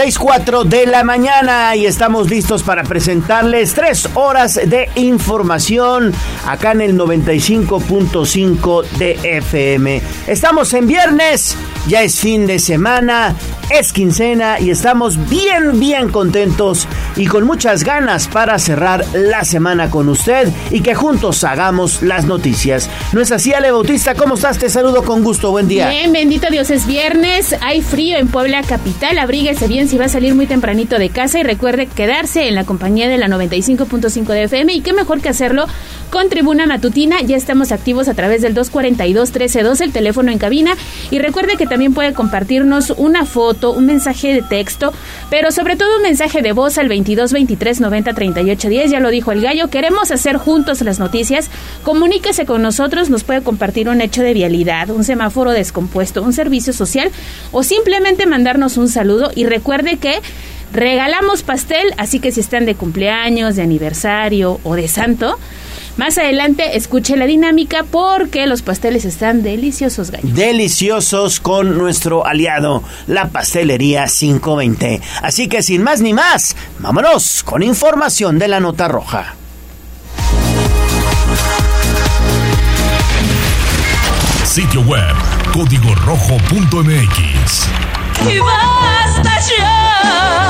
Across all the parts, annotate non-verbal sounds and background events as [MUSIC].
6.4 de la mañana y estamos listos para presentarles tres horas de información acá en el 95.5 de FM. Estamos en viernes, ya es fin de semana, es quincena y estamos bien, bien contentos y con muchas ganas para cerrar la semana con usted y que juntos hagamos las noticias. ¿No es así, Ale Bautista? ¿Cómo estás? Te saludo con gusto. Buen día. Bien, bendito Dios, es viernes. Hay frío en Puebla Capital. Abríguese bien si va a salir muy tempranito de casa y recuerde quedarse en la compañía de la 95.5 de FM. Y qué mejor que hacerlo con Tribuna Matutina. Ya estamos activos a través del 242-1312, el teléfono en cabina. Y recuerde que también puede compartirnos una foto, un mensaje de texto, pero sobre todo un mensaje de voz al 22 23 90 38 10. Ya lo dijo el gallo. Queremos hacer juntos las noticias. Comuníquese con nosotros. Nos puede compartir un hecho de vialidad, un semáforo descompuesto, un servicio social o simplemente mandarnos un saludo. Y recuerde que regalamos pastel, así que si están de cumpleaños, de aniversario o de santo, más adelante escuche la dinámica porque los pasteles están deliciosos, gallo. Deliciosos con nuestro aliado, la pastelería 520. Así que sin más ni más, vámonos con información de la nota roja. Sitio web código rojo.mx. Y basta ya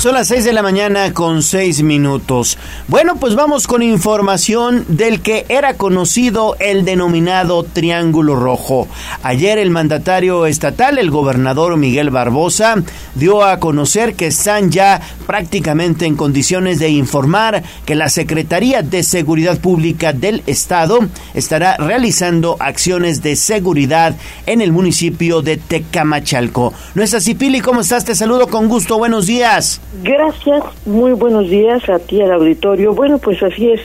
Son las 6 de la mañana con 6 minutos. Bueno, pues vamos con información del que era conocido el denominado Triángulo Rojo. Ayer el mandatario estatal, el gobernador Miguel Barbosa, dio a conocer que están ya prácticamente en condiciones de informar que la Secretaría de Seguridad Pública del Estado estará realizando acciones de seguridad en el municipio de Tecamachalco. ¿No es así, Pili? ¿Cómo estás? Te saludo con gusto. Buenos días. Gracias, muy buenos días a ti al auditorio. Bueno, pues así es.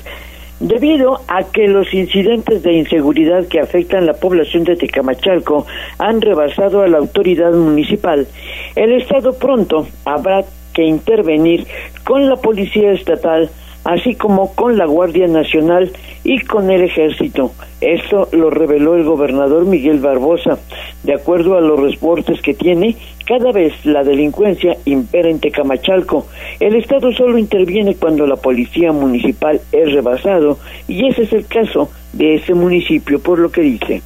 Debido a que los incidentes de inseguridad que afectan la población de Tecamachalco han rebasado a la autoridad municipal, el Estado pronto habrá que intervenir con la Policía Estatal, así como con la Guardia Nacional y con el Ejército. Esto lo reveló el gobernador Miguel Barbosa. De acuerdo a los reportes que tiene, cada vez la delincuencia impera en Tecamachalco. El Estado solo interviene cuando la policía municipal es rebasado y ese es el caso de ese municipio, por lo que dice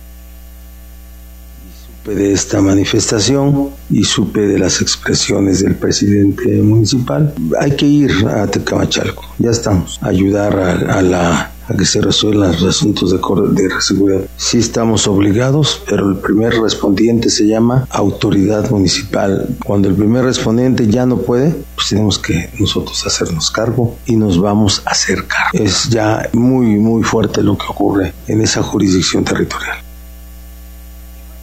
supe de esta manifestación y supe de las expresiones del presidente municipal. Hay que ir a Tecamachalco, ya estamos, ayudar a, a la a que se resuelvan los asuntos de, de seguridad. Sí estamos obligados, pero el primer respondiente se llama autoridad municipal. Cuando el primer respondiente ya no puede, pues tenemos que nosotros hacernos cargo y nos vamos a hacer cargo. Es ya muy, muy fuerte lo que ocurre en esa jurisdicción territorial.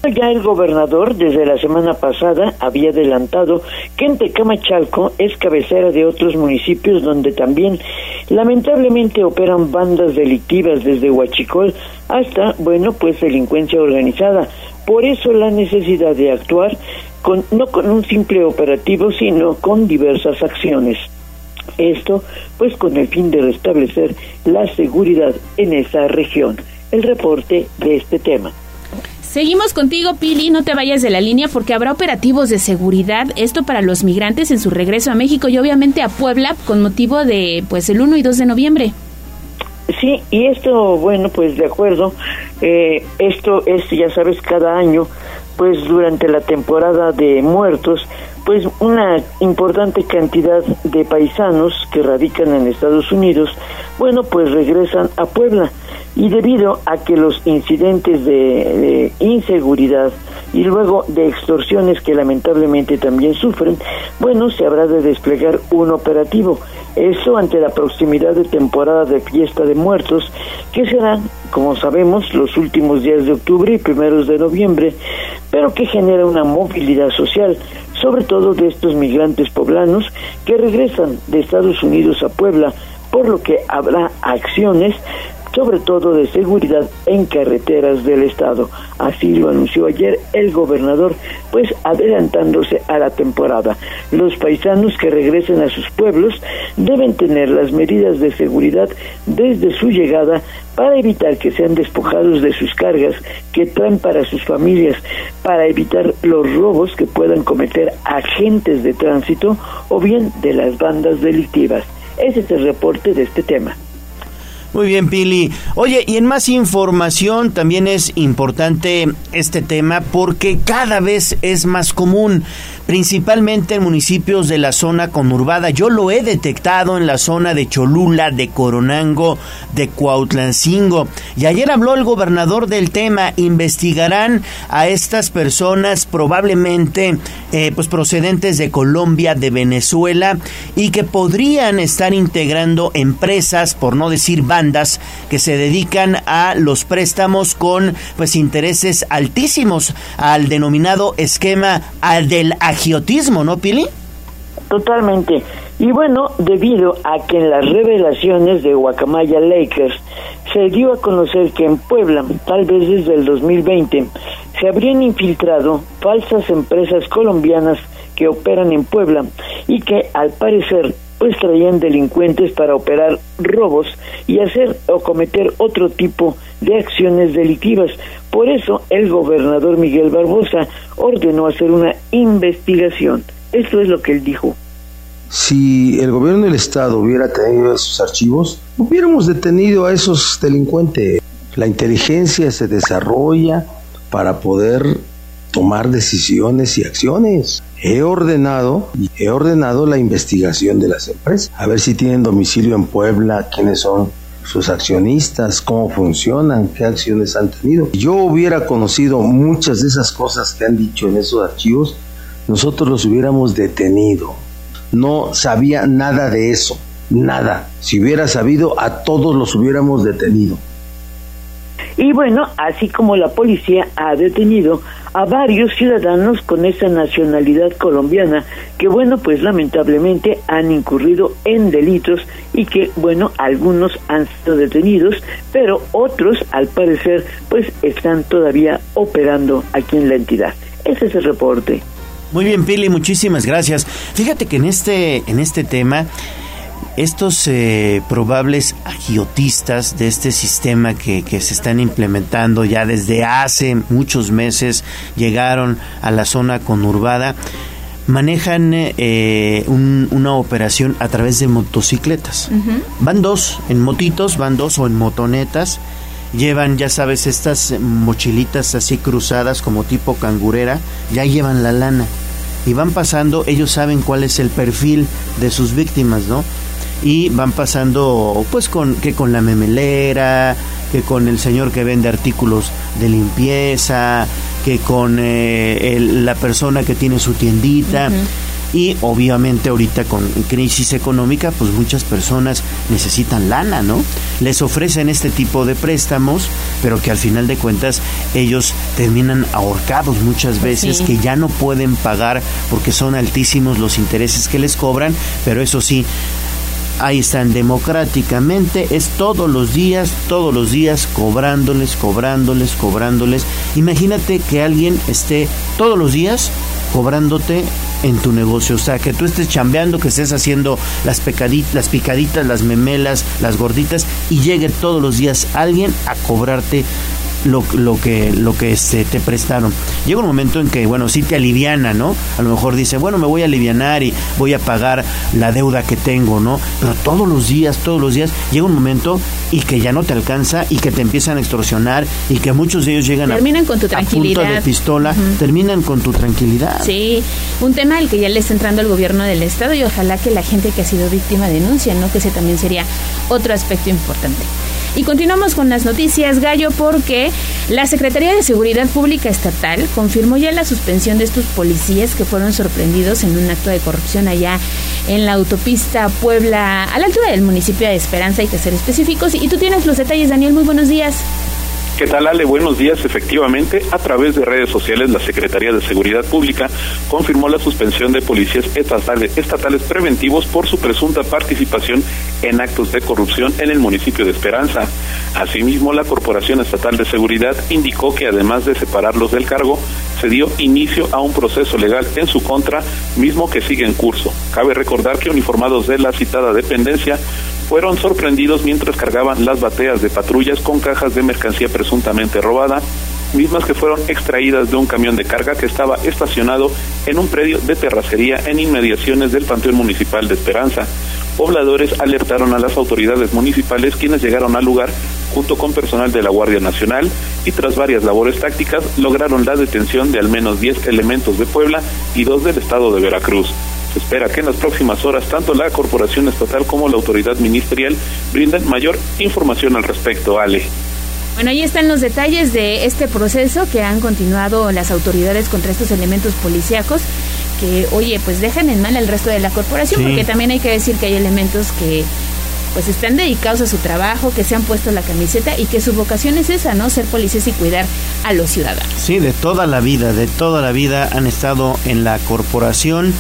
Ya el gobernador desde la semana pasada había adelantado que en Tecamachalco es cabecera de otros municipios donde también lamentablemente operan bandas delictivas desde Huachicol hasta, bueno, pues delincuencia organizada. Por eso la necesidad de actuar con, no con un simple operativo, sino con diversas acciones. Esto, pues con el fin de restablecer la seguridad en esa región. El reporte de este tema. Seguimos contigo, Pili, no te vayas de la línea porque habrá operativos de seguridad, esto para los migrantes en su regreso a México y obviamente a Puebla con motivo de pues el 1 y 2 de noviembre. Sí, y esto, bueno, pues de acuerdo, eh, esto es, ya sabes, cada año, pues durante la temporada de muertos, pues una importante cantidad de paisanos que radican en Estados Unidos, bueno, pues regresan a Puebla. Y debido a que los incidentes de, inseguridad y luego de extorsiones que lamentablemente también sufren, bueno, se habrá de desplegar un operativo. Eso ante la proximidad de temporada de fiesta de muertos, que serán, como sabemos, los últimos días de octubre y primeros de noviembre. pero que genera una movilidad social, sobre todo de estos migrantes poblanos que regresan de Estados Unidos a Puebla, por lo que habrá acciones sobre todo de seguridad en carreteras del estado. Así lo anunció ayer el gobernador, pues adelantándose a la temporada. Los paisanos que regresen a sus pueblos deben tener las medidas de seguridad desde su llegada para evitar que sean despojados de sus cargas que traen para sus familias, para evitar los robos que puedan cometer agentes de tránsito o bien de las bandas delictivas. Ese es el reporte de este tema. Muy bien, Pili. Oye, y en más información también es importante este tema porque cada vez es más común principalmente en municipios de la zona conurbada. Yo lo he detectado en la zona de Cholula, de Coronango, de Cuautlancingo. Y ayer habló el gobernador del tema. Investigarán a estas personas probablemente eh, pues procedentes de Colombia, de Venezuela y que podrían estar integrando empresas, por no decir bandas, que se dedican a los préstamos con pues intereses altísimos al denominado esquema al del ¿no, Pili? Totalmente. Y bueno, debido a que en las revelaciones de Guacamaya Lakers se dio a conocer que en Puebla, tal vez desde el 2020, se habrían infiltrado falsas empresas colombianas que operan en Puebla y que al parecer pues traían delincuentes para operar robos y hacer o cometer otro tipo de acciones delictivas. Por eso el gobernador Miguel Barbosa ordenó hacer una investigación. Esto es lo que él dijo. Si el gobierno del Estado hubiera tenido esos archivos, hubiéramos detenido a esos delincuentes. La inteligencia se desarrolla para poder tomar decisiones y acciones. He ordenado he ordenado la investigación de las empresas, a ver si tienen domicilio en Puebla, quiénes son sus accionistas, cómo funcionan, qué acciones han tenido. Yo hubiera conocido muchas de esas cosas que han dicho en esos archivos, nosotros los hubiéramos detenido. No sabía nada de eso, nada. Si hubiera sabido, a todos los hubiéramos detenido. Y bueno, así como la policía ha detenido a varios ciudadanos con esa nacionalidad colombiana que bueno, pues lamentablemente han incurrido en delitos y que bueno, algunos han sido detenidos, pero otros al parecer pues están todavía operando aquí en la entidad. Ese es el reporte. Muy bien, Pili, muchísimas gracias. Fíjate que en este en este tema estos eh, probables agiotistas de este sistema que, que, se están implementando ya desde hace muchos meses llegaron a la zona conurbada manejan eh, un, una operación a través de motocicletas. Uh -huh. Van dos en motitos, van dos o en motonetas. Llevan, ya sabes, estas mochilitas así cruzadas como tipo cangurera. Ya llevan la lana. Y van pasando, ellos saben cuál es el perfil de sus víctimas, ¿no? Y van pasando pues con que con la memelera, que con el señor que vende artículos de limpieza, que con eh, el, la persona que tiene su tiendita. Uh -huh. Y obviamente ahorita con crisis económica, pues muchas personas necesitan lana, ¿no? Les ofrecen este tipo de préstamos, pero que al final de cuentas ellos terminan ahorcados muchas veces, sí. que ya no pueden pagar porque son altísimos los intereses que les cobran, pero eso sí, ahí están democráticamente, es todos los días, todos los días cobrándoles, cobrándoles, cobrándoles. Imagínate que alguien esté todos los días cobrándote en tu negocio, o sea, que tú estés chambeando, que estés haciendo las, las picaditas, las memelas, las gorditas y llegue todos los días alguien a cobrarte lo, lo, que lo que este, te prestaron. Llega un momento en que, bueno, sí te aliviana, ¿no? A lo mejor dice, bueno, me voy a alivianar y voy a pagar la deuda que tengo, ¿no? Pero todos los días, todos los días, llega un momento y que ya no te alcanza y que te empiezan a extorsionar y que muchos de ellos llegan terminan a, con tu tranquilidad. a punto de pistola, uh -huh. terminan con tu tranquilidad. Sí, un tema al que ya le está entrando el gobierno del estado y ojalá que la gente que ha sido víctima denuncie, ¿no? Que ese también sería otro aspecto importante. Y continuamos con las noticias, Gallo, porque la Secretaría de Seguridad Pública Estatal confirmó ya la suspensión de estos policías que fueron sorprendidos en un acto de corrupción allá en la autopista Puebla, a la altura del municipio de Esperanza, hay que ser específicos. Y tú tienes los detalles, Daniel, muy buenos días. ¿Qué tal, Ale? Buenos días. Efectivamente, a través de redes sociales, la Secretaría de Seguridad Pública confirmó la suspensión de policías estatales, preventivos por su presunta participación en actos de corrupción en el municipio de Esperanza. Asimismo, la Corporación Estatal de Seguridad indicó que además de separarlos del cargo, se dio inicio a un proceso legal en su contra, mismo que sigue en curso. Cabe recordar que uniformados de la citada dependencia fueron sorprendidos mientras cargaban las bateas de patrullas con cajas de mercancía presuntamente robada, mismas que fueron extraídas de un camión de carga que estaba estacionado en un predio de terracería en inmediaciones del Panteón Municipal de Esperanza. Pobladores alertaron a las autoridades municipales quienes llegaron al lugar junto con personal de la Guardia Nacional y tras varias labores tácticas lograron la detención de al menos 10 elementos de Puebla y dos del estado de Veracruz. Se espera que en las próximas horas tanto la Corporación Estatal como la autoridad ministerial brinden mayor información al respecto, Ale. Bueno, ahí están los detalles de este proceso que han continuado las autoridades contra estos elementos policíacos que, oye, pues dejan en mal al resto de la corporación, Sí. porque también hay que decir que hay elementos que pues están dedicados a su trabajo, que se han puesto la camiseta y que su vocación es esa, ¿no? Ser policías y cuidar a los ciudadanos. Sí, de toda la vida, de toda la vida han estado en la corporación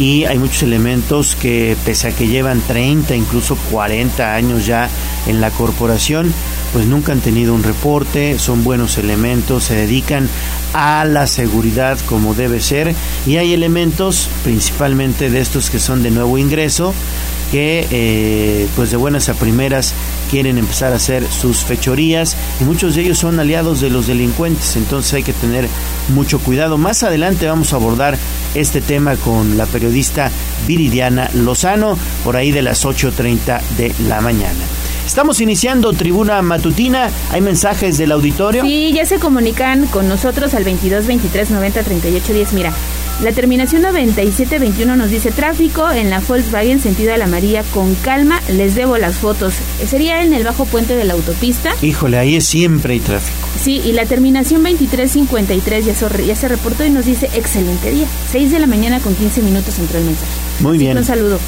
y hay muchos elementos que pese a que llevan 30, incluso 40 años ya en la corporación, pues nunca han tenido un reporte, son buenos elementos, se dedican a la seguridad como debe ser y hay elementos principalmente de estos que son de nuevo ingreso que eh, pues de buenas a primeras quieren empezar a hacer sus fechorías y muchos de ellos son aliados de los delincuentes, entonces hay que tener mucho cuidado. Más adelante vamos a abordar este tema con la periodista Viridiana Lozano por ahí de las 8.30 de la mañana. Estamos iniciando tribuna matutina, hay mensajes del auditorio. Sí, ya se comunican con nosotros al 22 23 90 38 10. Mira, la terminación 97 21 nos dice tráfico en la Volkswagen sentido a la María con calma, les debo las fotos. Sería en el bajo puente de la autopista. Híjole, ahí es siempre hay tráfico. Sí, y la terminación 2353 ya, se- ya se reportó y nos dice excelente día. 6 de la mañana con 15 minutos entró el mensaje. Muy Así bien. Un saludo.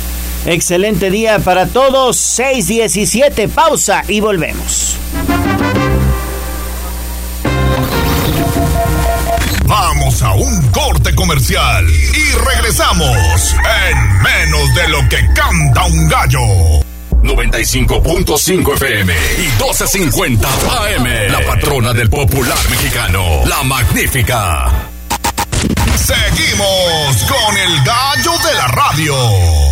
Excelente día para todos. 6:17, pausa y volvemos. Vamos a un corte comercial y regresamos en menos de lo que canta un gallo. 95.5 FM y 12.50 AM. La patrona del popular mexicano, la magnífica. Seguimos con el gallo de la radio.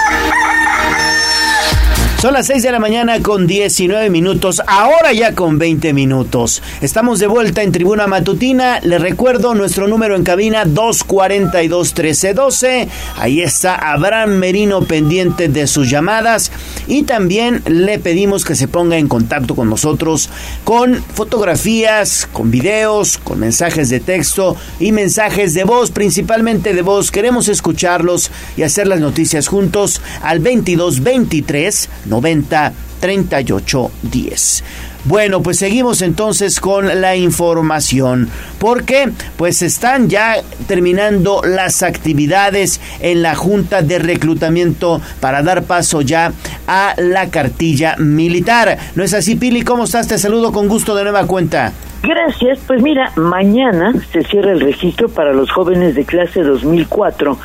Son las 6 de la mañana con 19 minutos, ahora ya con 20 minutos. Estamos de vuelta en Tribuna Matutina. Les recuerdo nuestro número en cabina 242-1312. Ahí está Abraham Merino pendiente de sus llamadas. Y también le pedimos que se ponga en contacto con nosotros con fotografías, con videos, con mensajes de texto y mensajes de voz, principalmente de voz. Queremos escucharlos y hacer las noticias juntos al 2223 90 38 10. Bueno, pues seguimos entonces con la información, porque pues están ya terminando las actividades en la Junta de Reclutamiento para dar paso ya a la cartilla militar. ¿No es así, Pili? ¿Cómo estás? Te saludo con gusto de nueva cuenta. Gracias. Pues mira, mañana se cierra el registro para los jóvenes de clase 2004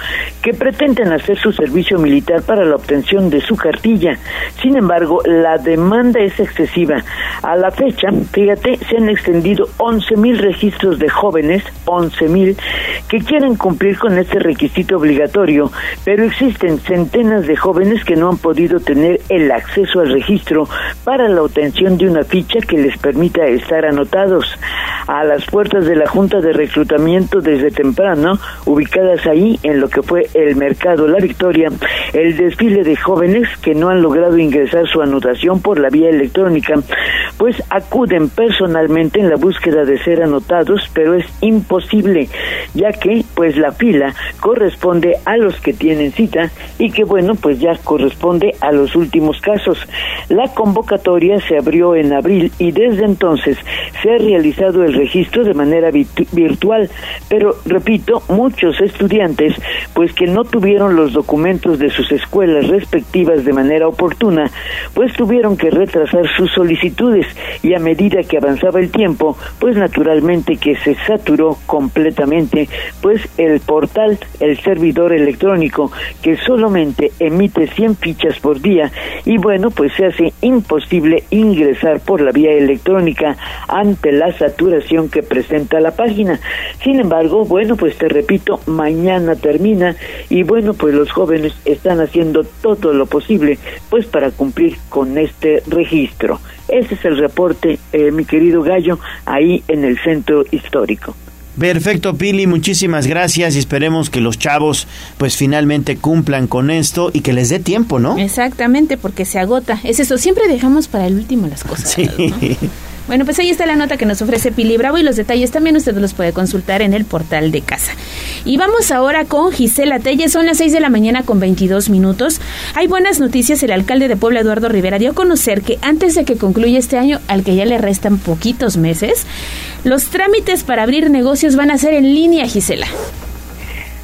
que pretenden hacer su servicio militar para la obtención de su cartilla. Sin embargo, la demanda es excesiva. A la fecha, fíjate, se han extendido 11 mil registros de jóvenes, 11 mil, que quieren cumplir con este requisito obligatorio, pero existen centenas de jóvenes que no han podido tener el acceso al registro para la obtención de una ficha que les permita estar anotados. A las puertas de la Junta de Reclutamiento desde temprano, ubicadas ahí en lo que fue el mercado La Victoria, el desfile de jóvenes que no han logrado ingresar su anotación por la vía electrónica, pues acuden personalmente en la búsqueda de ser anotados, pero es imposible, ya que pues la fila corresponde a los que tienen cita y que bueno, pues ya corresponde a los últimos casos. La convocatoria se abrió en abril y desde entonces se ha realizado el registro de manera virtual, pero repito, muchos estudiantes pues que no tuvieron los documentos de sus escuelas respectivas de manera oportuna, pues tuvieron que retrasar sus solicitudes y a medida que avanzaba el tiempo, pues naturalmente que se saturó completamente pues el portal, el servidor electrónico que solamente emite 100 fichas por día y bueno, pues se hace imposible ingresar por la vía electrónica ante la saturación que presenta la página. Sin embargo, bueno, pues te repito, mañana termina y bueno, pues los jóvenes están haciendo todo lo posible pues para cumplir con este registro. Ese es el reporte, eh, mi querido Gallo, ahí en el centro histórico. Perfecto, Pili, muchísimas gracias y esperemos que los chavos pues finalmente cumplan con esto y que les dé tiempo, ¿no? Exactamente, porque se agota. Es eso, siempre dejamos para el último las cosas. Sí. ¿no? Bueno, pues ahí está la nota que nos ofrece Pili Bravo y los detalles también usted los puede consultar en el portal de casa. Y vamos ahora con Gisela Telle, son las 6 de la mañana con 22 minutos. Hay buenas noticias, el alcalde de Puebla, Eduardo Rivera, dio a conocer que antes de que concluya este año, al que ya le restan poquitos meses, los trámites para abrir negocios van a ser en línea, Gisela.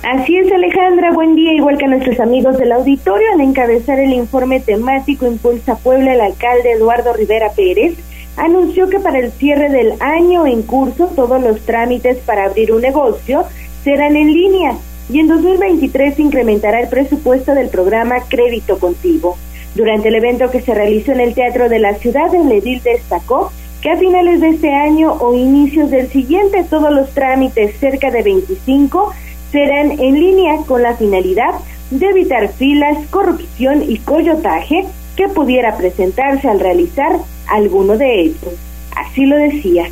Así es, Alejandra. Buen día, igual que a nuestros amigos del auditorio. Al encabezar el informe temático Impulsa Puebla, el alcalde Eduardo Rivera Pérez anunció que para el cierre del año en curso todos los trámites para abrir un negocio serán en línea y en 2023 se incrementará el presupuesto del programa Crédito Contigo. Durante el evento que se realizó en el Teatro de la Ciudad, el edil destacó que a finales de este año o inicios del siguiente todos los trámites, cerca de 25, serán en línea con la finalidad de evitar filas, corrupción y coyotaje que pudiera presentarse al realizar alguno de ellos. Así lo decía.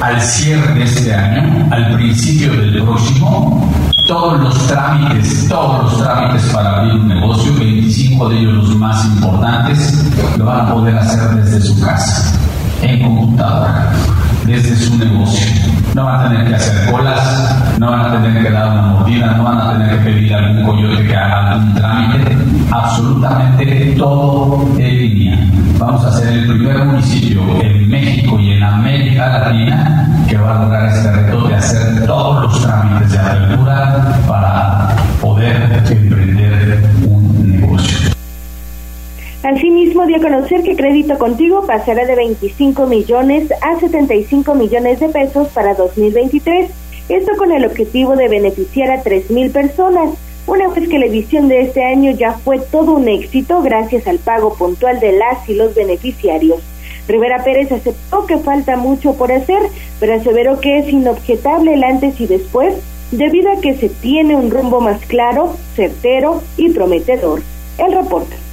Al cierre de este año, al principio del próximo, todos los trámites, todos los trámites para abrir un negocio, 25 de ellos los más importantes, lo van a poder hacer desde su casa, en computadora, desde su negocio. No van a tener que hacer colas, no van a tener que dar una mordida, no van a tener que pedir a algún coyote que haga algún trámite, absolutamente todo en línea. Vamos a ser el primer municipio en México y en América Latina que va a lograr este reto de hacer todos los trámites de apertura para poder emprender un negocio. Asimismo, dio a conocer que Crédito Contigo pasará de 25 millones a 75 millones de pesos para 2023. Esto con el objetivo de beneficiar a 3 mil personas. Una vez que la edición de este año ya fue todo un éxito gracias al pago puntual de las y los beneficiarios. Rivera Pérez aceptó que falta mucho por hacer, pero aseveró que es inobjetable el antes y después, debido a que se tiene un rumbo más claro, certero y prometedor. El reporte.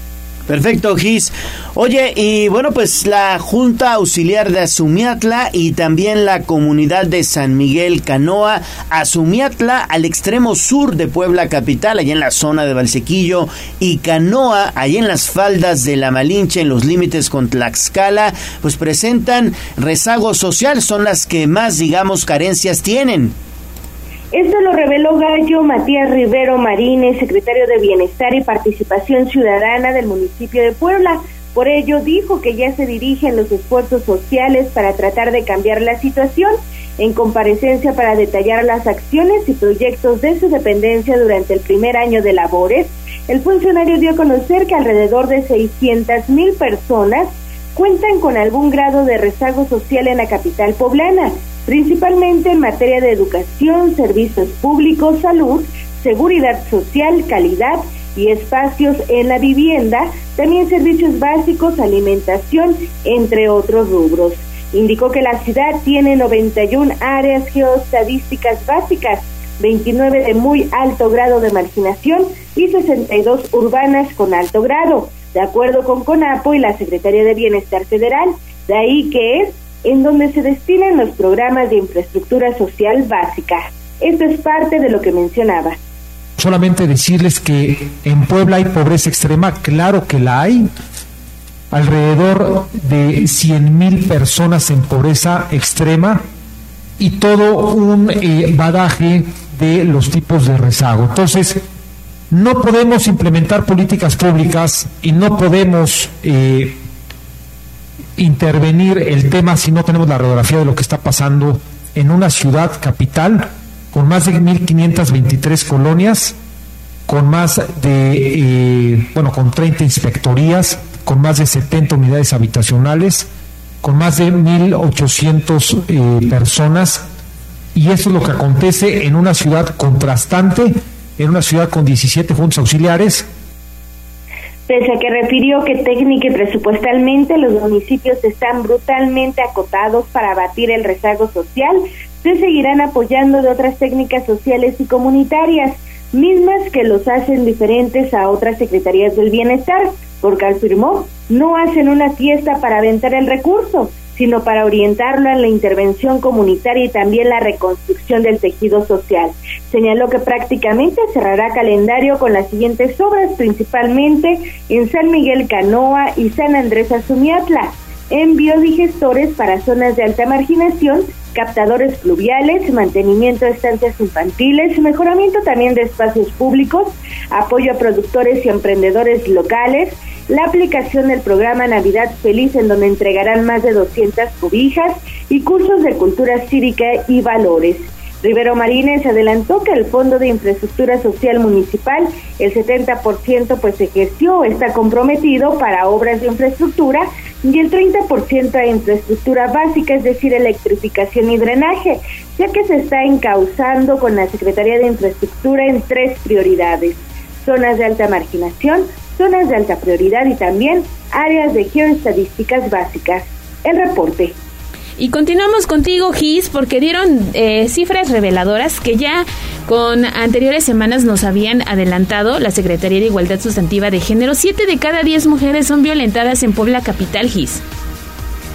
Perfecto, Gis. Oye, y bueno, pues la Junta Auxiliar de Azumiatla y también la comunidad de San Miguel Canoa, Azumiatla al extremo sur de Puebla Capital, allá en la zona de Valsequillo, y Canoa, allá en las faldas de la Malinche, en los límites con Tlaxcala, pues presentan rezago social, son las que más, digamos, carencias tienen. Esto lo reveló Gallo Matías Rivero Marínez, secretario de Bienestar y Participación Ciudadana del municipio de Puebla. Por ello dijo que ya se dirigen los esfuerzos sociales para tratar de cambiar la situación. En comparecencia para detallar las acciones y proyectos de su dependencia durante el primer año de labores, el funcionario dio a conocer que alrededor de 600 mil personas cuentan con algún grado de rezago social en la capital poblana, principalmente en materia de educación, servicios públicos, salud, seguridad social, calidad y espacios en la vivienda, también servicios básicos, alimentación, entre otros rubros. Indicó que la ciudad tiene 91 áreas geoestadísticas básicas, 29 de muy alto grado de marginación y 62 urbanas con alto grado, de acuerdo con CONAPO y la Secretaría de Bienestar Federal. De ahí que en donde se destinan los programas de infraestructura social básica. Esto es parte de lo que mencionaba. Solamente decirles que en Puebla hay pobreza extrema, claro que la hay. Alrededor de 100 mil personas en pobreza extrema y todo un eh, badaje de los tipos de rezago. Entonces, no podemos implementar políticas públicas y no podemos eh, intervenir el tema si no tenemos la radiografía de lo que está pasando en una ciudad capital con más de 1.523 colonias, con más de, eh, bueno, con 30 inspectorías, con más de 70 unidades habitacionales, con más de 1.800 eh, personas. Y eso es lo que acontece en una ciudad contrastante, en una ciudad con 17 juntos auxiliares, Pese a que refirió que técnica y presupuestalmente los municipios están brutalmente acotados para abatir el rezago social, se seguirán apoyando de otras técnicas sociales y comunitarias, mismas que los hacen diferentes a otras secretarías del bienestar, porque afirmó no hacen una fiesta para aventar el recurso, sino para orientarlo en la intervención comunitaria y también la reconstrucción del tejido social. Señaló que prácticamente cerrará calendario con las siguientes obras, principalmente en San Miguel Canoa y San Andrés Azumiatla, en biodigestores para zonas de alta marginación, captadores fluviales, mantenimiento de estancias infantiles, mejoramiento también de espacios públicos, apoyo a productores y emprendedores locales, la aplicación del programa Navidad Feliz en donde entregarán más de 200 cobijas y cursos de cultura cívica y valores. Rivero Marínez adelantó que el Fondo de Infraestructura Social Municipal, el 70% pues ejerció, está comprometido para obras de infraestructura y el 30% a infraestructura básica, es decir, electrificación y drenaje, ya que se está encauzando con la Secretaría de Infraestructura en tres prioridades, zonas de alta marginación, zonas de alta prioridad y también áreas de geoestadísticas básicas. El reporte. Y continuamos contigo, Gis, porque dieron eh, cifras reveladoras que ya con anteriores semanas nos habían adelantado la Secretaría de Igualdad Sustantiva de Género. Siete de cada diez mujeres son violentadas en Puebla Capital, Gis.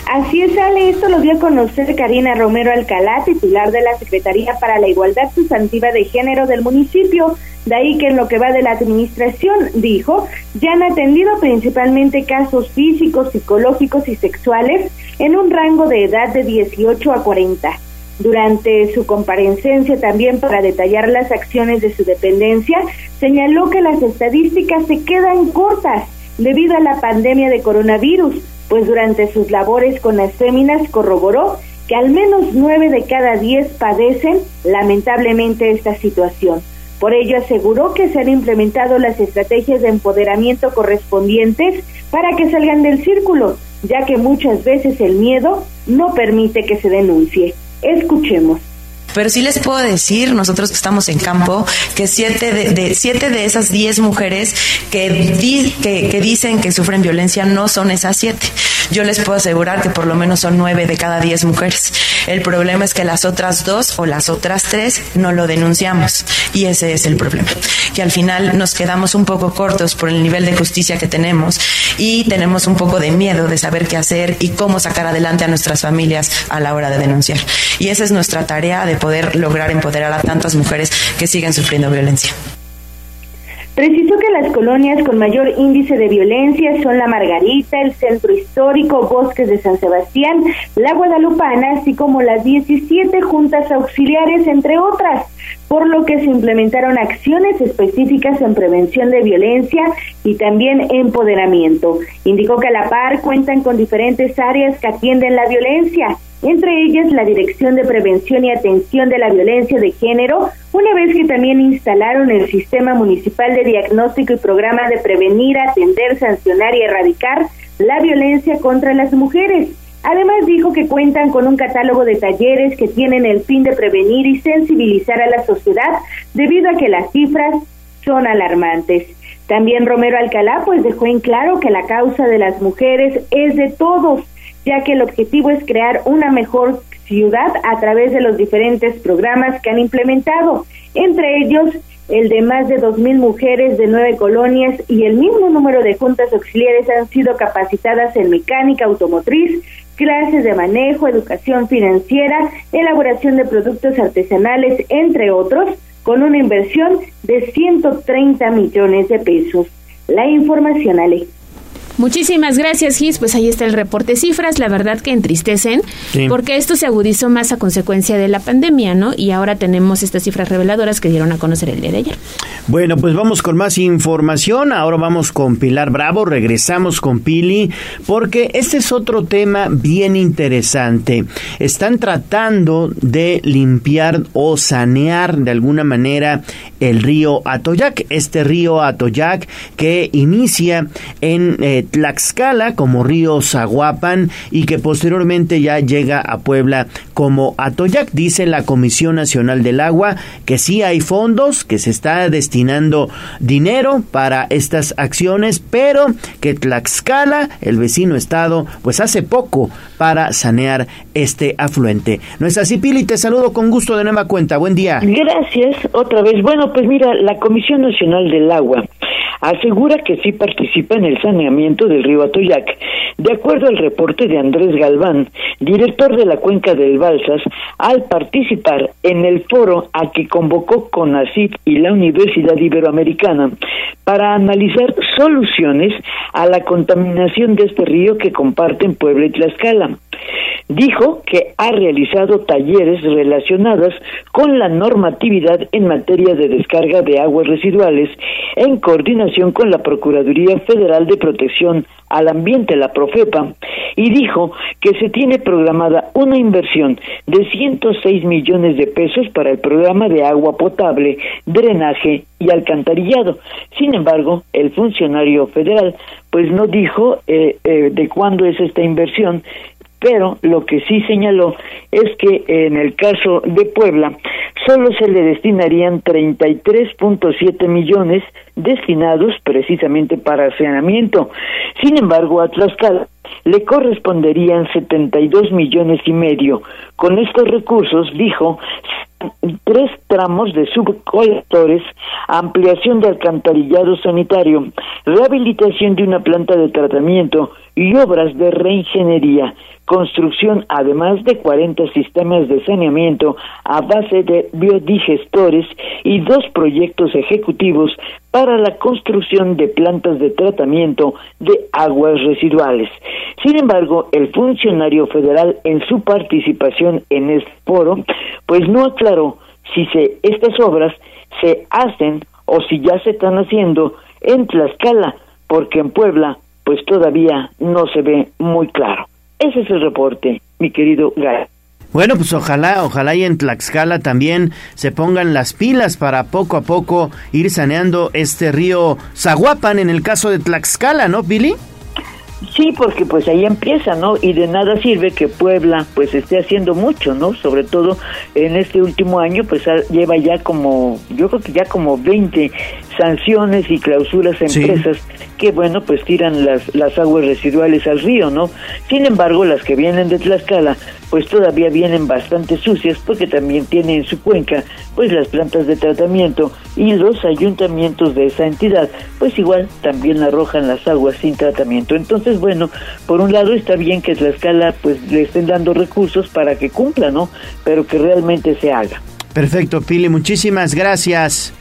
Así es, Ale, esto lo dio a conocer Karina Romero Alcalá, titular de la Secretaría para la Igualdad Sustantiva de Género del municipio. De ahí que en lo que va de la administración, dijo, ya han atendido principalmente casos físicos, psicológicos y sexuales en un rango de edad de 18 a 40. Durante su comparecencia también para detallar las acciones de su dependencia, señaló que las estadísticas se quedan cortas debido a la pandemia de coronavirus, pues durante sus labores con las féminas corroboró que al menos nueve de cada diez padecen lamentablemente esta situación. Por ello aseguró que se han implementado las estrategias de empoderamiento correspondientes para que salgan del círculo, ya que muchas veces el miedo no permite que se denuncie. Escuchemos. Pero sí les puedo decir, nosotros que estamos en campo, que siete de, siete de esas diez mujeres que, que, que dicen que sufren violencia no son esas siete. Yo les puedo asegurar que por lo menos son nueve de cada diez mujeres. El problema es que las otras dos o las otras tres no lo denunciamos. Y ese es el problema. Que al final nos quedamos un poco cortos por el nivel de justicia que tenemos y tenemos un poco de miedo de saber qué hacer y cómo sacar adelante a nuestras familias a la hora de denunciar. Y esa es nuestra tarea de poder lograr empoderar a tantas mujeres que siguen sufriendo violencia. Precisó que las colonias con mayor índice de violencia son la Margarita, el Centro Histórico, Bosques de San Sebastián, la Guadalupana, así como las 17 juntas auxiliares, entre otras, por lo que se implementaron acciones específicas en prevención de violencia y también empoderamiento. Indicó que a la par cuentan con diferentes áreas que atienden la violencia entre ellas la Dirección de Prevención y Atención de la Violencia de Género, una vez que también instalaron el Sistema Municipal de Diagnóstico y Programa de Prevenir, Atender, Sancionar y Erradicar la Violencia contra las Mujeres. Además dijo que cuentan con un catálogo de talleres que tienen el fin de prevenir y sensibilizar a la sociedad debido a que las cifras son alarmantes. También Romero Alcalá pues dejó en claro que la causa de las mujeres es de todos ya que el objetivo es crear una mejor ciudad a través de los diferentes programas que han implementado, entre ellos el de más de 2.000 mujeres de nueve colonias y el mismo número de juntas auxiliares han sido capacitadas en mecánica automotriz, clases de manejo, educación financiera, elaboración de productos artesanales, entre otros, con una inversión de 130 millones de pesos. La información, Ale. Muchísimas gracias, Gis. Pues ahí está el reporte cifras, la verdad que entristecen, Sí. porque esto se agudizó más a consecuencia de la pandemia, ¿no? Y ahora tenemos estas cifras reveladoras que dieron a conocer el día de ayer. Bueno, pues vamos con más información. Ahora vamos con Pilar Bravo. Regresamos con Pili porque este es otro tema bien interesante. Están tratando de limpiar o sanear de alguna manera el río Atoyac. Este río Atoyac que inicia en eh, Tlaxcala como río Zaguapan y que posteriormente ya llega a Puebla como Atoyac. Dice la Comisión Nacional del Agua que sí hay fondos, que se está destinando dinero para estas acciones, pero que Tlaxcala, el vecino estado, pues hace poco para sanear este afluente. ¿No es así, Pili? Te saludo con gusto de nueva cuenta. Buen día. Gracias, otra vez. Bueno, pues mira, la Comisión Nacional del Agua asegura que sí participa en el saneamiento del río Atoyac. De acuerdo al reporte de Andrés Galván, director de la cuenca del Balsas, al participar en el foro a que convocó CONACYT y la Universidad Iberoamericana para analizar soluciones a la contaminación de este río que comparten Puebla y Tlaxcala. Dijo que ha realizado talleres relacionados con la normatividad en materia de descarga de aguas residuales en coordinación con la Procuraduría Federal de Protección al Ambiente, la Profepa, y dijo que se tiene programada una inversión de 106 millones de pesos para el programa de agua potable, drenaje y alcantarillado. Sin embargo, el funcionario federal pues no dijo eh, eh, de cuándo es esta inversión pero lo que sí señaló es que en el caso de Puebla solo se le destinarían 33.7 millones destinados precisamente para saneamiento. Sin embargo, a Tlaxcala le corresponderían 72 millones y medio. Con estos recursos, dijo, tres tramos de subcolectores, ampliación de alcantarillado sanitario, rehabilitación de una planta de tratamiento y obras de reingeniería, construcción además de 40 sistemas de saneamiento a base de biodigestores y dos proyectos ejecutivos para la construcción de plantas de tratamiento de aguas residuales. Sin embargo, el funcionario federal en su participación en este foro, pues no aclaró si se, estas obras se hacen o si ya se están haciendo en Tlaxcala, porque en Puebla pues todavía no se ve muy claro. Ese es el reporte, mi querido Gay. Bueno, pues ojalá, ojalá y en Tlaxcala también se pongan las pilas para poco a poco ir saneando este río Zaguapan en el caso de Tlaxcala, ¿no, Billy? Sí, porque pues ahí empieza, ¿no? Y de nada sirve que Puebla pues esté haciendo mucho, ¿no? Sobre todo en este último año pues ha- lleva ya como, yo creo que ya como 20 sanciones y clausuras a Sí. empresas que bueno pues tiran las, las aguas residuales al río, ¿no? Sin embargo las que vienen de Tlaxcala pues todavía vienen bastante sucias porque también tienen en su cuenca pues las plantas de tratamiento y los ayuntamientos de esa entidad pues igual también arrojan las aguas sin tratamiento. Entonces bueno, por un lado está bien que Tlaxcala pues le estén dando recursos para que cumpla, ¿no? Pero que realmente se haga. Perfecto, Pili, muchísimas gracias.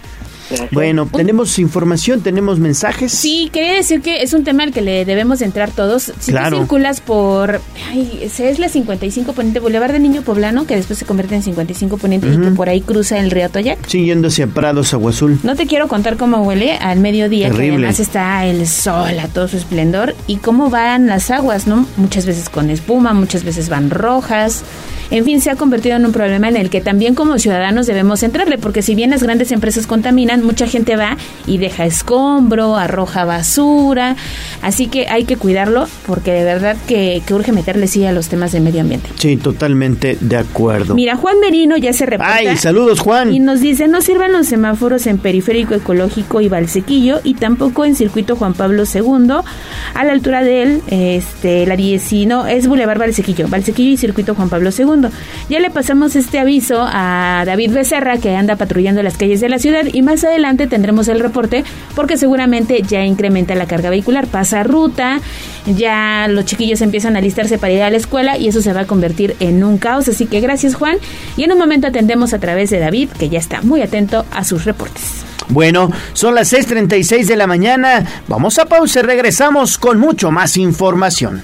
Bueno, tenemos información, tenemos mensajes. Sí, quería decir que es un tema al que le debemos entrar todos. Si Claro. tú circulas por, ay, es la 55 Poniente Boulevard de Niño Poblano, que después se convierte en 55 Poniente y que por ahí cruza el río Toyac. Sí, yendo hacia Prados, Agua Azul. No te quiero contar cómo huele al mediodía, que Terrible. además está el sol a todo su esplendor, y cómo van las aguas, ¿no? Muchas veces con espuma, muchas veces van rojas. En fin, se ha convertido en un problema en el que también como ciudadanos debemos entrarle, porque si bien las grandes empresas contaminan, mucha gente va y deja escombro, arroja basura, así que hay que cuidarlo, porque de verdad que, que urge meterle sí a los temas de medio ambiente. Sí, totalmente de acuerdo. Mira, Juan Merino ya se reporta. Ay, saludos, Juan. Y nos dice, no sirvan los semáforos en Periférico Ecológico y Valsequillo y tampoco en Circuito Juan Pablo II a la altura del, este, la 10, no, es Boulevard Valsequillo, Valsequillo y Circuito Juan Pablo II Ya le pasamos este aviso a David Becerra que anda patrullando las calles de la ciudad y más adelante tendremos el reporte porque seguramente ya incrementa la carga vehicular, pasa ruta, ya los chiquillos empiezan a listarse para ir a la escuela y eso se va a convertir en un caos. Así que gracias Juan y en un momento atendemos a través de David que ya está muy atento a sus reportes. Bueno, son las 6.36 de la mañana. Vamos a pausa y regresamos con mucho más información.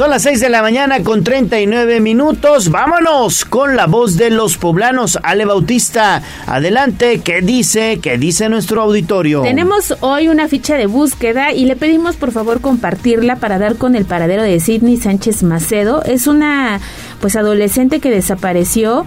Son las 6 de la mañana con 39 minutos. Vámonos con la voz de los poblanos. Ale Bautista, adelante. ¿Qué dice? ¿Qué dice nuestro auditorio? Tenemos hoy una ficha de búsqueda y le pedimos por favor compartirla para dar con el paradero de Sidney Sánchez Macedo. Es una pues adolescente que desapareció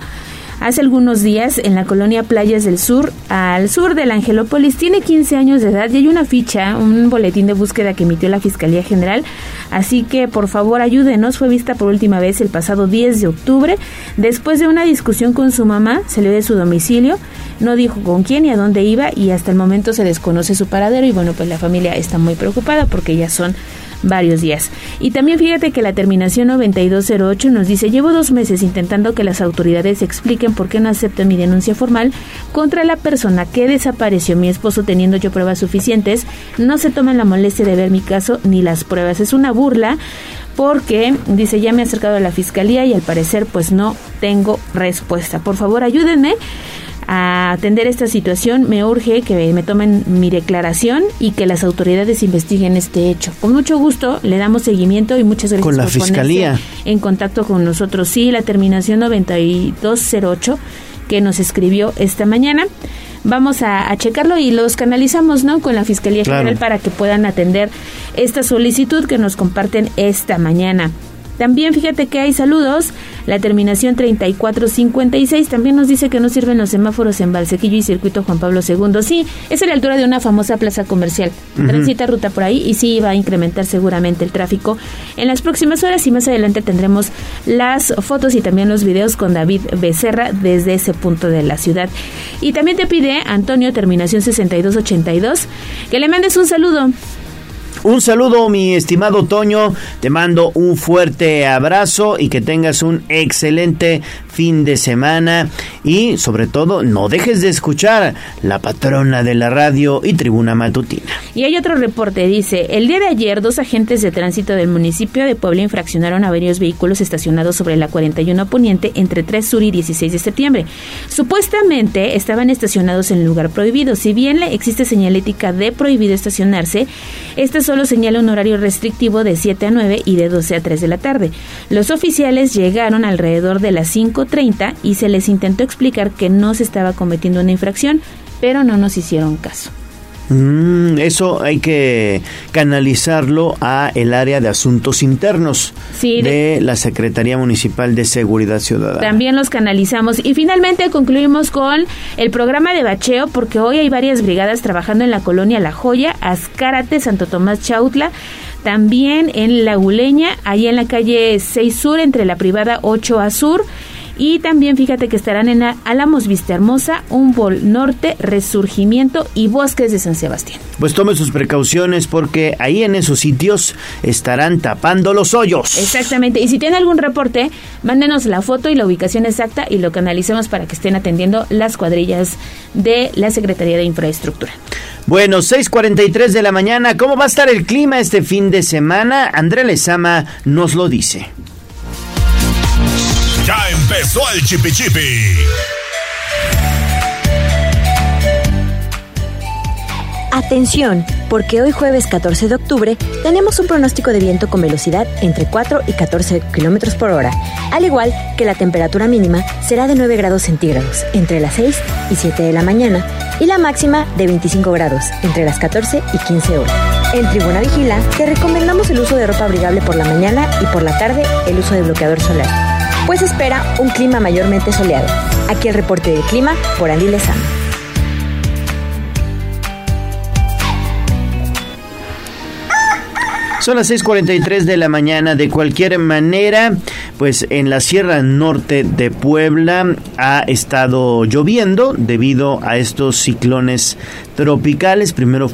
hace algunos días en la colonia Playas del Sur, al sur de la Angelópolis. Tiene 15 años de edad y hay una ficha, un boletín de búsqueda que emitió la Fiscalía General. Así que por favor ayúdenos. Fue vista por última vez el pasado 10 de octubre. Después de una discusión con su mamá, salió de su domicilio. No dijo con quién y a dónde iba y hasta el momento se desconoce su paradero y bueno, pues la familia está muy preocupada porque ya son varios días. Y también fíjate que la terminación 9208 nos dice, llevo dos meses intentando que las autoridades expliquen por qué no acepto mi denuncia formal contra la persona que desapareció mi esposo teniendo yo pruebas suficientes. No se toman la molestia de ver mi caso ni las pruebas. Es una burla porque dice ya me he acercado a la fiscalía y al parecer pues no tengo respuesta. Por favor ayúdenme a atender esta situación, me urge que me tomen mi declaración y que las autoridades investiguen este hecho. Con mucho gusto le damos seguimiento y muchas gracias Con la por Fiscalía. en contacto con nosotros. Sí, la terminación 9208 que nos escribió esta mañana. Vamos a, a checarlo y los canalizamos, ¿no? Con la Fiscalía Claro. General para que puedan atender esta solicitud que nos comparten esta mañana. También fíjate que hay saludos. La terminación 3456 también nos dice que no sirven los semáforos en Valsequillo y Circuito Juan Pablo II. Sí, es a la altura de una famosa plaza comercial. Transita ruta por ahí y sí va a incrementar seguramente el tráfico en las próximas horas y más adelante tendremos las fotos y también los videos con David Becerra desde ese punto de la ciudad. Y también te pide Antonio, terminación 6282, que le mandes un saludo. Un saludo, mi estimado Toño. Te mando un fuerte abrazo y que tengas un excelente fin de semana. Y sobre todo, no dejes de escuchar la patrona de la radio y tribuna matutina. Y hay otro reporte, dice, el día de ayer dos agentes de tránsito del municipio de Puebla infraccionaron a varios vehículos estacionados sobre la 41 Poniente entre 3 Sur y 16 de septiembre. Supuestamente estaban estacionados en lugar prohibido. Si bien existe señalética de prohibido estacionarse, este solo señala un horario restrictivo de 7 a 9 y de 12 a 3 de la tarde. Los oficiales llegaron alrededor de las 5.30 y se les intentó explicar que no se estaba cometiendo una infracción, pero no nos hicieron caso. Mm, eso hay que canalizarlo a el área de asuntos internos Sí, de- de la Secretaría Municipal de Seguridad Ciudadana. También los canalizamos. Y finalmente concluimos con el programa de bacheo, porque hoy hay varias brigadas trabajando en la colonia La Joya, Azcárate, Santo Tomás Chautla. También en La Guleña, ahí en la calle 6 Sur, entre la privada 8 a Sur. Y también fíjate que estarán en Álamos Vista Hermosa, Humboldt Norte, Resurgimiento y Bosques de San Sebastián. Pues tome sus precauciones porque ahí en esos sitios estarán tapando los hoyos. Exactamente. Y si tiene algún reporte, mándenos la foto y la ubicación exacta y lo canalizamos para que estén atendiendo las cuadrillas de la Secretaría de Infraestructura. Bueno, 6:43 de la mañana. ¿Cómo va a estar el clima este fin de semana? André Lezama nos lo dice. Ya empezó el chipi chipi. Atención, porque hoy jueves 14 de octubre tenemos un pronóstico de viento con velocidad entre 4 y 14 kilómetros por hora, al igual que la temperatura mínima será de 9 grados centígrados entre las 6 y 7 de la mañana y la máxima de 25 grados entre las 14 y 15 horas. En Tribuna Vigila te recomendamos el uso de ropa abrigable por la mañana y por la tarde el uso de bloqueador solar, pues espera un clima mayormente soleado. Aquí el reporte del clima por Andy Lezama. Son las 6:43 de la mañana. De cualquier manera, pues en la Sierra Norte de Puebla ha estado lloviendo debido a estos ciclones tropicales. Primero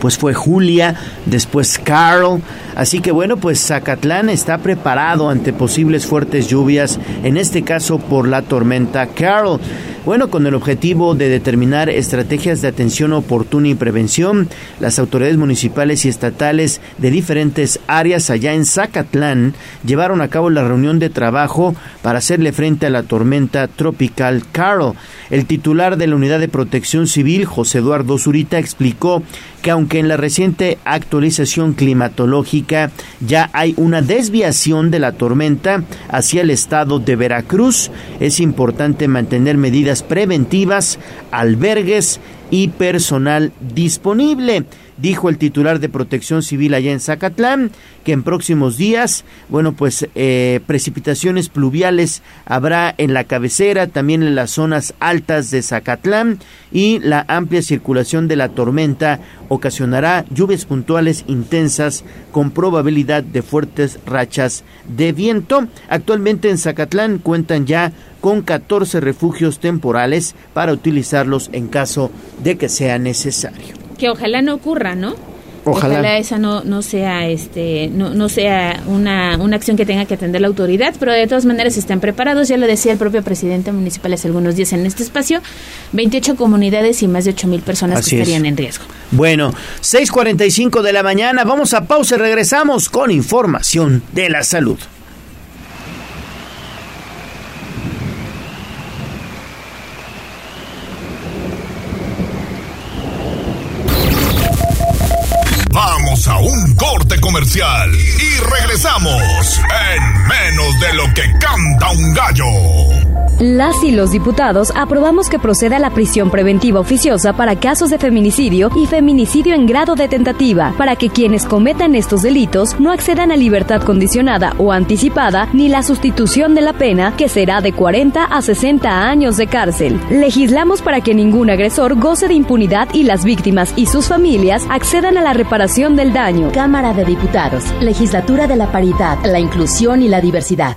pues fue Julia, después Carl. Así que bueno, pues Zacatlán está preparado ante posibles fuertes lluvias, en este caso por la tormenta Carl. Bueno, con el objetivo de determinar estrategias de atención oportuna y prevención, las autoridades municipales y estatales de diferentes áreas allá en Zacatlán llevaron a cabo la reunión de trabajo para hacerle frente a la tormenta tropical Carl. El titular de la Unidad de Protección Civil, José Eduardo Zurita, explicó que aunque en la reciente actualización climatológica ya hay una desviación de la tormenta hacia el estado de Veracruz, es importante mantener medidas preventivas, albergues y personal disponible dijo el titular de Protección Civil allá en Zacatlán, que en próximos días, bueno, pues eh, precipitaciones pluviales habrá en la cabecera, también en las zonas altas de Zacatlán y la amplia circulación de la tormenta ocasionará lluvias puntuales intensas con probabilidad de fuertes rachas de viento. Actualmente en Zacatlán cuentan ya con 14 refugios temporales para utilizarlos en caso de que sea necesario que ojalá no ocurra, ¿no? Ojalá. esa no, no sea este no, no sea una, una acción que tenga que atender la autoridad, pero de todas maneras están preparados, ya lo decía el propio presidente municipal hace algunos días en este espacio, 28 comunidades y más de 8 mil personas que estarían en riesgo. Bueno, 6.45 de la mañana, vamos a pausa y regresamos con información de la salud. a un corte comercial y regresamos en menos de lo que canta un gallo. Las y los diputados aprobamos que proceda la prisión preventiva oficiosa para casos de feminicidio y feminicidio en grado de tentativa, para que quienes cometan estos delitos no accedan a libertad condicionada o anticipada ni la sustitución de la pena, que será de 40 a 60 años de cárcel. Legislamos para que ningún agresor goce de impunidad y las víctimas y sus familias accedan a la reparación del daño. Cámara de Diputados, Legislatura de la Paridad, la Inclusión y la Diversidad.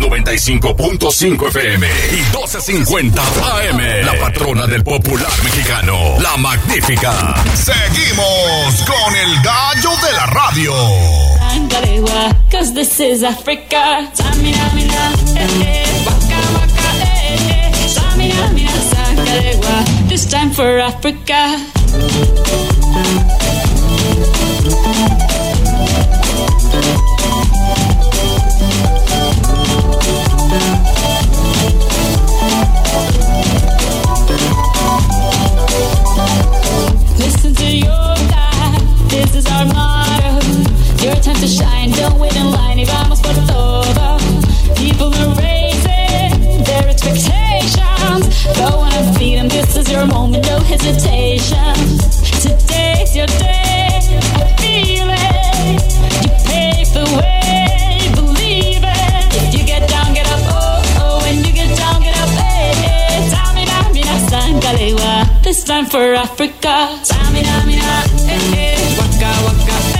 95.5 FM y 12.50 AM. La patrona del popular mexicano, la magnífica. Seguimos con el gallo de la radio. This time for Africa. To shine. Don't wait in line y vamos por todo. People are raising their expectations. Go on and feed them. This is your moment, no hesitation. Today's your day. I feel it. You pave the way. Believe it. If you get down, get up. Oh, oh. When you get down, get up. Hey, hey. This time for Africa. Tamina, mina, hey, hey. Waka, waka, hey.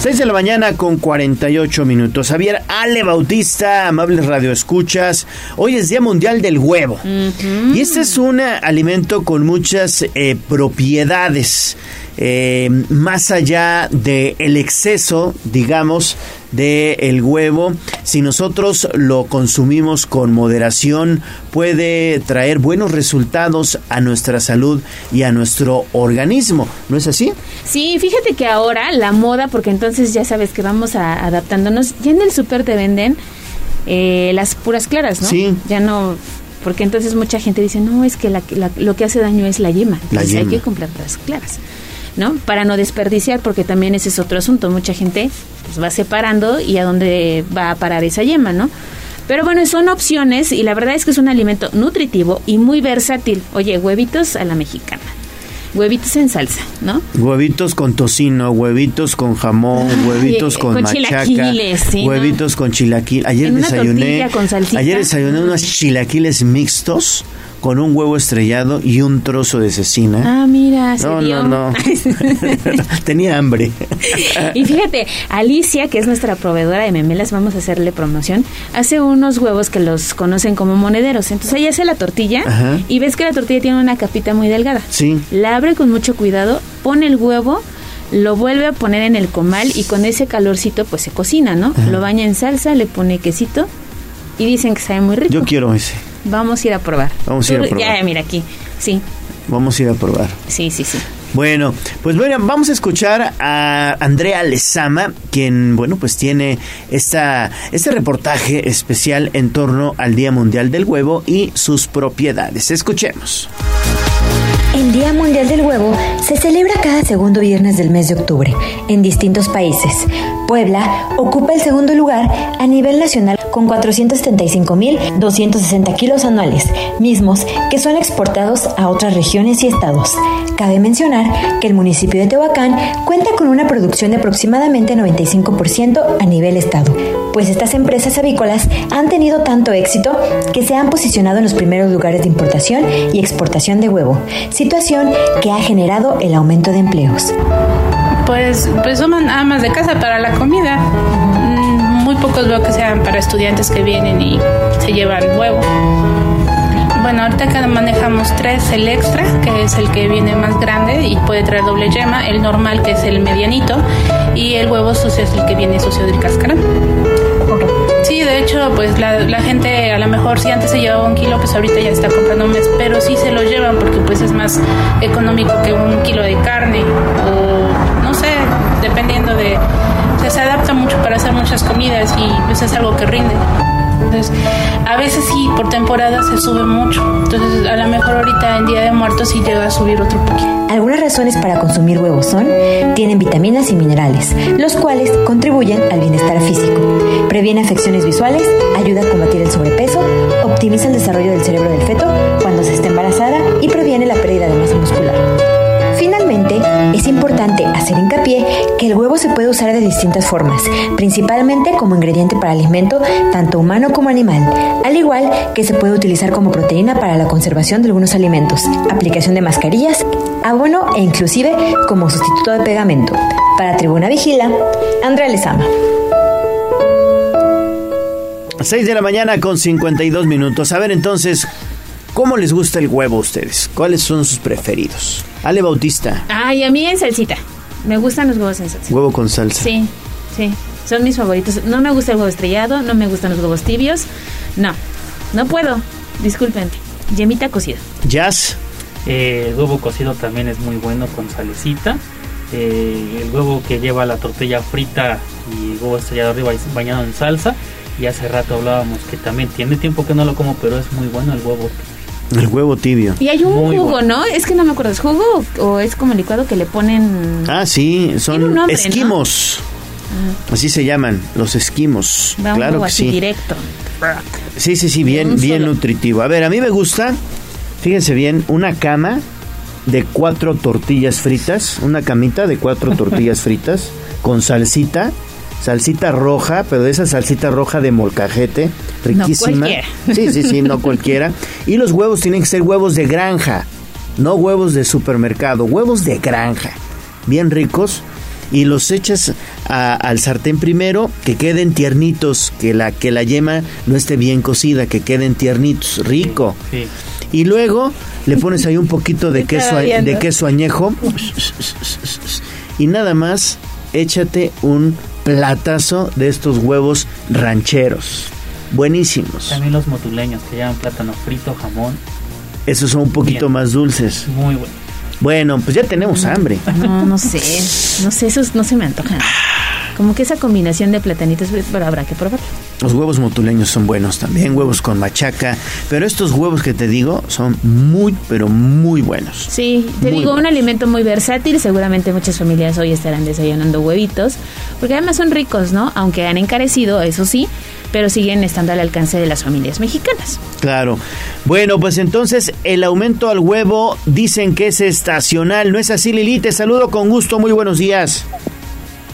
6 de la mañana con 48 minutos. Javier Ale Bautista, amables radioescuchas. Hoy es Día Mundial del Huevo. Y este es un alimento con muchas eh, propiedades. Eh, más allá del el exceso, digamos, del el huevo, si nosotros lo consumimos con moderación, puede traer buenos resultados a nuestra salud y a nuestro organismo. ¿No es así? Sí, fíjate que ahora la moda, porque entonces ya sabes que vamos a, adaptándonos, ya en el súper te venden eh, las puras claras, ¿no? Sí. Ya no, porque entonces mucha gente dice, no, es que la- la- lo que hace daño es la yema. La Entonces hay yema. que comprar las claras, ¿no? Para no desperdiciar, porque también ese es otro asunto. Mucha gente pues, va separando y a dónde va a parar esa yema, ¿no? Pero bueno, son opciones y la verdad es que es un alimento nutritivo y muy versátil. Oye, huevitos a la mexicana. Huevitos en salsa, ¿no? Huevitos con tocino, huevitos con jamón, Ay, huevitos con, con machaca, chilaquiles, huevitos con chilaquil. Ayer En desayuné, con ayer desayuné unos chilaquiles mixtos con un huevo estrellado y un trozo de cecina. Ah, mira, se no, dio. no, no. [LAUGHS] [LAUGHS] Tenía hambre. y fíjate, Alicia, que es nuestra proveedora de memelas, vamos a hacerle promoción, hace unos huevos que los conocen como monederos. Entonces ella hace la tortilla Ajá. y ves que la tortilla tiene una capita muy delgada. Sí. La abre con mucho cuidado, pone el huevo, lo vuelve a poner en el comal y con ese calorcito pues se cocina, ¿no? Ajá. Lo baña en salsa, le pone quesito y dicen que sabe muy rico. Yo quiero ese. Vamos a ir a probar. Vamos a ir a probar. Ya, mira aquí. Sí, Vamos a ir a probar. sí, sí, sí. Bueno, pues bueno, vamos a escuchar a Andrea Lezama, quien, bueno, pues tiene esta, este reportaje especial en torno al Día Mundial del Huevo y sus propiedades. Escuchemos. El Día Mundial del Huevo se celebra cada segundo viernes del mes de octubre en distintos países. Puebla ocupa el segundo lugar a nivel nacional con 475.260 kilos anuales, mismos que son exportados a otras regiones y estados. Cabe mencionar que el municipio de Tehuacán cuenta con una producción de aproximadamente 95% a nivel estado, pues estas empresas avícolas han tenido tanto éxito que se han posicionado en los primeros lugares de importación y exportación de huevo, situación que ha generado el aumento de empleos. Pues, pues son amas de casa para la comida. Pocos veo que sean para estudiantes que vienen y se llevan huevo. Bueno, ahorita acá manejamos tres, el extra, que es el que viene más grande y puede traer doble yema, el normal, que es el medianito, y el huevo sucio es el que viene sucio del cascarón. Sí, de hecho, pues la, la gente a lo mejor si antes se llevaba un kilo, pues ahorita ya está comprando un mes, pero sí se lo llevan porque pues es más económico que un kilo de carne o no sé, dependiendo de... sea, se adapta mucho para hacer muchas comidas y pues es algo que rinde. Entonces, a veces sí, por temporada se sube mucho. Entonces, a lo mejor ahorita en Día de Muertos sí llega a subir otro poquito. Algunas razones para consumir huevos son, tienen vitaminas y minerales, los cuales contribuyen al bienestar físico, previene afecciones visuales, ayuda a combatir el sobrepeso, optimiza el desarrollo del cerebro del feto es importante hacer hincapié que el huevo se puede usar de distintas formas, principalmente como ingrediente para alimento tanto humano como animal, al igual que se puede utilizar como proteína para la conservación de algunos alimentos, aplicación de mascarillas, abono e inclusive como sustituto de pegamento. Para Tribuna Vigila, Andrea Lezama. 6 de la mañana con 52 minutos. A ver entonces, ¿cómo les gusta el huevo a ustedes? ¿Cuáles son sus preferidos? Ale Bautista, Ay, a mí en salsita. Me gustan los huevos en salsa. huevo con salsa. Sí, sí. Son mis favoritos. No me gusta el huevo estrellado, no me gustan los huevos tibios. No, no puedo. Disculpen. Yemita cocida. Jazz. Eh, el huevo cocido también es muy bueno con salecita. Eh, el huevo que lleva la tortilla frita y el huevo estrellado arriba y bañado en salsa. Y hace rato hablábamos que también tiene tiempo que no lo como, pero es muy bueno el huevo. El huevo tibio. Y hay un Muy jugo, bueno. ¿no? Es que no me acuerdo. ¿Es jugo o, es como licuado que le ponen... Ah, sí, son nombre, ¿no? esquimos. Así se llaman, los esquimos. Va un claro jugo que así sí. directo. Sí, sí, sí, bien, bien solo. nutritivo. A ver, a mí me gusta, fíjense bien, una cama de cuatro tortillas fritas, una camita de cuatro tortillas [LAUGHS] fritas con salsita, salsita roja, pero de esa salsita roja de molcajete, riquísima. cualquiera. sí, sí, sí, no cualquiera. [LAUGHS] Y los huevos tienen que ser huevos de granja, no huevos de supermercado, huevos de granja, bien ricos. Y los echas a- al sartén primero, que queden tiernitos, que la, que la yema no esté bien cocida, que queden tiernitos, rico. Sí. Y luego le pones ahí un poquito de [LAUGHS] queso, de queso añejo. [LAUGHS] Y nada más, échate un platazo de estos huevos rancheros. Buenísimos. También los motuleños que llevan plátano frito, jamón. Esos son un poquito Bien. más dulces. Muy bueno. Bueno, pues ya tenemos hambre. No, no sé. No sé, esos no se me antojan. [LAUGHS] Como que esa combinación de platanitos, pero habrá que probarlo. Los huevos motuleños son buenos también, huevos con machaca. Pero estos huevos que te digo son muy, pero muy buenos. Sí, te Muy digo, un alimento muy versátil. Seguramente muchas familias hoy estarán desayunando huevitos, porque además son ricos, ¿no? Aunque han encarecido, eso sí, pero siguen estando al alcance de las familias mexicanas. Claro. Bueno, pues entonces el aumento al huevo dicen que es estacional. ¿No es así, Lili? Te saludo con gusto. Muy buenos días.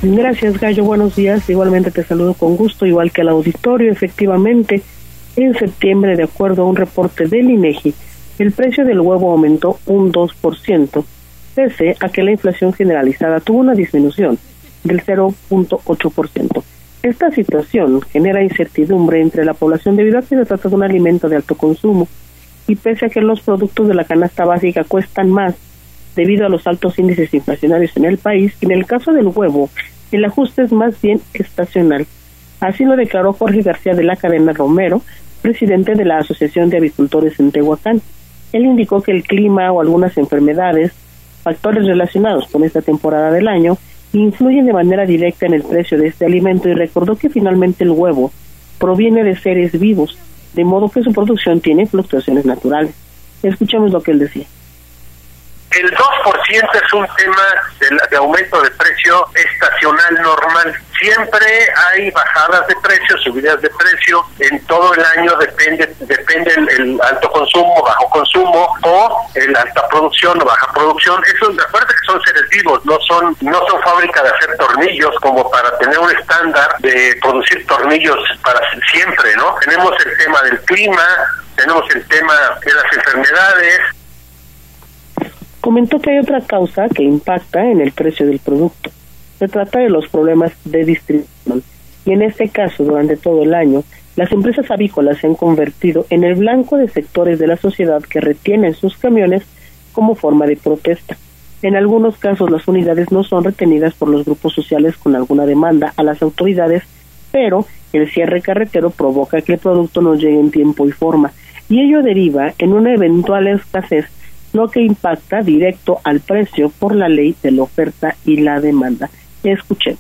Gracias, Gallo. Buenos días. Igualmente te saludo con gusto, igual que al auditorio. Efectivamente, en septiembre, de acuerdo a un reporte del INEGI, el precio del huevo aumentó un 2%, pese a que la inflación generalizada tuvo una disminución del 0.8%. Esta situación genera incertidumbre entre la población debido a que se trata de un alimento de alto consumo y pese a que los productos de la canasta básica cuestan más debido a los altos índices inflacionarios en el país, en el caso del huevo, el ajuste es más bien estacional. Así lo declaró Jorge García de la Cadena Romero, presidente de la Asociación de Avicultores en Tehuacán. Él indicó que el clima o algunas enfermedades, factores relacionados con esta temporada del año, influyen de manera directa en el precio de este alimento y recordó que finalmente el huevo proviene de seres vivos, de modo que su producción tiene fluctuaciones naturales. Escuchemos lo que él decía. El 2% es un tema de, de aumento de precio estacional normal. Siempre hay bajadas de precio, subidas de precio. En todo el año depende depende el, el alto consumo, bajo consumo o el alta producción o baja producción. Eso, acuérdate que son seres vivos, no son no son fábrica de hacer tornillos como para tener un estándar de producir tornillos para siempre, ¿no? Tenemos el tema del clima, tenemos el tema de las enfermedades, Comentó que hay otra causa que impacta en el precio del producto. Se trata de los problemas de distribución. Y en este caso, durante todo el año, las empresas avícolas se han convertido en el blanco de sectores de la sociedad que retienen sus camiones como forma de protesta. En algunos casos, las unidades no son retenidas por los grupos sociales con alguna demanda a las autoridades, pero el cierre carretero provoca que el producto no llegue en tiempo y forma, y ello deriva en una eventual escasez lo que impacta directo al precio por la ley de la oferta y la demanda. Escuchen.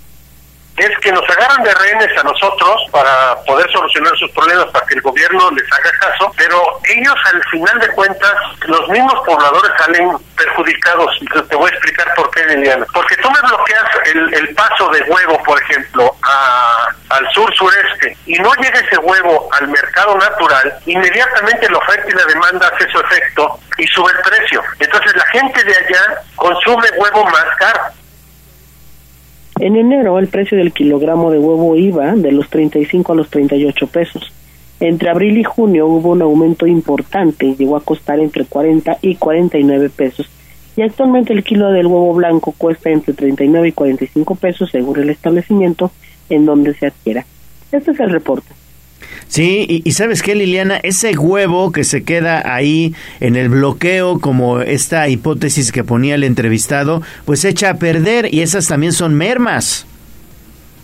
Es que nos agarran de rehenes a nosotros para poder solucionar sus problemas, para que el gobierno les haga caso, pero ellos al final de cuentas, los mismos pobladores salen perjudicados. Te voy a explicar por qué, Liliana. Porque tú me bloqueas el, el paso de huevo, por ejemplo, a- al sur-sureste, y no llega ese huevo al mercado natural, inmediatamente la oferta y la demanda hace su efecto y sube el precio. Entonces la gente de allá consume huevo más caro. En enero el precio del kilogramo de huevo iba de los 35 a los 38 pesos. Entre abril y junio hubo un aumento importante llegó a costar entre 40 y 49 pesos. Y actualmente el kilo del huevo blanco cuesta entre 39 y 45 pesos según el establecimiento en donde se adquiera. Este es el reporte. Sí, y, y sabes qué, Liliana, ese huevo que se queda ahí en el bloqueo, como esta hipótesis que ponía el entrevistado, pues se echa a perder y esas también son mermas.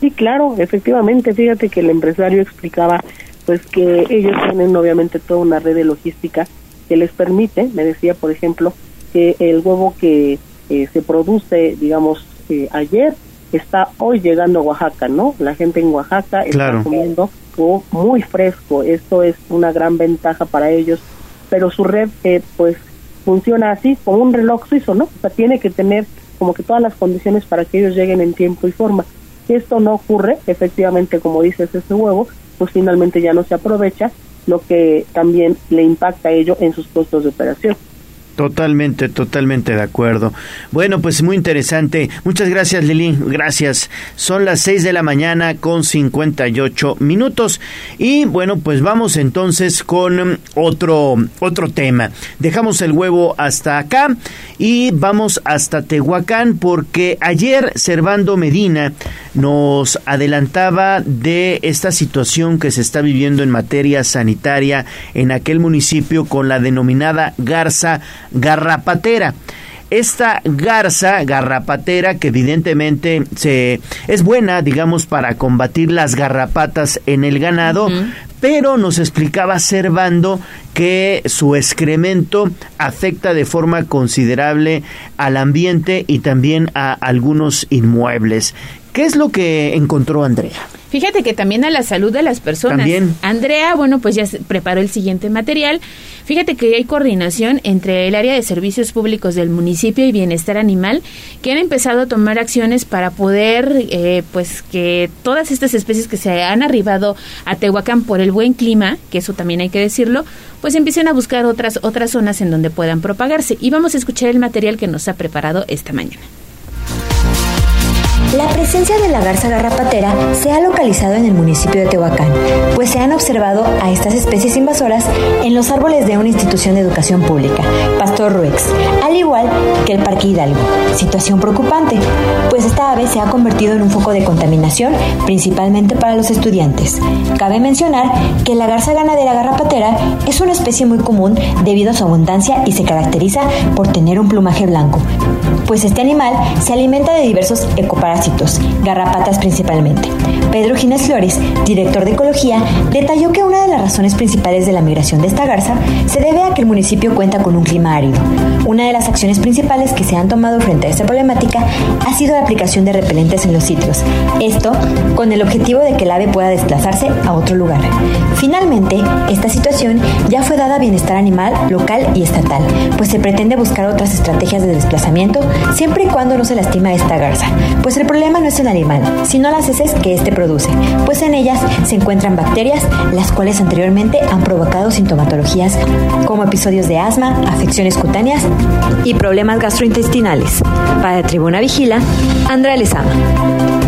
Sí, claro, efectivamente. Fíjate que el empresario explicaba pues que ellos tienen obviamente toda una red de logística que les permite, me decía por ejemplo, que el huevo que eh, se produce, digamos, eh, ayer, está hoy llegando a Oaxaca, ¿no? La gente en Oaxaca Claro. está comiendo huevo muy fresco. Esto es una gran ventaja para ellos, pero su red eh, pues funciona así como un reloj suizo, ¿no? O sea, tiene que tener como que todas las condiciones para que ellos lleguen en tiempo y forma. Si esto no ocurre, efectivamente, como dices, ese huevo, pues finalmente ya no se aprovecha, lo que también le impacta a ello en sus costos de operación. Totalmente, totalmente de acuerdo. Bueno, pues muy interesante. Muchas gracias, Lili. Gracias. Son las 6 de la mañana con 58 minutos. Y bueno, pues vamos entonces con otro, otro tema. Dejamos el huevo hasta acá y vamos hasta Tehuacán porque ayer Servando Medina nos adelantaba de esta situación que se está viviendo en materia sanitaria en aquel municipio con la denominada Garza garrapatera. Esta garza garrapatera que evidentemente se es buena, digamos, para combatir las garrapatas en el ganado, pero nos explicaba Servando que su excremento afecta de forma considerable al ambiente y también a algunos inmuebles. ¿Qué es lo que encontró Andrea? Fíjate que también a la salud de las personas. También. Andrea, bueno, pues ya preparó el siguiente material. Fíjate que hay coordinación entre el área de servicios públicos del municipio y bienestar animal que han empezado a tomar acciones para poder, eh, pues que todas estas especies que se han arribado a Tehuacán por el buen clima, que eso también hay que decirlo, pues empiecen a buscar otras otras zonas en donde puedan propagarse. Y vamos a escuchar el material que nos ha preparado esta mañana. La presencia de la garza garrapatera se ha localizado en el municipio de Tehuacán, pues se han observado a estas especies invasoras en los árboles de una institución de educación pública, Pastor Ruex, al igual que el Parque Hidalgo. Situación preocupante, pues esta ave se ha convertido en un foco de contaminación, principalmente para los estudiantes. Cabe mencionar que la garza ganadera garrapatera es una especie muy común debido a su abundancia y se caracteriza por tener un plumaje blanco, pues este animal se alimenta de diversos ecoparásitos garrapatas principalmente. Pedro Gines Flores, director de Ecología, detalló que una de las razones principales de la migración de esta garza se debe a que el municipio cuenta con un clima árido. Una de las acciones principales que se han tomado frente a esta problemática ha sido la aplicación de repelentes en los sitios. Esto con el objetivo de que el ave pueda desplazarse a otro lugar. Finalmente, esta situación ya fue dada a bienestar animal local y estatal, pues se pretende buscar otras estrategias de desplazamiento siempre y cuando no se lastima esta garza, pues el problema no es el animal, sino las heces que éste produce, pues en ellas se encuentran bacterias, las cuales anteriormente han provocado sintomatologías como episodios de asma, afecciones cutáneas y problemas gastrointestinales. Para Tribuna Vigila, Andrea Lezama.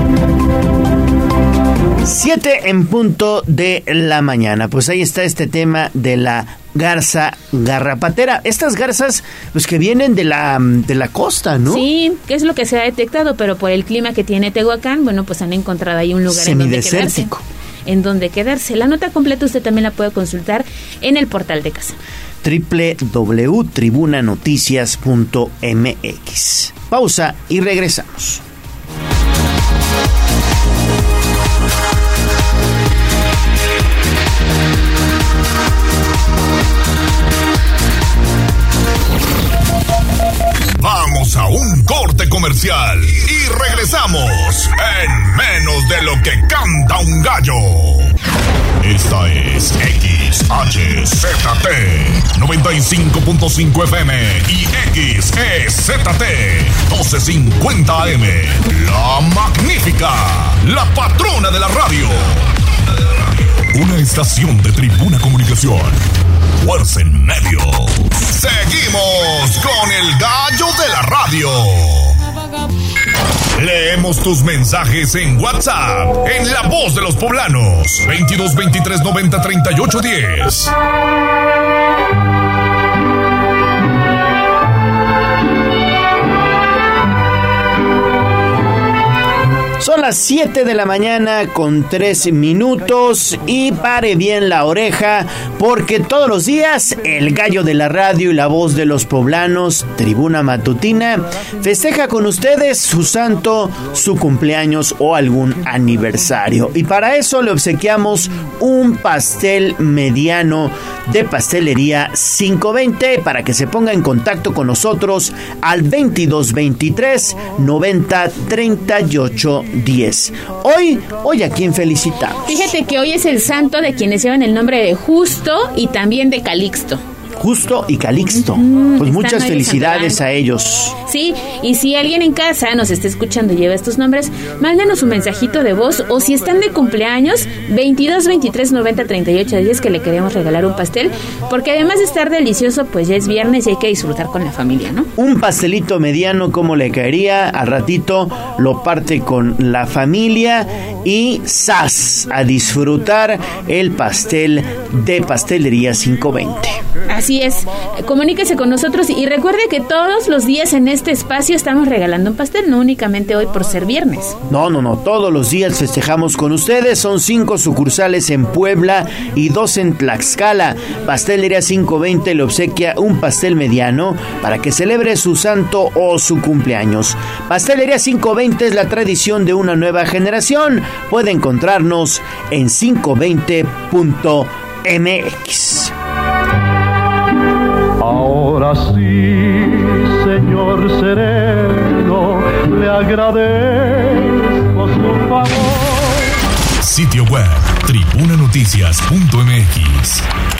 Siete en punto de la mañana. Pues ahí está este tema de la garza garrapatera. Estas garzas, pues que vienen de la, de la costa, ¿no? Sí, que es lo que se ha detectado, pero por el clima que tiene Tehuacán, bueno, pues han encontrado ahí un lugar en donde quedarse. En donde quedarse. La nota completa usted también la puede consultar en el portal de casa www.tribunanoticias.mx. Pausa y regresamos. Un corte comercial y regresamos en menos de lo que canta un gallo. Esta es XHZT 95.5 FM y XEZT 1250 AM. La magnífica, la patrona de la radio. Una estación de tribuna comunicación. Fuerza en medio. Seguimos con el gallo de la radio. Leemos tus mensajes en WhatsApp, en La Voz de los Poblanos, 22 23 90 38 10. Son las 7 de la mañana con 3 minutos y pare bien la oreja porque todos los días el gallo de la radio y la voz de los poblanos, tribuna matutina, festeja con ustedes su santo, su cumpleaños o algún aniversario. Y para eso le obsequiamos un pastel mediano de pastelería 520 para que se ponga en contacto con nosotros al 2223 90 38 10. Hoy, hoy a quién felicitamos. Fíjate que hoy es el santo de quienes llevan el nombre de Justo y también de Calixto. Justo y Calixto. pues muchas felicidades a ellos. Sí, y si alguien en casa nos está escuchando y lleva estos nombres, mándenos un mensajito de voz o si están de cumpleaños, 22 23 90 38 10 que le queremos regalar un pastel, porque además de estar delicioso, pues ya es viernes y hay que disfrutar con la familia, ¿no? Un pastelito mediano, como le caería? Al ratito lo parte con la familia y ¡zas! A disfrutar el pastel de Pastelería 520. Así es, comuníquese con nosotros y recuerde que todos los días en este espacio estamos regalando un pastel, no únicamente hoy por ser viernes. No, no, no, todos los días festejamos con ustedes, son cinco sucursales en Puebla y dos en Tlaxcala. Pastelería 520 le obsequia un pastel mediano para que celebre su santo o su cumpleaños. Pastelería 520 es la tradición de una nueva generación. Puede encontrarnos en 520.mx. Ahora sí, señor sereno, le agradezco su favor. Sitio web, tribunanoticias.mx.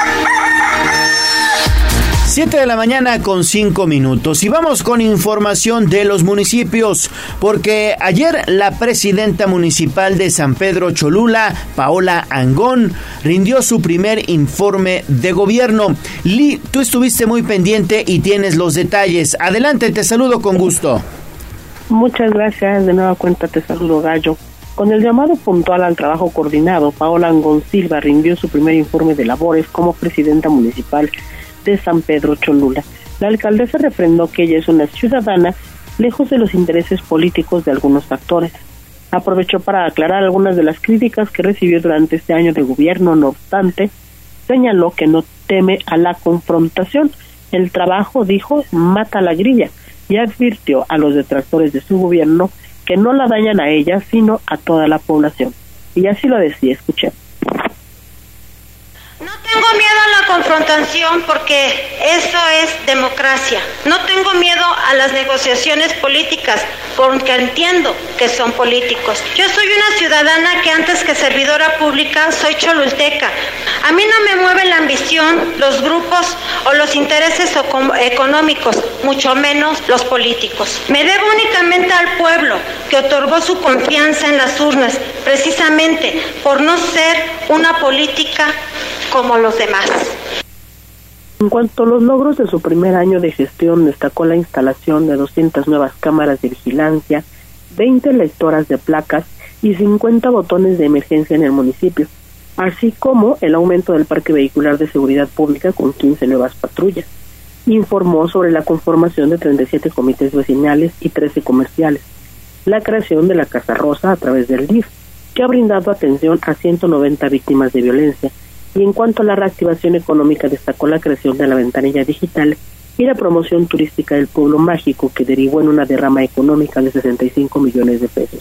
7 de la mañana con 5 minutos y vamos con información de los municipios porque ayer la presidenta municipal de San Pedro Cholula, Paola Angón, rindió su primer informe de gobierno. Lee, tú estuviste muy pendiente y tienes los detalles. Adelante, te saludo con gusto. Muchas gracias, de nueva cuenta te saludo Gallo. Con el llamado puntual al trabajo coordinado, Paola Angón Silva rindió su primer informe de labores como presidenta municipal de San Pedro Cholula. La alcaldesa refrendó que ella es una ciudadana lejos de los intereses políticos de algunos factores. Aprovechó para aclarar algunas de las críticas que recibió durante este año de gobierno, no obstante, señaló que no teme a la confrontación. El trabajo, dijo, mata la grilla y advirtió a los detractores de su gobierno que no la dañan a ella, sino a toda la población. Y así lo decía, escuché. No tengo miedo a la confrontación porque eso es democracia. No tengo miedo a las negociaciones políticas porque entiendo que son políticos. Yo soy una ciudadana que antes que servidora pública soy cholulteca. A mí no me mueve la ambición, los grupos o los intereses económicos, mucho menos los políticos. Me debo únicamente al pueblo que otorgó su confianza en las urnas, precisamente por no ser una política como los demás. En cuanto a los logros de su primer año de gestión, destacó la instalación de 200 nuevas cámaras de vigilancia, 20 lectoras de placas y 50 botones de emergencia en el municipio, así como el aumento del parque vehicular de seguridad pública con 15 nuevas patrullas. Informó sobre la conformación de 37 comités vecinales y 13 comerciales, la creación de la Casa Rosa a través del DIF, que ha brindado atención a 190 víctimas de violencia, y en cuanto a la reactivación económica, destacó la creación de la ventanilla digital y la promoción turística del pueblo mágico, que derivó en una derrama económica de 65 millones de pesos.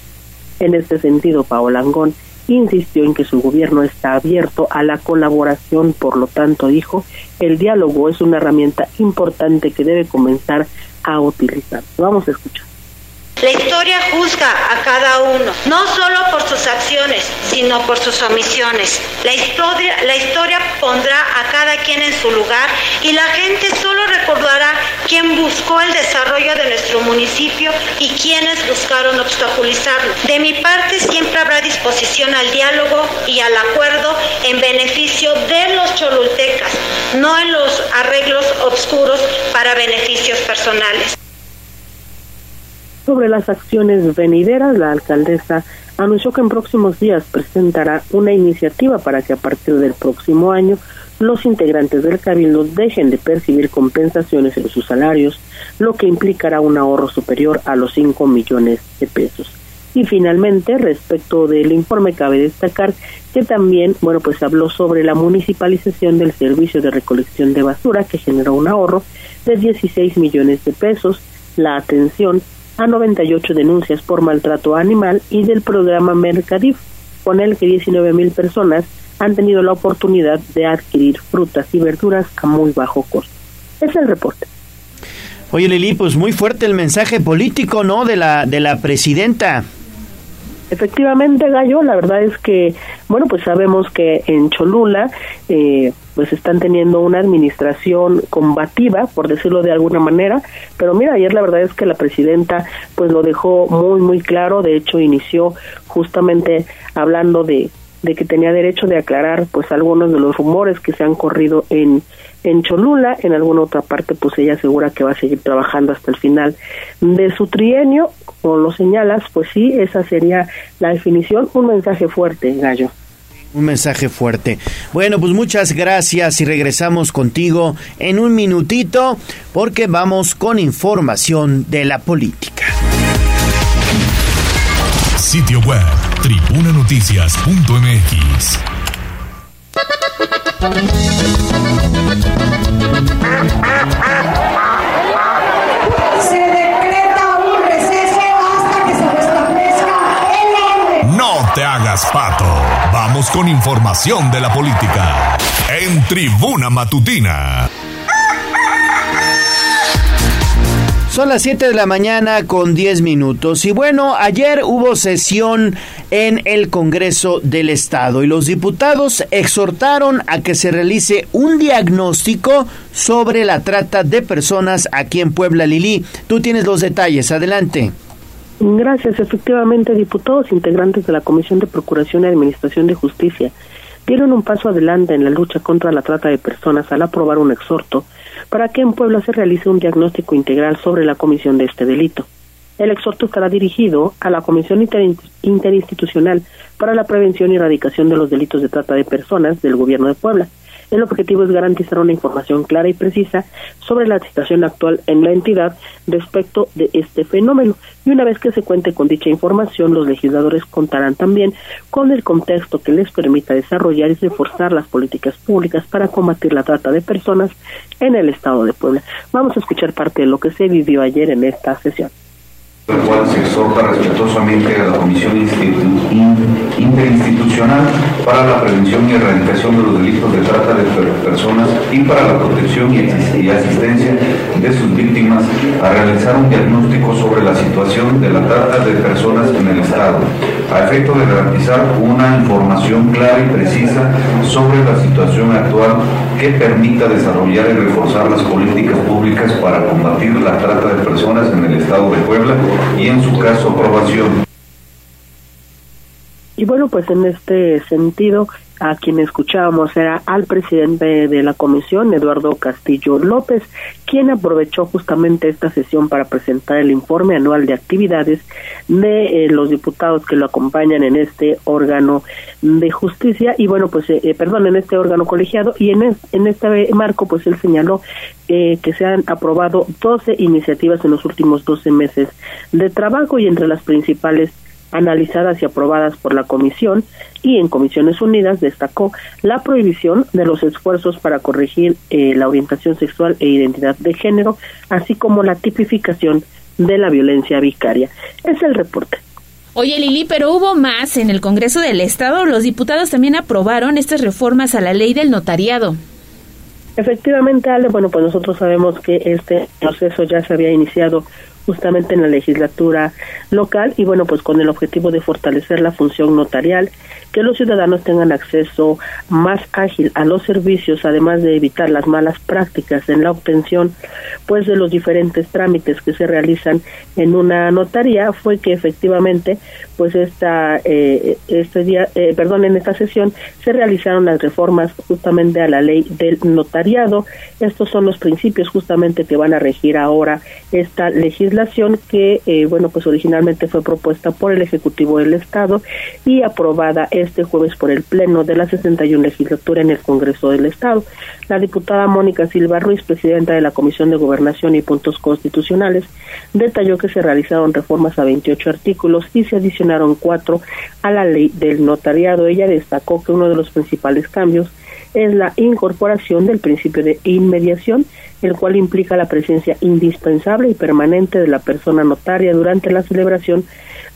En este sentido, Paola Angón insistió en que su gobierno está abierto a la colaboración, por lo tanto, dijo, el diálogo es una herramienta importante que debe comenzar a utilizar. Vamos a escuchar. La historia juzga a cada uno, no solo por sus acciones, sino por sus omisiones. La historia, la historia pondrá a cada quien en su lugar y la gente solo recordará quién buscó el desarrollo de nuestro municipio y quiénes buscaron obstaculizarlo. De mi parte siempre habrá disposición al diálogo y al acuerdo en beneficio de los cholultecas, no en los arreglos obscuros para beneficios personales. Sobre las acciones venideras, la alcaldesa anunció que en próximos días presentará una iniciativa para que a partir del próximo año los integrantes del cabildo dejen de percibir compensaciones en sus salarios, lo que implicará un ahorro superior a los 5 millones de pesos. Y finalmente, respecto del informe, cabe destacar que también, bueno, pues habló sobre la municipalización del servicio de recolección de basura, que generó un ahorro de 16 millones de pesos, la atención a 98 denuncias por maltrato animal y del programa Mercadif, con el que 19 mil personas han tenido la oportunidad de adquirir frutas y verduras a muy bajo costo. Es el reporte. Oye Lili, pues muy fuerte el mensaje político, ¿no? De la de la presidenta. Efectivamente, Gallo, la verdad es que, bueno, pues sabemos que en Cholula, eh, pues están teniendo una administración combativa, por decirlo de alguna manera, pero mira, ayer la verdad es que la presidenta, pues lo dejó muy, muy claro, de hecho inició justamente hablando de, de que tenía derecho de aclarar, pues algunos de los rumores que se han corrido en en Cholula, en alguna otra parte pues ella asegura que va a seguir trabajando hasta el final de su trienio, como lo señalas, pues sí, esa sería la definición, un mensaje fuerte, Gallo. Un mensaje fuerte. Bueno, pues muchas gracias y regresamos contigo en un minutito porque vamos con información de la política. Sitio web, tribunanoticias.mx. Se decreta un receso hasta que se restablezca el. No te hagas pato. Vamos con información de la política. En Tribuna Matutina. Son las 7 de la mañana con 10 minutos. Y bueno, ayer hubo sesión en el Congreso del Estado y los diputados exhortaron a que se realice un diagnóstico sobre la trata de personas aquí en Puebla, Lili. Tú tienes los detalles, adelante. Gracias. Efectivamente, diputados integrantes de la Comisión de Procuración y Administración de Justicia dieron un paso adelante en la lucha contra la trata de personas al aprobar un exhorto para que en Puebla se realice un diagnóstico integral sobre la comisión de este delito. El exhorto estará dirigido a la Comisión Interinstitucional para la Prevención y Erradicación de los Delitos de Trata de Personas del Gobierno de Puebla, el objetivo es garantizar una información clara y precisa sobre la situación actual en la entidad respecto de este fenómeno. Y una vez que se cuente con dicha información, los legisladores contarán también con el contexto que les permita desarrollar y reforzar las políticas públicas para combatir la trata de personas en el estado de Puebla. Vamos a escuchar parte de lo que se vivió ayer en esta sesión el cual se exhorta respetuosamente a la Comisión Interinstitucional para la Prevención y Erradicación de los Delitos de Trata de Personas y para la protección y asistencia de sus víctimas a realizar un diagnóstico sobre la situación de la trata de personas en el Estado, a efecto de garantizar una información clara y precisa sobre la situación actual que permita desarrollar y reforzar las políticas públicas para combatir la trata de personas en el Estado de Puebla y en su caso aprobación. Y bueno, pues en este sentido, a quien escuchábamos era al presidente de la comisión, Eduardo Castillo López, quien aprovechó justamente esta sesión para presentar el informe anual de actividades de eh, los diputados que lo acompañan en este órgano de justicia. Y bueno, pues, eh, eh, perdón, en este órgano colegiado. Y en, en este marco, pues él señaló que se han aprobado 12 iniciativas en los últimos 12 meses de trabajo. Y entre las principales analizadas y aprobadas por la Comisión y en Comisiones Unidas destacó la prohibición de los esfuerzos para corregir eh, la orientación sexual e identidad de género, así como la tipificación de la violencia vicaria. Es el reporte. Oye Lili, pero hubo más en el Congreso del Estado. Los diputados también aprobaron estas reformas a la ley del notariado. Efectivamente, Ale, bueno, pues nosotros sabemos que este proceso ya se había iniciado justamente en la legislatura local y bueno, pues con el objetivo de fortalecer la función notarial, que los ciudadanos tengan acceso más ágil a los servicios, además de evitar las malas prácticas en la obtención pues de los diferentes trámites que se realizan en una notaría, fue que efectivamente pues esta eh, este día, eh, perdón, en esta sesión se realizaron las reformas justamente a la ley del notariado. Estos son los principios justamente que van a regir ahora esta legislación que, eh, bueno, pues originalmente fue propuesta por el Ejecutivo del Estado y aprobada este jueves por el Pleno de la 61 legislatura en el Congreso del Estado. La diputada Mónica Silva Ruiz, presidenta de la Comisión de Gobernación y Puntos Constitucionales, detalló que se realizaron reformas a 28 artículos y se adicionaron cuatro a la ley del notariado. Ella destacó que uno de los principales cambios es la incorporación del principio de inmediación el cual implica la presencia indispensable y permanente de la persona notaria durante la celebración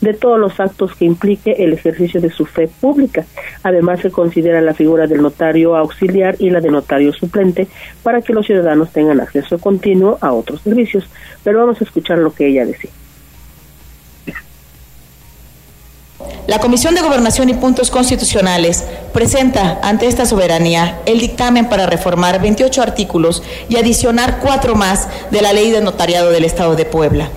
de todos los actos que implique el ejercicio de su fe pública. Además, se considera la figura del notario auxiliar y la de notario suplente para que los ciudadanos tengan acceso continuo a otros servicios. Pero vamos a escuchar lo que ella decía. La Comisión de Gobernación y Puntos Constitucionales presenta ante esta soberanía el dictamen para reformar 28 artículos y adicionar cuatro más de la Ley de Notariado del Estado de Puebla.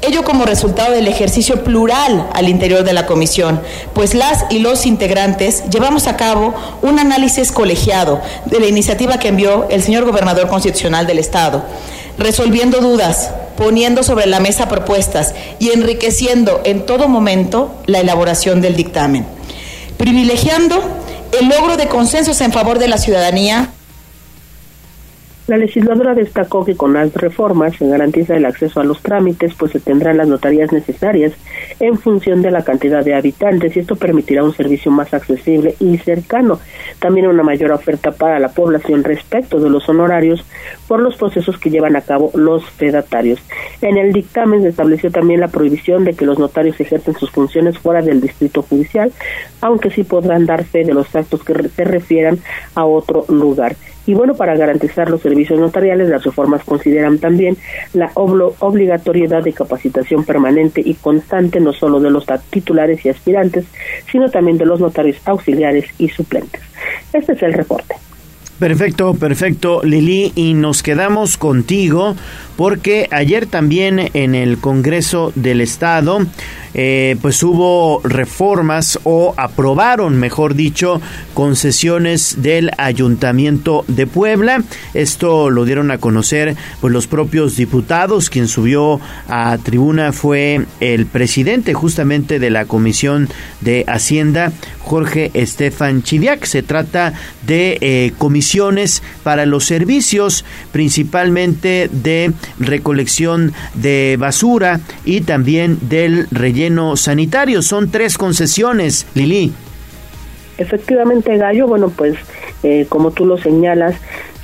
Ello como resultado del ejercicio plural al interior de la comisión, pues las y los integrantes llevamos a cabo un análisis colegiado de la iniciativa que envió el señor gobernador constitucional del Estado, resolviendo dudas, poniendo sobre la mesa propuestas y enriqueciendo en todo momento la elaboración del dictamen, privilegiando el logro de consensos en favor de la ciudadanía la legisladora destacó que con las reformas se garantiza el acceso a los trámites, pues se tendrán las notarías necesarias en función de la cantidad de habitantes y esto permitirá un servicio más accesible y cercano. También una mayor oferta para la población respecto de los honorarios por los procesos que llevan a cabo los fedatarios. En el dictamen se estableció también la prohibición de que los notarios ejercen sus funciones fuera del distrito judicial, aunque sí podrán dar fe de los actos que se refieran a otro lugar. Y bueno, para garantizar los servicios notariales, las reformas consideran también la obligatoriedad de capacitación permanente y constante, no solo de los titulares y aspirantes, sino también de los notarios auxiliares y suplentes. Este es el reporte. Perfecto, perfecto, Lili, y nos quedamos contigo porque ayer también en el Congreso del Estado eh, pues hubo reformas o aprobaron, mejor dicho, concesiones del Ayuntamiento de Puebla. Esto lo dieron a conocer pues los propios diputados. Quien subió a tribuna fue el presidente justamente de la Comisión de Hacienda, Jorge Estefan Chidiac. Se trata de eh, para los servicios, principalmente de recolección de basura y también del relleno sanitario. Son tres concesiones, Lili. Efectivamente, Gallo, bueno, pues eh, como tú lo señalas,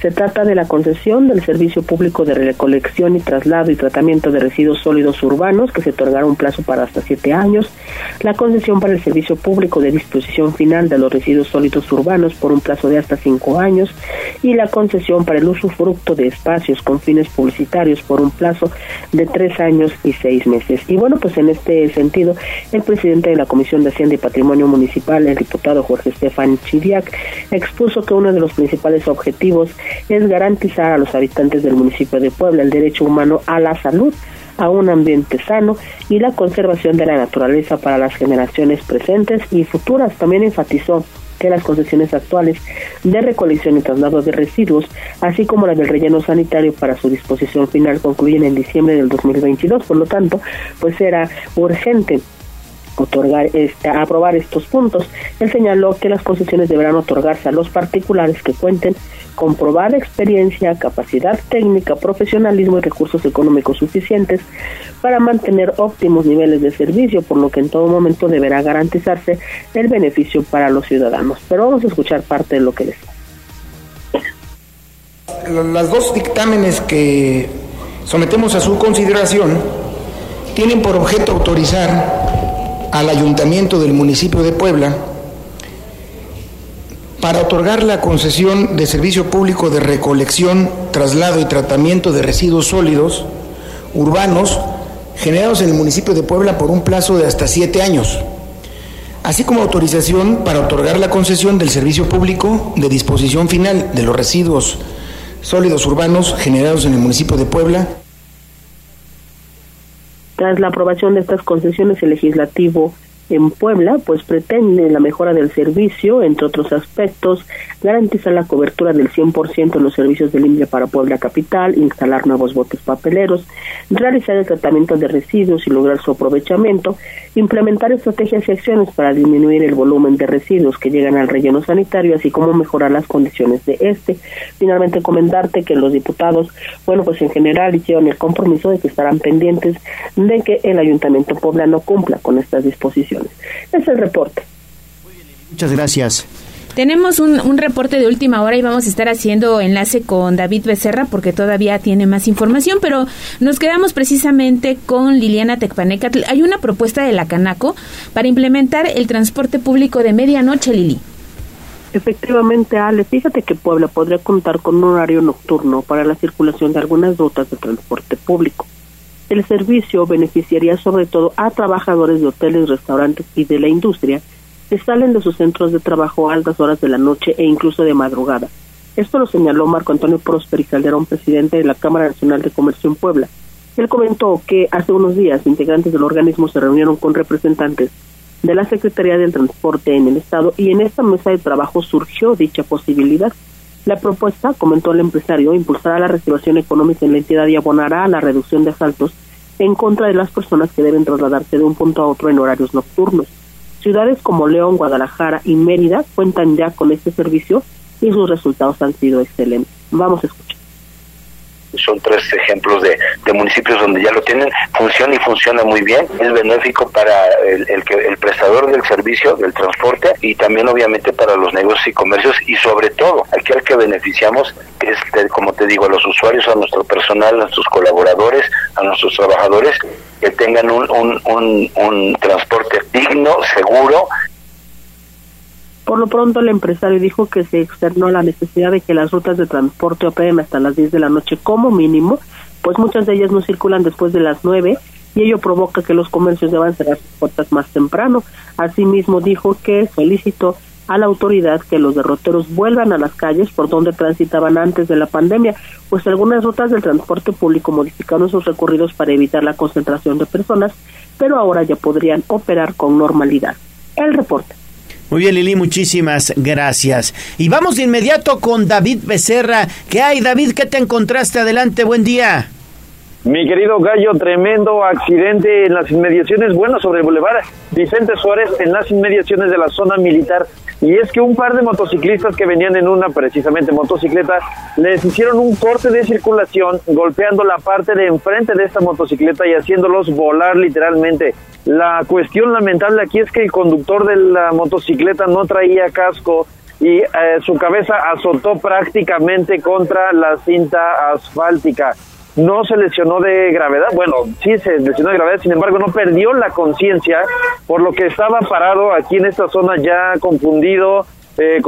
se trata de la concesión del Servicio Público de Recolección y Traslado y Tratamiento de Residuos Sólidos Urbanos, que se otorgará un plazo para hasta siete años, la concesión para el Servicio Público de Disposición Final de los Residuos Sólidos Urbanos por un plazo de hasta cinco años y la concesión para el usufructo de espacios con fines publicitarios por un plazo de tres años y seis meses. Y bueno, pues en este sentido, el presidente de la Comisión de Hacienda y Patrimonio Municipal, el diputado Jorge Estefan Chiriac, expuso que uno de los principales objetivos es garantizar a los habitantes del municipio de Puebla el derecho humano a la salud, a un ambiente sano y la conservación de la naturaleza para las generaciones presentes y futuras. También enfatizó que las concesiones actuales de recolección y traslado de residuos, así como las del relleno sanitario para su disposición final, concluyen en diciembre del 2022. Por lo tanto, pues era urgente otorgar este, aprobar estos puntos. Él señaló que las concesiones deberán otorgarse a los particulares que cuenten con probada experiencia, capacidad técnica, profesionalismo y recursos económicos suficientes para mantener óptimos niveles de servicio, por lo que en todo momento deberá garantizarse el beneficio para los ciudadanos. Pero vamos a escuchar parte de lo que decía. Las dos dictámenes que sometemos a su consideración tienen por objeto autorizar al ayuntamiento del municipio de Puebla para otorgar la concesión de servicio público de recolección, traslado y tratamiento de residuos sólidos urbanos generados en el municipio de Puebla por un plazo de hasta siete años, así como autorización para otorgar la concesión del servicio público de disposición final de los residuos sólidos urbanos generados en el municipio de Puebla tras la aprobación de estas concesiones, el legislativo en Puebla, pues pretende la mejora del servicio, entre otros aspectos, garantizar la cobertura del 100% en los servicios de limpia para Puebla Capital, instalar nuevos botes papeleros, realizar el tratamiento de residuos y lograr su aprovechamiento, implementar estrategias y acciones para disminuir el volumen de residuos que llegan al relleno sanitario, así como mejorar las condiciones de este. Finalmente, comentarte que los diputados, bueno, pues en general hicieron el compromiso de que estarán pendientes de que el Ayuntamiento Puebla no cumpla con estas disposiciones. Es el reporte. Muchas gracias. Tenemos un, un, reporte de última hora y vamos a estar haciendo enlace con David Becerra porque todavía tiene más información, pero nos quedamos precisamente con Liliana Tecpaneca. Hay una propuesta de la Canaco para implementar el transporte público de medianoche, Lili. Efectivamente, Ale, fíjate que Puebla podría contar con un horario nocturno para la circulación de algunas rutas de transporte público. El servicio beneficiaría sobre todo a trabajadores de hoteles, restaurantes y de la industria que salen de sus centros de trabajo a altas horas de la noche e incluso de madrugada. Esto lo señaló Marco Antonio Prósper y Calderón, presidente de la Cámara Nacional de Comercio en Puebla. Él comentó que hace unos días integrantes del organismo se reunieron con representantes de la Secretaría del Transporte en el Estado y en esta mesa de trabajo surgió dicha posibilidad. La propuesta, comentó el empresario, impulsará la reactivación económica en la entidad y abonará a la reducción de asaltos en contra de las personas que deben trasladarse de un punto a otro en horarios nocturnos. Ciudades como León, Guadalajara y Mérida cuentan ya con este servicio y sus resultados han sido excelentes. Vamos a escuchar son tres ejemplos de, municipios donde ya lo tienen, funciona y funciona muy bien, es benéfico para el, el, el prestador del servicio, del transporte y también obviamente para los negocios y comercios y sobre todo aquí al que beneficiamos es, como te digo, a los usuarios, a nuestro personal, a nuestros colaboradores, a nuestros trabajadores que tengan un, un, un, un transporte digno, seguro por lo pronto, el empresario dijo que se externó la necesidad de que las rutas de transporte operen hasta las 10 de la noche como mínimo, pues muchas de ellas no circulan después de las 9 y ello provoca que los comercios deban cerrar sus puertas más temprano. Asimismo, dijo que solicitó a la autoridad que los derroteros vuelvan a las calles por donde transitaban antes de la pandemia, pues algunas rutas del transporte público modificaron sus recorridos para evitar la concentración de personas, pero ahora ya podrían operar con normalidad. El reporte. Muy bien, Lili, muchísimas gracias. Y vamos de inmediato con David Becerra. ¿Qué hay, David? ¿Qué te encontraste? Adelante, buen día. Mi querido Gallo, tremendo accidente en las inmediaciones, bueno, sobre el Boulevard Vicente Suárez, en las inmediaciones de la zona militar. Y es que un par de motociclistas que venían en una precisamente motocicleta les hicieron un corte de circulación golpeando la parte de enfrente de esta motocicleta y haciéndolos volar literalmente. La cuestión lamentable aquí es que el conductor de la motocicleta no traía casco y eh, su cabeza azotó prácticamente contra la cinta asfáltica no se lesionó de gravedad, bueno, sí se lesionó de gravedad, sin embargo no perdió la conciencia, por lo que estaba parado aquí en esta zona ya confundido, eh,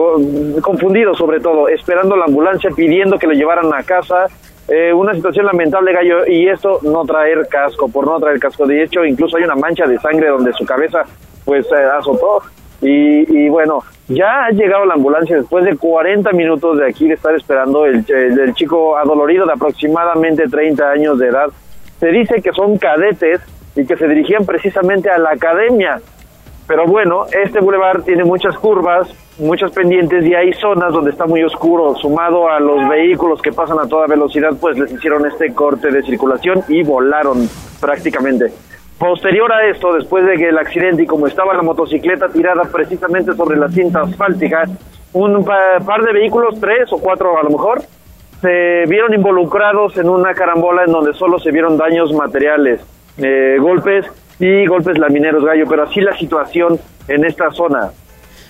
confundido sobre todo, esperando la ambulancia, pidiendo que lo llevaran a casa. Eh, una situación lamentable, Gallo, y esto no traer casco, por no traer casco. De hecho, incluso hay una mancha de sangre donde su cabeza pues eh, azotó. Y, bueno, ya ha llegado la ambulancia después de 40 minutos de aquí de estar esperando el, el, chico adolorido de aproximadamente 30 años de edad. Se dice que son cadetes y que se dirigían precisamente a la academia. Pero bueno, este bulevar tiene muchas curvas, muchas pendientes y hay zonas donde está muy oscuro. Sumado a los vehículos que pasan a toda velocidad, pues les hicieron este corte de circulación y volaron prácticamente. Posterior a esto, después de que el accidente y como estaba la motocicleta tirada precisamente sobre la cinta asfáltica, un par de vehículos, tres o cuatro a lo mejor, se vieron involucrados en una carambola en donde solo se vieron daños materiales, eh, golpes y golpes lamineros, gallo, pero así la situación en esta zona.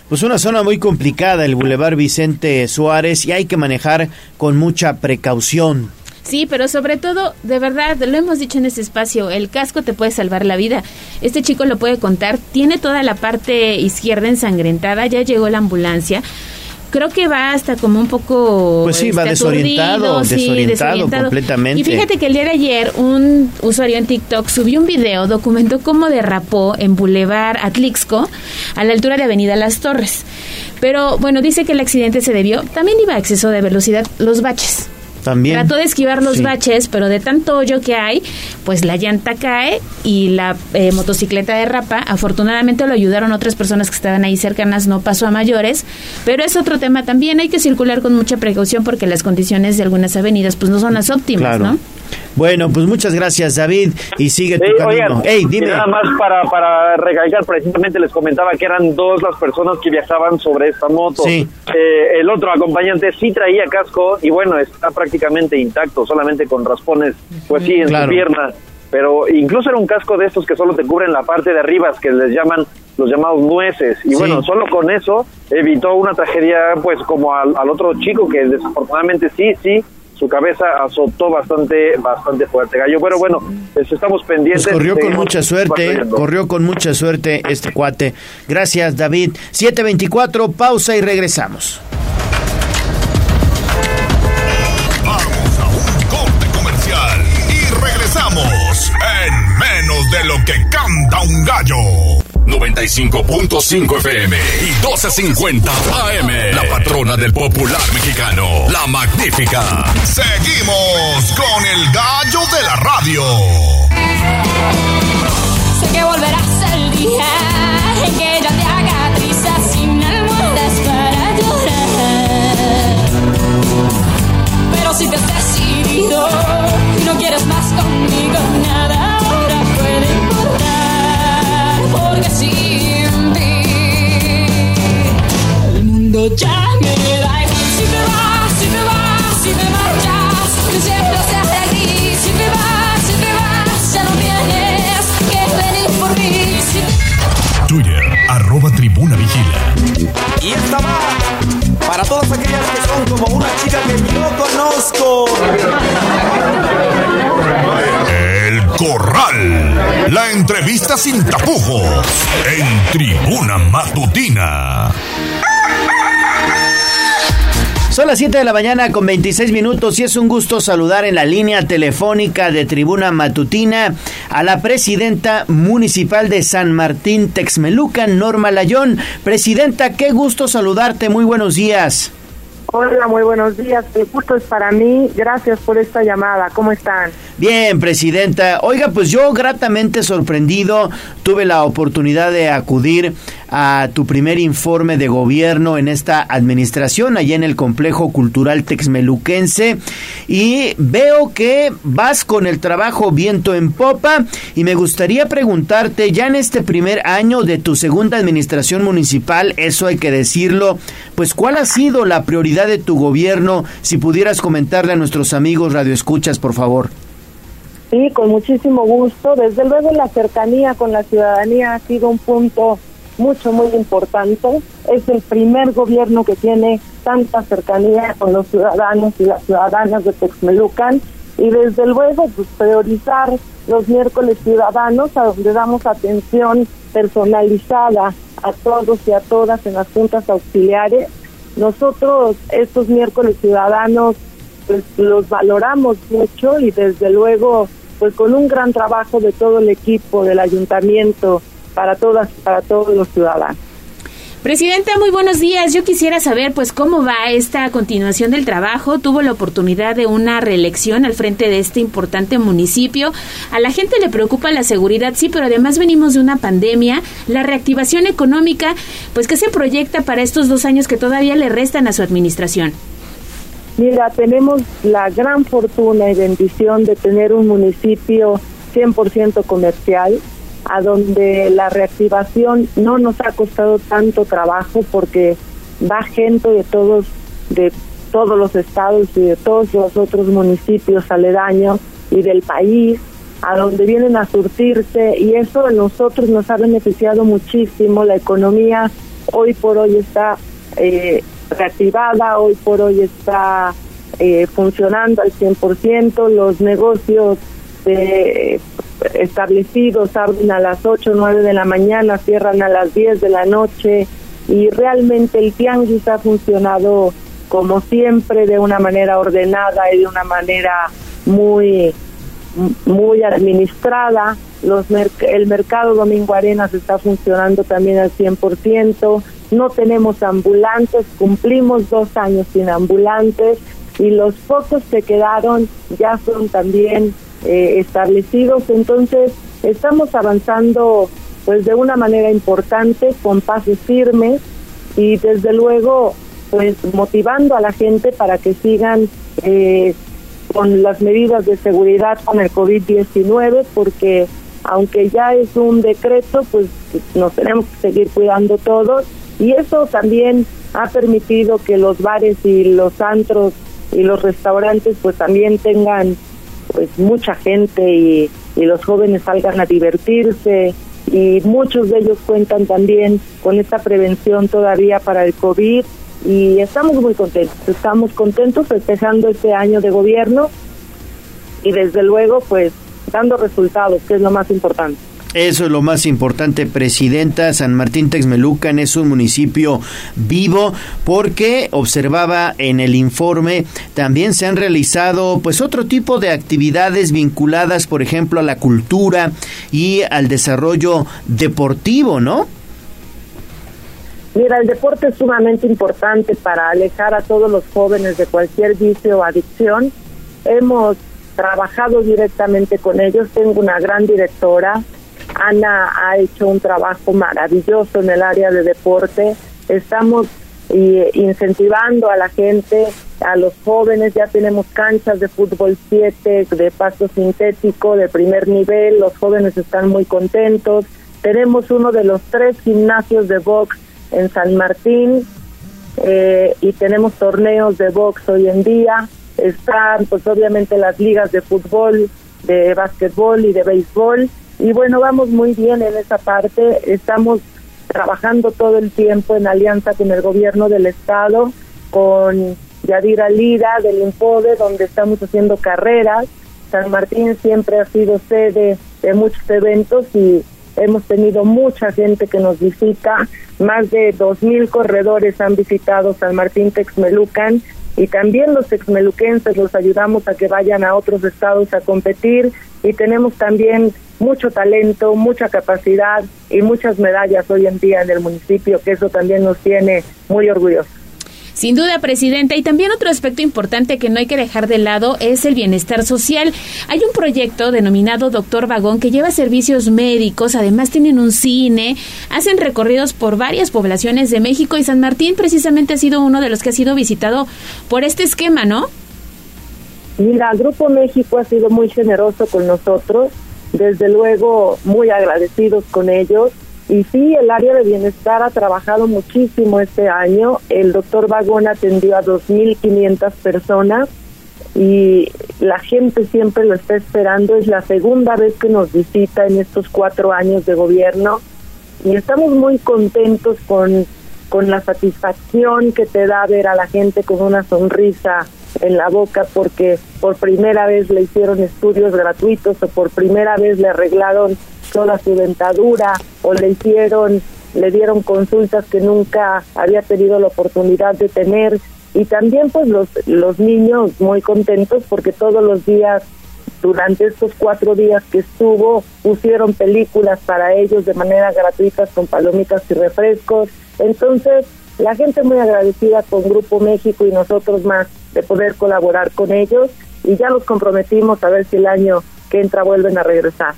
Pues una zona muy complicada, el Boulevard Vicente Suárez, y hay que manejar con mucha precaución. Sí, pero sobre todo, de verdad, lo hemos dicho en este espacio, el casco te puede salvar la vida. Este chico lo puede contar, tiene toda la parte izquierda ensangrentada, ya llegó la ambulancia. Creo que va hasta como un poco pues sí va este, desorientado, desorientado, completamente. Y fíjate que el día de ayer un usuario en TikTok subió un video documentó cómo derrapó en Boulevard Atlixco a la altura de Avenida Las Torres. Pero bueno dice que el accidente se debió también iba a exceso de velocidad los baches Trató de esquivar los baches, pero de tanto hoyo que hay, pues la llanta cae y la eh, motocicleta derrapa. Afortunadamente lo ayudaron otras personas que estaban ahí cercanas, no pasó a mayores, pero es otro tema también. Hay que circular con mucha precaución porque las condiciones de algunas avenidas pues no son las óptimas, ¿no? Bueno, pues muchas gracias, David, y sigue tu camino. dime. Nada más para, para recalcar, precisamente les comentaba que eran dos las personas que viajaban sobre esta moto. Eh, el otro acompañante sí traía casco y bueno, está prácticamente intacto, solamente con raspones, pues sí, en su pierna. Pero incluso era un casco de estos que solo te cubren la parte de arriba, que les llaman los llamados nueces. Y bueno, solo con eso evitó una tragedia, pues como al, al otro chico que desafortunadamente sí, sí, su cabeza azotó bastante bastante fuerte gallo pero bueno pues, estamos pendientes Pues corrió con mucha suerte, batallando. corrió con mucha suerte este cuate. Gracias, David. 724, pausa y regresamos. comercial y regresamos en menos de lo que canta un gallo. 95.5 FM y 12.50 AM. La patrona del popular mexicano, la magnífica. Seguimos con el gallo de la radio. Sé que volverás el día en que ella te haga trizas sin almohadas para llorar. Pero si te has decidido y no quieres más conmigo Porque sin ti el mundo ya me da igual. Si te vas, si te vas, si te marchas, que siempre se hace gris. Si te vas, si te vas, ya no tienes que venir por mí. Si Twitter, arroba tribuna vigila. Y esta va para todas aquellas que son como una chica que yo conozco. Corral. La entrevista sin tapujos. En tribuna matutina. Son las 7 de la mañana con 26 minutos y es un gusto saludar en la línea telefónica de Tribuna Matutina a la presidenta municipal de San Martín Texmelucan, Norma Layón. Presidenta, qué gusto saludarte, muy buenos días. Hola, muy buenos días. El gusto es para mí. Gracias por esta llamada. ¿Cómo están? Bien, presidenta. Oiga, pues yo gratamente sorprendido tuve la oportunidad de acudir a tu primer informe de gobierno en esta administración, allá en el complejo cultural texmeluquense, y veo que vas con el trabajo viento en popa, y me gustaría preguntarte, ya en este primer año de tu segunda administración municipal, eso hay que decirlo, pues cuál ha sido la prioridad de tu gobierno, si pudieras comentarle a nuestros amigos radioescuchas, por favor. Sí, con muchísimo gusto. Desde luego la cercanía con la ciudadanía ha sido un punto mucho, muy importante. Es el primer gobierno que tiene tanta cercanía con los ciudadanos y las ciudadanas de Texmelucan. Y desde luego, pues priorizar los miércoles ciudadanos, a donde damos atención personalizada a todos y a todas en las juntas auxiliares. Nosotros, estos miércoles ciudadanos, pues los valoramos mucho y desde luego, pues con un gran trabajo de todo el equipo del ayuntamiento para todas, para todos los ciudadanos. Presidenta, muy buenos días. Yo quisiera saber, pues, cómo va esta continuación del trabajo. Tuvo la oportunidad de una reelección al frente de este importante municipio. A la gente le preocupa la seguridad, sí, pero además venimos de una pandemia, la reactivación económica, pues, ¿qué se proyecta para estos dos años que todavía le restan a su administración? Mira, tenemos la gran fortuna y bendición de tener un municipio 100% comercial, a donde la reactivación no nos ha costado tanto trabajo porque va gente de todos de todos los estados y de todos los otros municipios aledaños y del país a donde vienen a surtirse y eso a nosotros nos ha beneficiado muchísimo. La economía hoy por hoy está eh, reactivada hoy por hoy está eh, funcionando al 100% los negocios de establecidos abren a las 8 o 9 de la mañana, cierran a las 10 de la noche y realmente el tianguis ha funcionado como siempre de una manera ordenada y de una manera muy muy administrada. Los merc- el mercado Domingo Arenas está funcionando también al 100%. No tenemos ambulantes, cumplimos dos años sin ambulantes y los pocos que quedaron ya son también eh, establecidos. Entonces, estamos avanzando pues de una manera importante, con pasos firmes y desde luego pues motivando a la gente para que sigan eh, con las medidas de seguridad con el COVID-19 porque aunque ya es un decreto pues nos tenemos que seguir cuidando todos y eso también ha permitido que los bares y los antros y los restaurantes pues también tengan pues mucha gente y, los jóvenes salgan a divertirse y y muchos de ellos cuentan también con esta prevención todavía para el COVID y estamos muy contentos, estamos contentos festejando este año de gobierno y desde luego pues dando resultados, que es lo más importante. Eso es lo más importante, Presidenta. San Martín Texmelucan es un municipio vivo porque observaba en el informe también se han realizado pues otro tipo de actividades vinculadas, por ejemplo, a la cultura y al desarrollo deportivo, ¿no? Mira, el deporte es sumamente importante para alejar a todos los jóvenes de cualquier vicio o adicción. Hemos trabajado directamente con ellos. Tengo una gran directora Ana ha hecho un trabajo maravilloso en el área de deporte. Estamos eh, incentivando a la gente, a los jóvenes, ya tenemos canchas de fútbol 7, de pasto sintético, de primer nivel, los jóvenes están muy contentos. Tenemos uno de los tres gimnasios de box en San Martín eh, y tenemos torneos de box hoy en día. Están pues obviamente las ligas de fútbol, de básquetbol y de béisbol y bueno, vamos muy bien en esa parte. Estamos trabajando todo el tiempo en alianza con el gobierno del estado, con Yadira Lira del INPODE, donde estamos haciendo carreras. San Martín siempre ha sido sede de muchos eventos y hemos tenido mucha gente que nos visita. Más de dos mil corredores han visitado San Martín Texmelucan y también los texmeluquenses los ayudamos a que vayan a otros estados a competir y tenemos también mucho talento, mucha capacidad y muchas medallas hoy en día en el municipio, que eso también nos tiene muy orgullosos. Sin duda, Presidenta. Y también otro aspecto importante que no hay que dejar de lado es el bienestar social. Hay un proyecto denominado Doctor Vagón que lleva servicios médicos, además tienen un cine, hacen recorridos por varias poblaciones de México y San Martín precisamente ha sido uno de los que ha sido visitado por este esquema, ¿no? Mira, Grupo México ha sido muy generoso con nosotros, desde luego muy agradecidos con ellos. Y sí, el área de bienestar ha trabajado muchísimo este año. El doctor Vagón atendió a 2.500 personas y la gente siempre lo está esperando. Es la segunda vez que nos visita en estos cuatro años de gobierno y estamos muy contentos con, con la satisfacción que te da ver a la gente con una sonrisa en la boca porque por primera vez le hicieron estudios gratuitos o por primera vez le arreglaron toda su dentadura o le hicieron, le dieron consultas que nunca había tenido la oportunidad de tener. Y también pues los, los niños muy contentos porque todos los días durante estos cuatro días que estuvo pusieron películas para ellos de manera gratuita con palomitas y refrescos. Entonces la gente muy agradecida con Grupo México y nosotros más de poder colaborar con ellos y ya nos comprometimos a ver si el año que entra vuelven a regresar.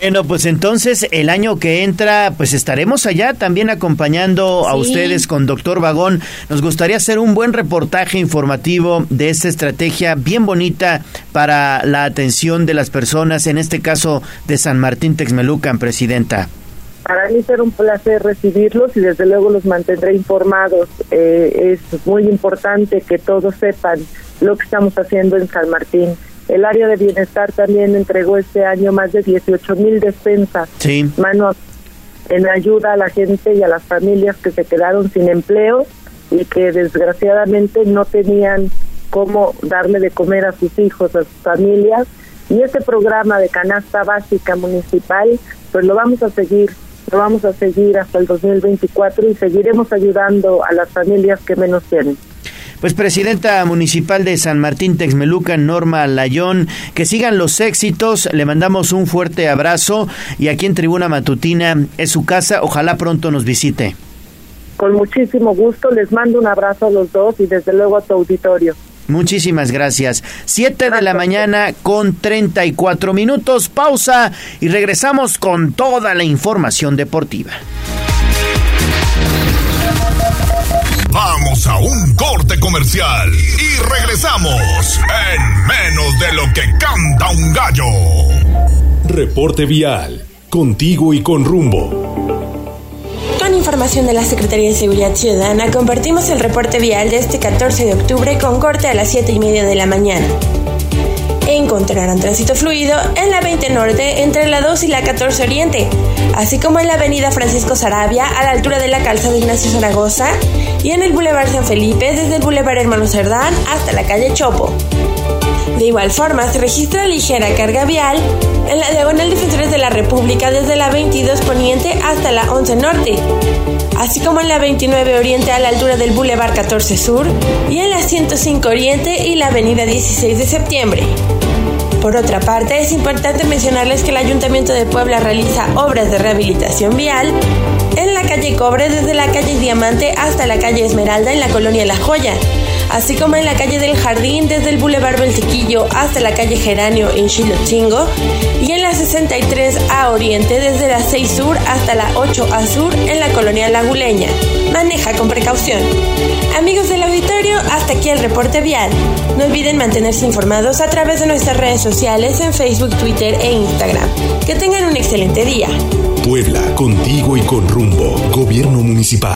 Bueno, pues entonces el año que entra, pues estaremos allá también acompañando a ustedes con Doctor Vagón. Nos gustaría hacer un buen reportaje informativo de esta estrategia bien bonita para la atención de las personas, en este caso de San Martín Texmelucan, Presidenta. Para mí será un placer recibirlos y desde luego los mantendré informados. Eh, es muy importante que todos sepan lo que estamos haciendo en San Martín. El área de bienestar también entregó este año más de 18 mil despensas, sí. mano en ayuda a la gente y a las familias que se quedaron sin empleo y que desgraciadamente no tenían cómo darle de comer a sus hijos, a sus familias. Y este programa de canasta básica municipal, pues lo vamos a seguir, lo vamos a seguir hasta el 2024 y seguiremos ayudando a las familias que menos tienen. Pues presidenta municipal de San Martín Texmelucan, Norma Layón, que sigan los éxitos, le mandamos un fuerte abrazo y aquí en Tribuna Matutina es su casa, ojalá pronto nos visite. Con muchísimo gusto, les mando un abrazo a los dos y desde luego a tu auditorio. Muchísimas gracias. Siete de la mañana con 34 minutos, pausa y regresamos con toda la información deportiva. Vamos a un corte comercial y regresamos en menos de lo que canta un gallo. Reporte vial, contigo y con rumbo. Información de la Secretaría de Seguridad Ciudadana, compartimos el reporte vial de este 14 de octubre con corte a las 7 y media de la mañana. encontrarán tránsito fluido en la 20 Norte entre la 2 y la 14 Oriente, así como en la avenida Francisco Sarabia a la altura de la calzada Ignacio Zaragoza y en el Boulevard San Felipe desde el Boulevard Hermano Cerdán hasta la calle Chopo. De igual forma, se registra ligera carga vial en la diagonal Defensores de la República desde la 22 Poniente hasta la 11 Norte, así como en la 29 Oriente a la altura del Boulevard 14 Sur y en la 105 Oriente y la Avenida 16 de Septiembre. Por otra parte, es importante mencionarles que el Ayuntamiento de Puebla realiza obras de rehabilitación vial en la calle Cobre desde la calle Diamante hasta la calle Esmeralda en la colonia La Joya, así como en la calle del Jardín desde el Boulevard Beltiquillo hasta la calle Geranio en Chilotzingo y en la 63 a Oriente desde la 6 Sur hasta la 8 a Sur en la colonia Laguleña. Maneja con precaución. Amigos del auditorio, hasta aquí el reporte vial. No olviden mantenerse informados a través de nuestras redes sociales en Facebook, Twitter e Instagram. Que tengan un excelente día. Puebla, contigo y con rumbo. Gobierno municipal.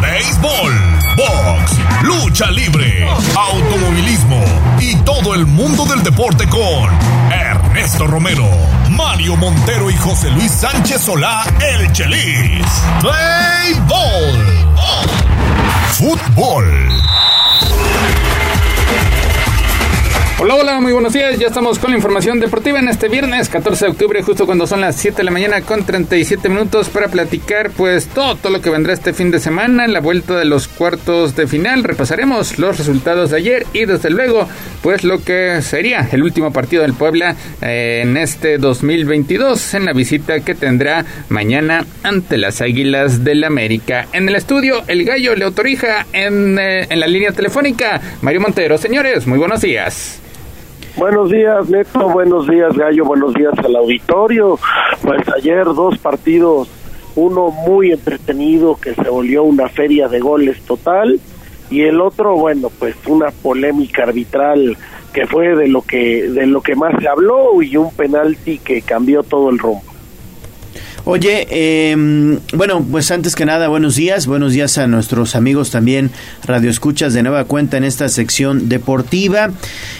Béisbol, box, lucha libre, automovilismo y todo el mundo del deporte con Ernesto Romero, Mario Montero y José Luis Sánchez Solá, el Chelis. Béisbol. Fútbol. Hola, hola, muy buenos días. Ya estamos con la información deportiva en este viernes 14 de octubre, justo cuando son las 7 de la mañana con 37 minutos para platicar pues todo, lo que vendrá este fin de semana, la vuelta de los cuartos de final. Repasaremos los resultados de ayer y desde luego pues lo que sería el último partido del Puebla eh, en este 2022 en la visita que tendrá mañana ante las Águilas del América. En el estudio, el gallo Leo Torija en, eh, en la línea telefónica. Mario Montero, señores, muy buenos días. Buenos días, Neto. Buenos días, Gallo. Buenos días al auditorio. Pues ayer dos partidos, uno muy entretenido que se volvió una feria de goles total y el otro, bueno, pues una polémica arbitral que fue de lo que de lo que más se habló y un penalti que cambió todo el rumbo. Oye, eh, bueno, pues antes que nada, buenos días, buenos días a nuestros amigos también Radio Escuchas de nueva cuenta en esta sección deportiva.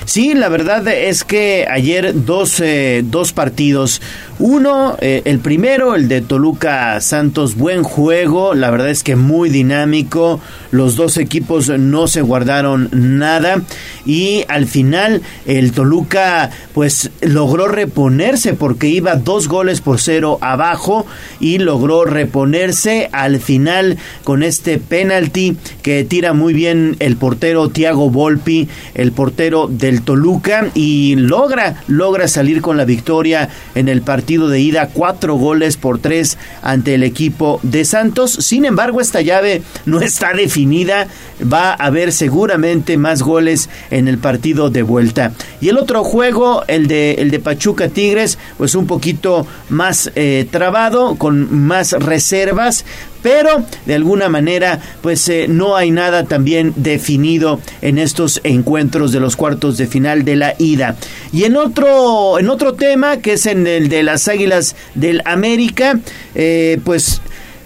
Sí, la verdad es que ayer dos, eh, dos partidos. Uno, eh, el primero, el de Toluca Santos, buen juego, la verdad es que muy dinámico, los dos equipos no se guardaron nada y al final el Toluca pues logró reponerse porque iba dos goles por cero abajo y logró reponerse al final con este penalti que tira muy bien el portero Tiago Volpi, el portero del Toluca y logra logra salir con la victoria en el partido de ida cuatro goles por tres ante el equipo de Santos. Sin embargo, esta llave no está definida. Va a haber seguramente más goles en el partido de vuelta. Y el otro juego, el de el de Pachuca Tigres, pues un poquito más eh, trabado, con más reservas, pero de alguna manera pues eh, no hay nada también definido en estos encuentros de los cuartos de final de la ida. Y en otro, en otro tema, que es en el de las Águilas del América, eh, pues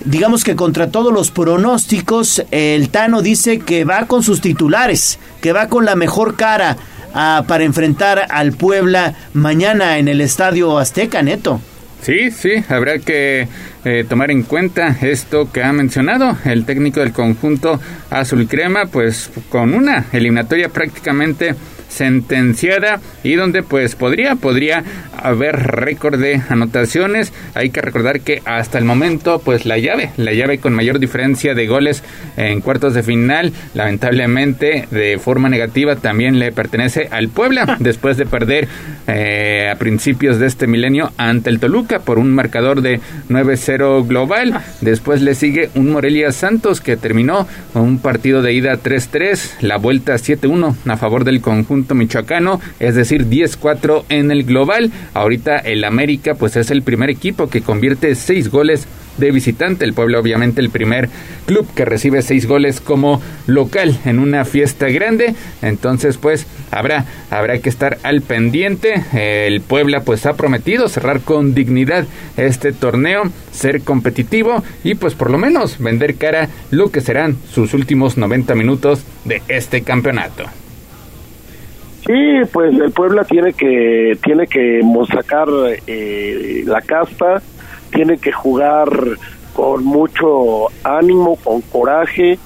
digamos que contra todos los pronósticos, el Tano dice que va con sus titulares, que va con la mejor cara ah, para enfrentar al Puebla mañana en el Estadio Azteca, Neto. Sí, sí, habrá que eh, tomar en cuenta esto que ha mencionado el técnico del conjunto azul crema, pues con una eliminatoria prácticamente sentenciada y donde pues podría podría haber récord de anotaciones hay que recordar que hasta el momento pues la llave la llave con mayor diferencia de goles en cuartos de final lamentablemente de forma negativa también le pertenece al Puebla [LAUGHS] después de perder eh, a principios de este milenio ante el Toluca por un marcador de 9-0 global después le sigue un Morelia Santos que terminó con un partido de ida 3-3 la vuelta 7-1 a favor del conjunto michoacano, es decir, 10-4 en el global. Ahorita el América pues es el primer equipo que convierte seis goles de visitante. El Puebla obviamente el primer club que recibe seis goles como local en una fiesta grande. Entonces pues habrá, habrá que estar al pendiente. El Puebla pues ha prometido cerrar con dignidad este torneo, ser competitivo y pues por lo menos vender cara lo que serán sus últimos 90 minutos de este campeonato. Sí, pues el Puebla tiene que tiene que sacar eh, la casta, tiene que jugar con mucho ánimo, con coraje.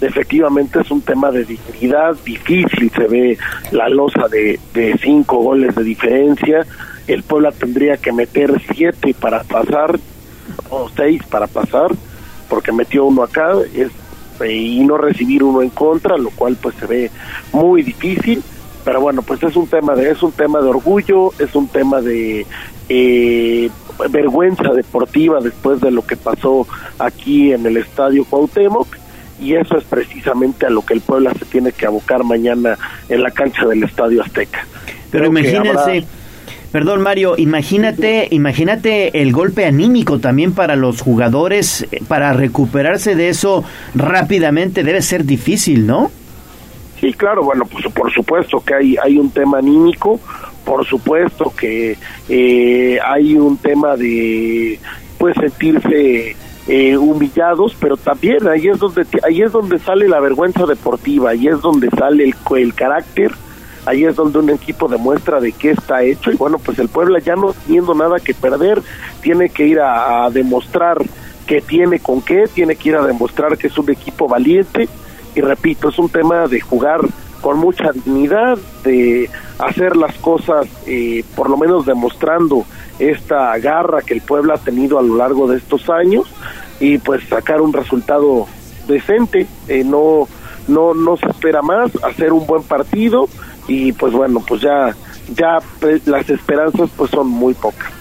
Efectivamente es un tema de dignidad, difícil se ve la losa de, de cinco goles de diferencia. El Puebla tendría que meter siete para pasar, o seis para pasar, porque metió uno acá, es, y no recibir uno en contra, lo cual pues se ve muy difícil pero bueno pues es un tema de es un tema de orgullo es un tema de eh, vergüenza deportiva después de lo que pasó aquí en el estadio Cuauhtémoc y eso es precisamente a lo que el Puebla se tiene que abocar mañana en la cancha del Estadio Azteca. Pero imagínense, perdón Mario, imagínate, imagínate el golpe anímico también para los jugadores eh, para recuperarse de eso rápidamente debe ser difícil, ¿no? Sí, claro, bueno, pues por supuesto que hay, hay un tema anímico, por supuesto que eh, hay un tema de pues sentirse eh, humillados, pero también ahí es donde ahí es donde sale la vergüenza deportiva, ahí es donde sale el, el carácter, ahí es donde un equipo demuestra de qué está hecho y bueno, pues el Puebla ya no teniendo nada que perder, tiene que ir a, a demostrar que tiene con qué, tiene que ir a demostrar que es un equipo valiente y repito, es un tema de jugar con mucha dignidad, de hacer las cosas, eh, por lo menos demostrando esta garra que el pueblo ha tenido a lo largo de estos años y pues sacar un resultado decente, eh, no, no, no se espera más, hacer un buen partido y pues bueno, pues ya, ya pues, las esperanzas pues son muy pocas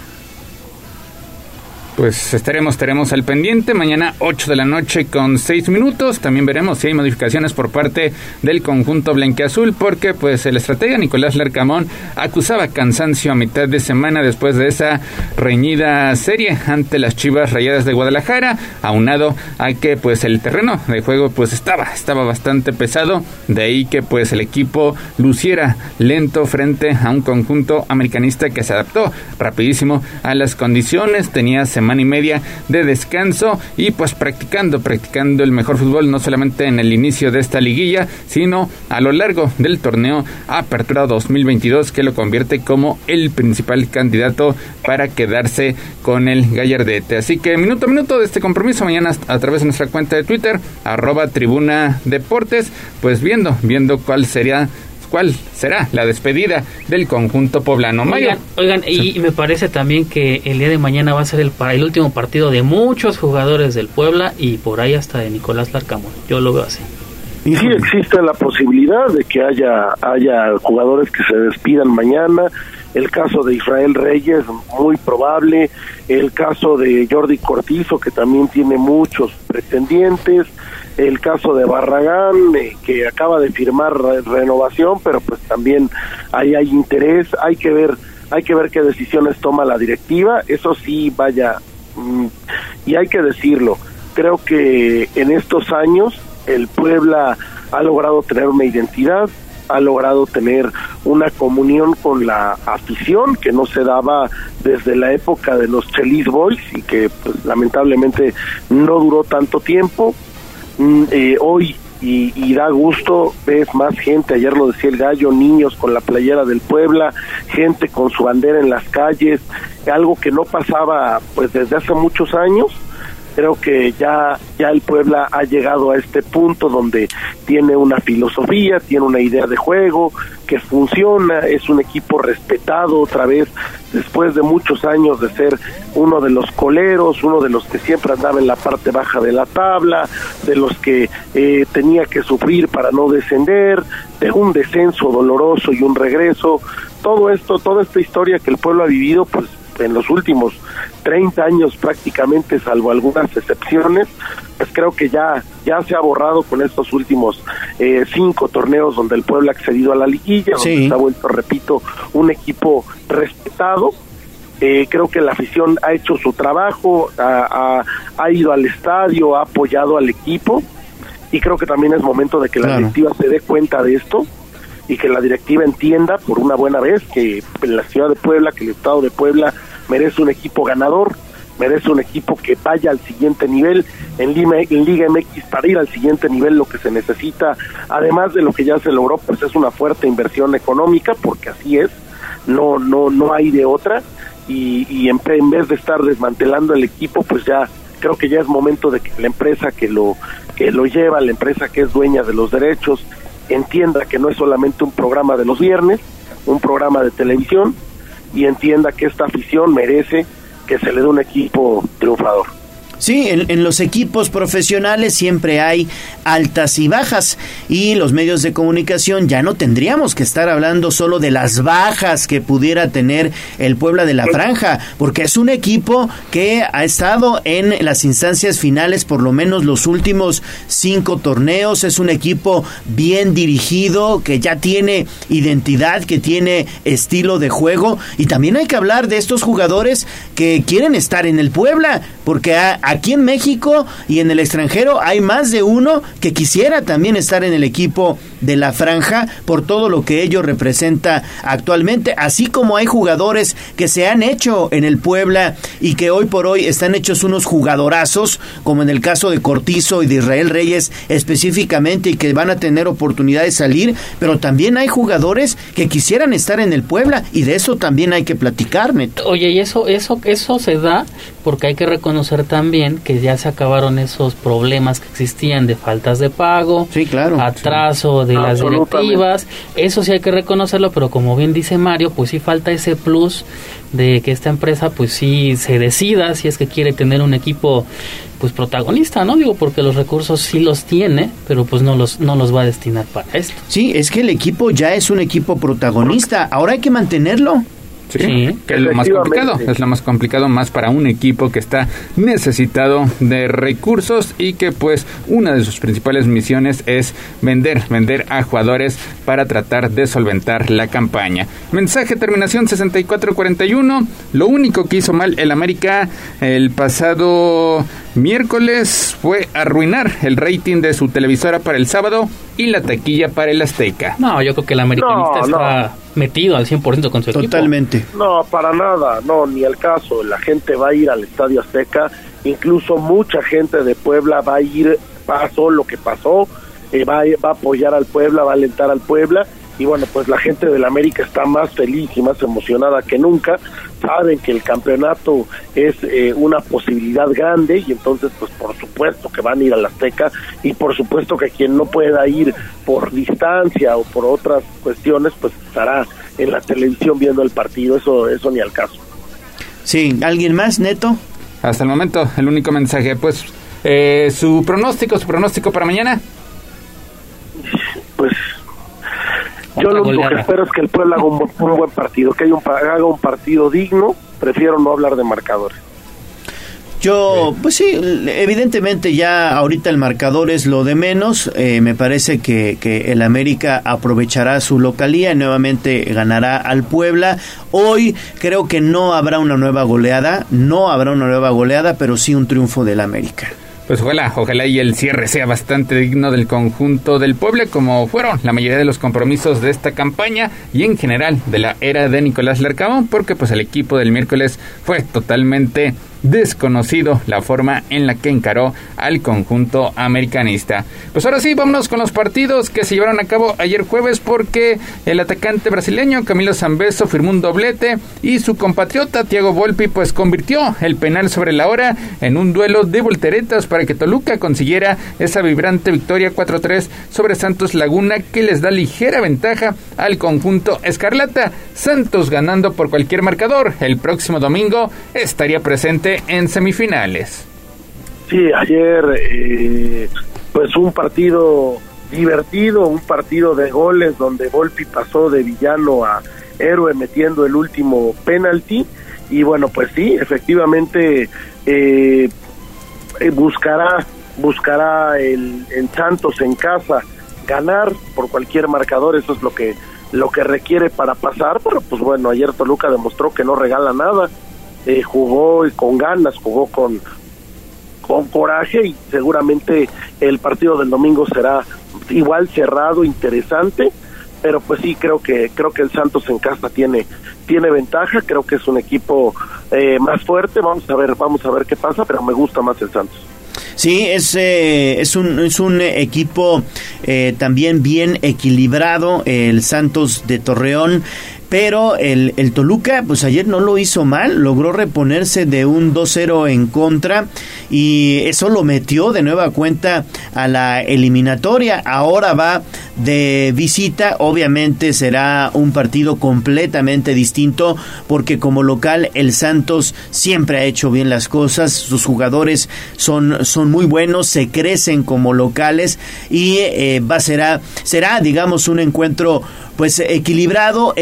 pues estaremos, estaremos al pendiente. Mañana 8 de la noche con 6 minutos. También veremos si hay modificaciones por parte del conjunto blanqueazul, porque pues el estratega Nicolás Larcamón acusaba cansancio a mitad de semana después de esa reñida serie ante las Chivas Rayadas de Guadalajara, aunado a que pues el terreno de juego pues estaba, estaba bastante pesado, de ahí que pues el equipo luciera lento frente a un conjunto americanista que se adaptó rapidísimo a las condiciones, tenía semana y media de descanso y pues practicando, practicando el mejor fútbol no solamente en el inicio de esta liguilla, sino a lo largo del torneo Apertura 2022 que lo convierte como el principal candidato para quedarse con el Gallardete. Así que minuto a minuto de este compromiso mañana a través de nuestra cuenta de Twitter, arroba tribuna deportes, pues viendo, viendo cuál sería cuál será la despedida del conjunto poblano. Oigan, oigan y, me parece también que el día de mañana va a ser el, el último partido de muchos jugadores del Puebla y por ahí hasta de Nicolás Larcamón. Yo lo veo así. Y sí existe la posibilidad de que haya, haya jugadores que se despidan mañana. El caso de Israel Reyes, muy probable. El caso de Jordi Cortizo, que también tiene muchos pretendientes el caso de Barragán, eh, que acaba de firmar renovación, pero pues también ahí hay interés, hay que ver, hay que ver qué decisiones toma la directiva, eso sí, vaya, mm, y hay que decirlo, creo que en estos años el Puebla ha logrado tener una identidad, ha logrado tener una comunión con la afición que no se daba desde la época de los Chelis Boys y que pues, lamentablemente no duró tanto tiempo eh, hoy y, da gusto, ves más gente, ayer lo decía el gallo, niños con la playera del Puebla, gente con su bandera en las calles, algo que no pasaba pues desde hace muchos años. Creo que ya, ya el Puebla ha llegado a este punto donde tiene una filosofía, tiene una idea de juego, que funciona, es un equipo respetado otra vez después de muchos años de ser uno de los coleros, uno de los que siempre andaba en la parte baja de la tabla, de los que eh, tenía que sufrir para no descender, de un descenso doloroso y un regreso, todo esto, toda esta historia que el pueblo ha vivido, pues en los últimos 30 años prácticamente, salvo algunas excepciones, pues creo que ya, ya se ha borrado con estos últimos eh, cinco torneos donde el pueblo ha accedido a la liguilla, donde se ha vuelto, repito, un equipo respetado. Eh, creo que la afición ha hecho su trabajo, ha, ha- ha ido al estadio, ha apoyado al equipo y creo que también es momento de que la Claro. directiva se dé cuenta de esto y que la directiva entienda por una buena vez que la ciudad de Puebla, que el estado de Puebla merece un equipo ganador, merece un equipo que vaya al siguiente nivel en, Lima, en Liga MX para ir al siguiente nivel lo que se necesita, además de lo que ya se logró, pues es una fuerte inversión económica, porque así es, no, no, no hay de otra, y, en, en vez de estar desmantelando el equipo, pues ya creo que ya es momento de que la empresa que lo, que lo lleva, la empresa que es dueña de los derechos, entienda que no es solamente un programa de los viernes, un programa de televisión, y entienda que esta afición merece que se le dé un equipo triunfador. Sí, en, los equipos profesionales siempre hay altas y bajas y los medios de comunicación ya no tendríamos que estar hablando solo de las bajas que pudiera tener el Puebla de la Franja, porque es un equipo que ha estado en las instancias finales por lo menos los últimos cinco torneos, es un equipo bien dirigido, que ya tiene identidad, que tiene estilo de juego y también hay que hablar de estos jugadores que quieren estar en el Puebla, porque aquí en México y en el extranjero hay más de uno que quisiera también estar en el equipo de la franja por todo lo que ello representa actualmente, así como hay jugadores que se han hecho en el Puebla y que hoy por hoy están hechos unos jugadorazos, como en el caso de Cortizo y de Israel Reyes específicamente y que van a tener oportunidad de salir, pero también hay jugadores que quisieran estar en el Puebla y de eso también hay que platicar. Oye, y eso, eso, eso se da porque hay que reconocer también que ya se acabaron esos problemas que existían de faltas de pago, sí, claro, atraso de las directivas, eso sí hay que reconocerlo, pero como bien dice Mario, pues sí falta ese plus de que esta empresa pues sí se decida si es que quiere tener un equipo pues protagonista, ¿no? Digo, porque los recursos sí los tiene, pero pues no los, no los va a destinar para esto. Sí, es que el equipo ya es un equipo protagonista, ahora hay que mantenerlo. Sí, que es lo más complicado, es lo más complicado más para un equipo que está necesitado de recursos y que pues una de sus principales misiones es vender, vender a jugadores para tratar de solventar la campaña. Mensaje terminación 6441, lo único que hizo mal el América el pasado miércoles fue arruinar el rating de su televisora para el sábado y la taquilla para el Azteca. No, yo creo que el americanista No, está metido al 100% con su equipo. Totalmente. No, para nada, no, ni al caso. La gente va a ir al Estadio Azteca, incluso mucha gente de Puebla va a ir, pasó lo que pasó, eh, va, a, va a apoyar al Puebla, va a alentar al Puebla. Y bueno, pues la gente del América está más feliz y más emocionada que nunca. Saben que el campeonato es eh, una posibilidad grande y entonces, pues por supuesto que van a ir al Azteca y por supuesto que quien no pueda ir por distancia o por otras cuestiones, pues estará en la televisión viendo el partido. Eso, eso ni al caso. Sí, ¿alguien más, Neto? Hasta el momento, el único mensaje, pues, eh, su pronóstico, su pronóstico para mañana. Pues yo lo único que espero es que el pueblo haga un, bu- un buen partido, que haya un, haga un partido digno. Prefiero no hablar de marcadores. Yo, pues sí, evidentemente ya ahorita el marcador es lo de menos. Eh, me parece que, que el América aprovechará su localía y nuevamente ganará al Puebla. Hoy creo que no habrá una nueva goleada, no habrá una nueva goleada, pero sí un triunfo del América. Pues ojalá, ojalá y el cierre sea bastante digno del conjunto del pueblo, como fueron la mayoría de los compromisos de esta campaña y en general de la era de Nicolás Larcamón, porque pues el equipo del miércoles fue totalmente desconocido la forma en la que encaró al conjunto americanista. Pues ahora sí, vámonos con los partidos que se llevaron a cabo ayer jueves porque el atacante brasileño Camilo Zambeso firmó un doblete y su compatriota Thiago Volpi pues convirtió el penal sobre la hora en un duelo de volteretas para que Toluca consiguiera esa vibrante victoria 4-3 sobre Santos Laguna que les da ligera ventaja al conjunto Escarlata. Santos ganando por cualquier marcador. El próximo domingo estaría presente en semifinales. Sí, ayer eh, pues un partido divertido, un partido de goles donde Volpi pasó de villano a héroe metiendo el último penalti y bueno pues sí, efectivamente eh, eh, buscará buscará el, el Santos en casa ganar por cualquier marcador, eso es lo que lo que requiere para pasar, pero pues bueno, ayer Toluca demostró que no regala nada eh, jugó con ganas, jugó con, con coraje y seguramente el partido del domingo será igual cerrado, interesante, pero pues sí creo que creo que el Santos en casa tiene tiene ventaja, creo que es un equipo eh, más fuerte, vamos a ver vamos a ver qué pasa, pero me gusta más el Santos. Sí, es, eh, es, un, es un equipo eh, también bien equilibrado, el Santos de Torreón pero el, el, Toluca pues ayer no lo hizo mal, logró reponerse de un 2-0 en contra y eso lo metió de nueva cuenta a la eliminatoria. Ahora va de visita, obviamente será un partido completamente distinto porque como local el Santos siempre ha hecho bien las cosas, sus jugadores son, son muy buenos, se crecen como locales y eh, va será será digamos un encuentro pues equilibrado,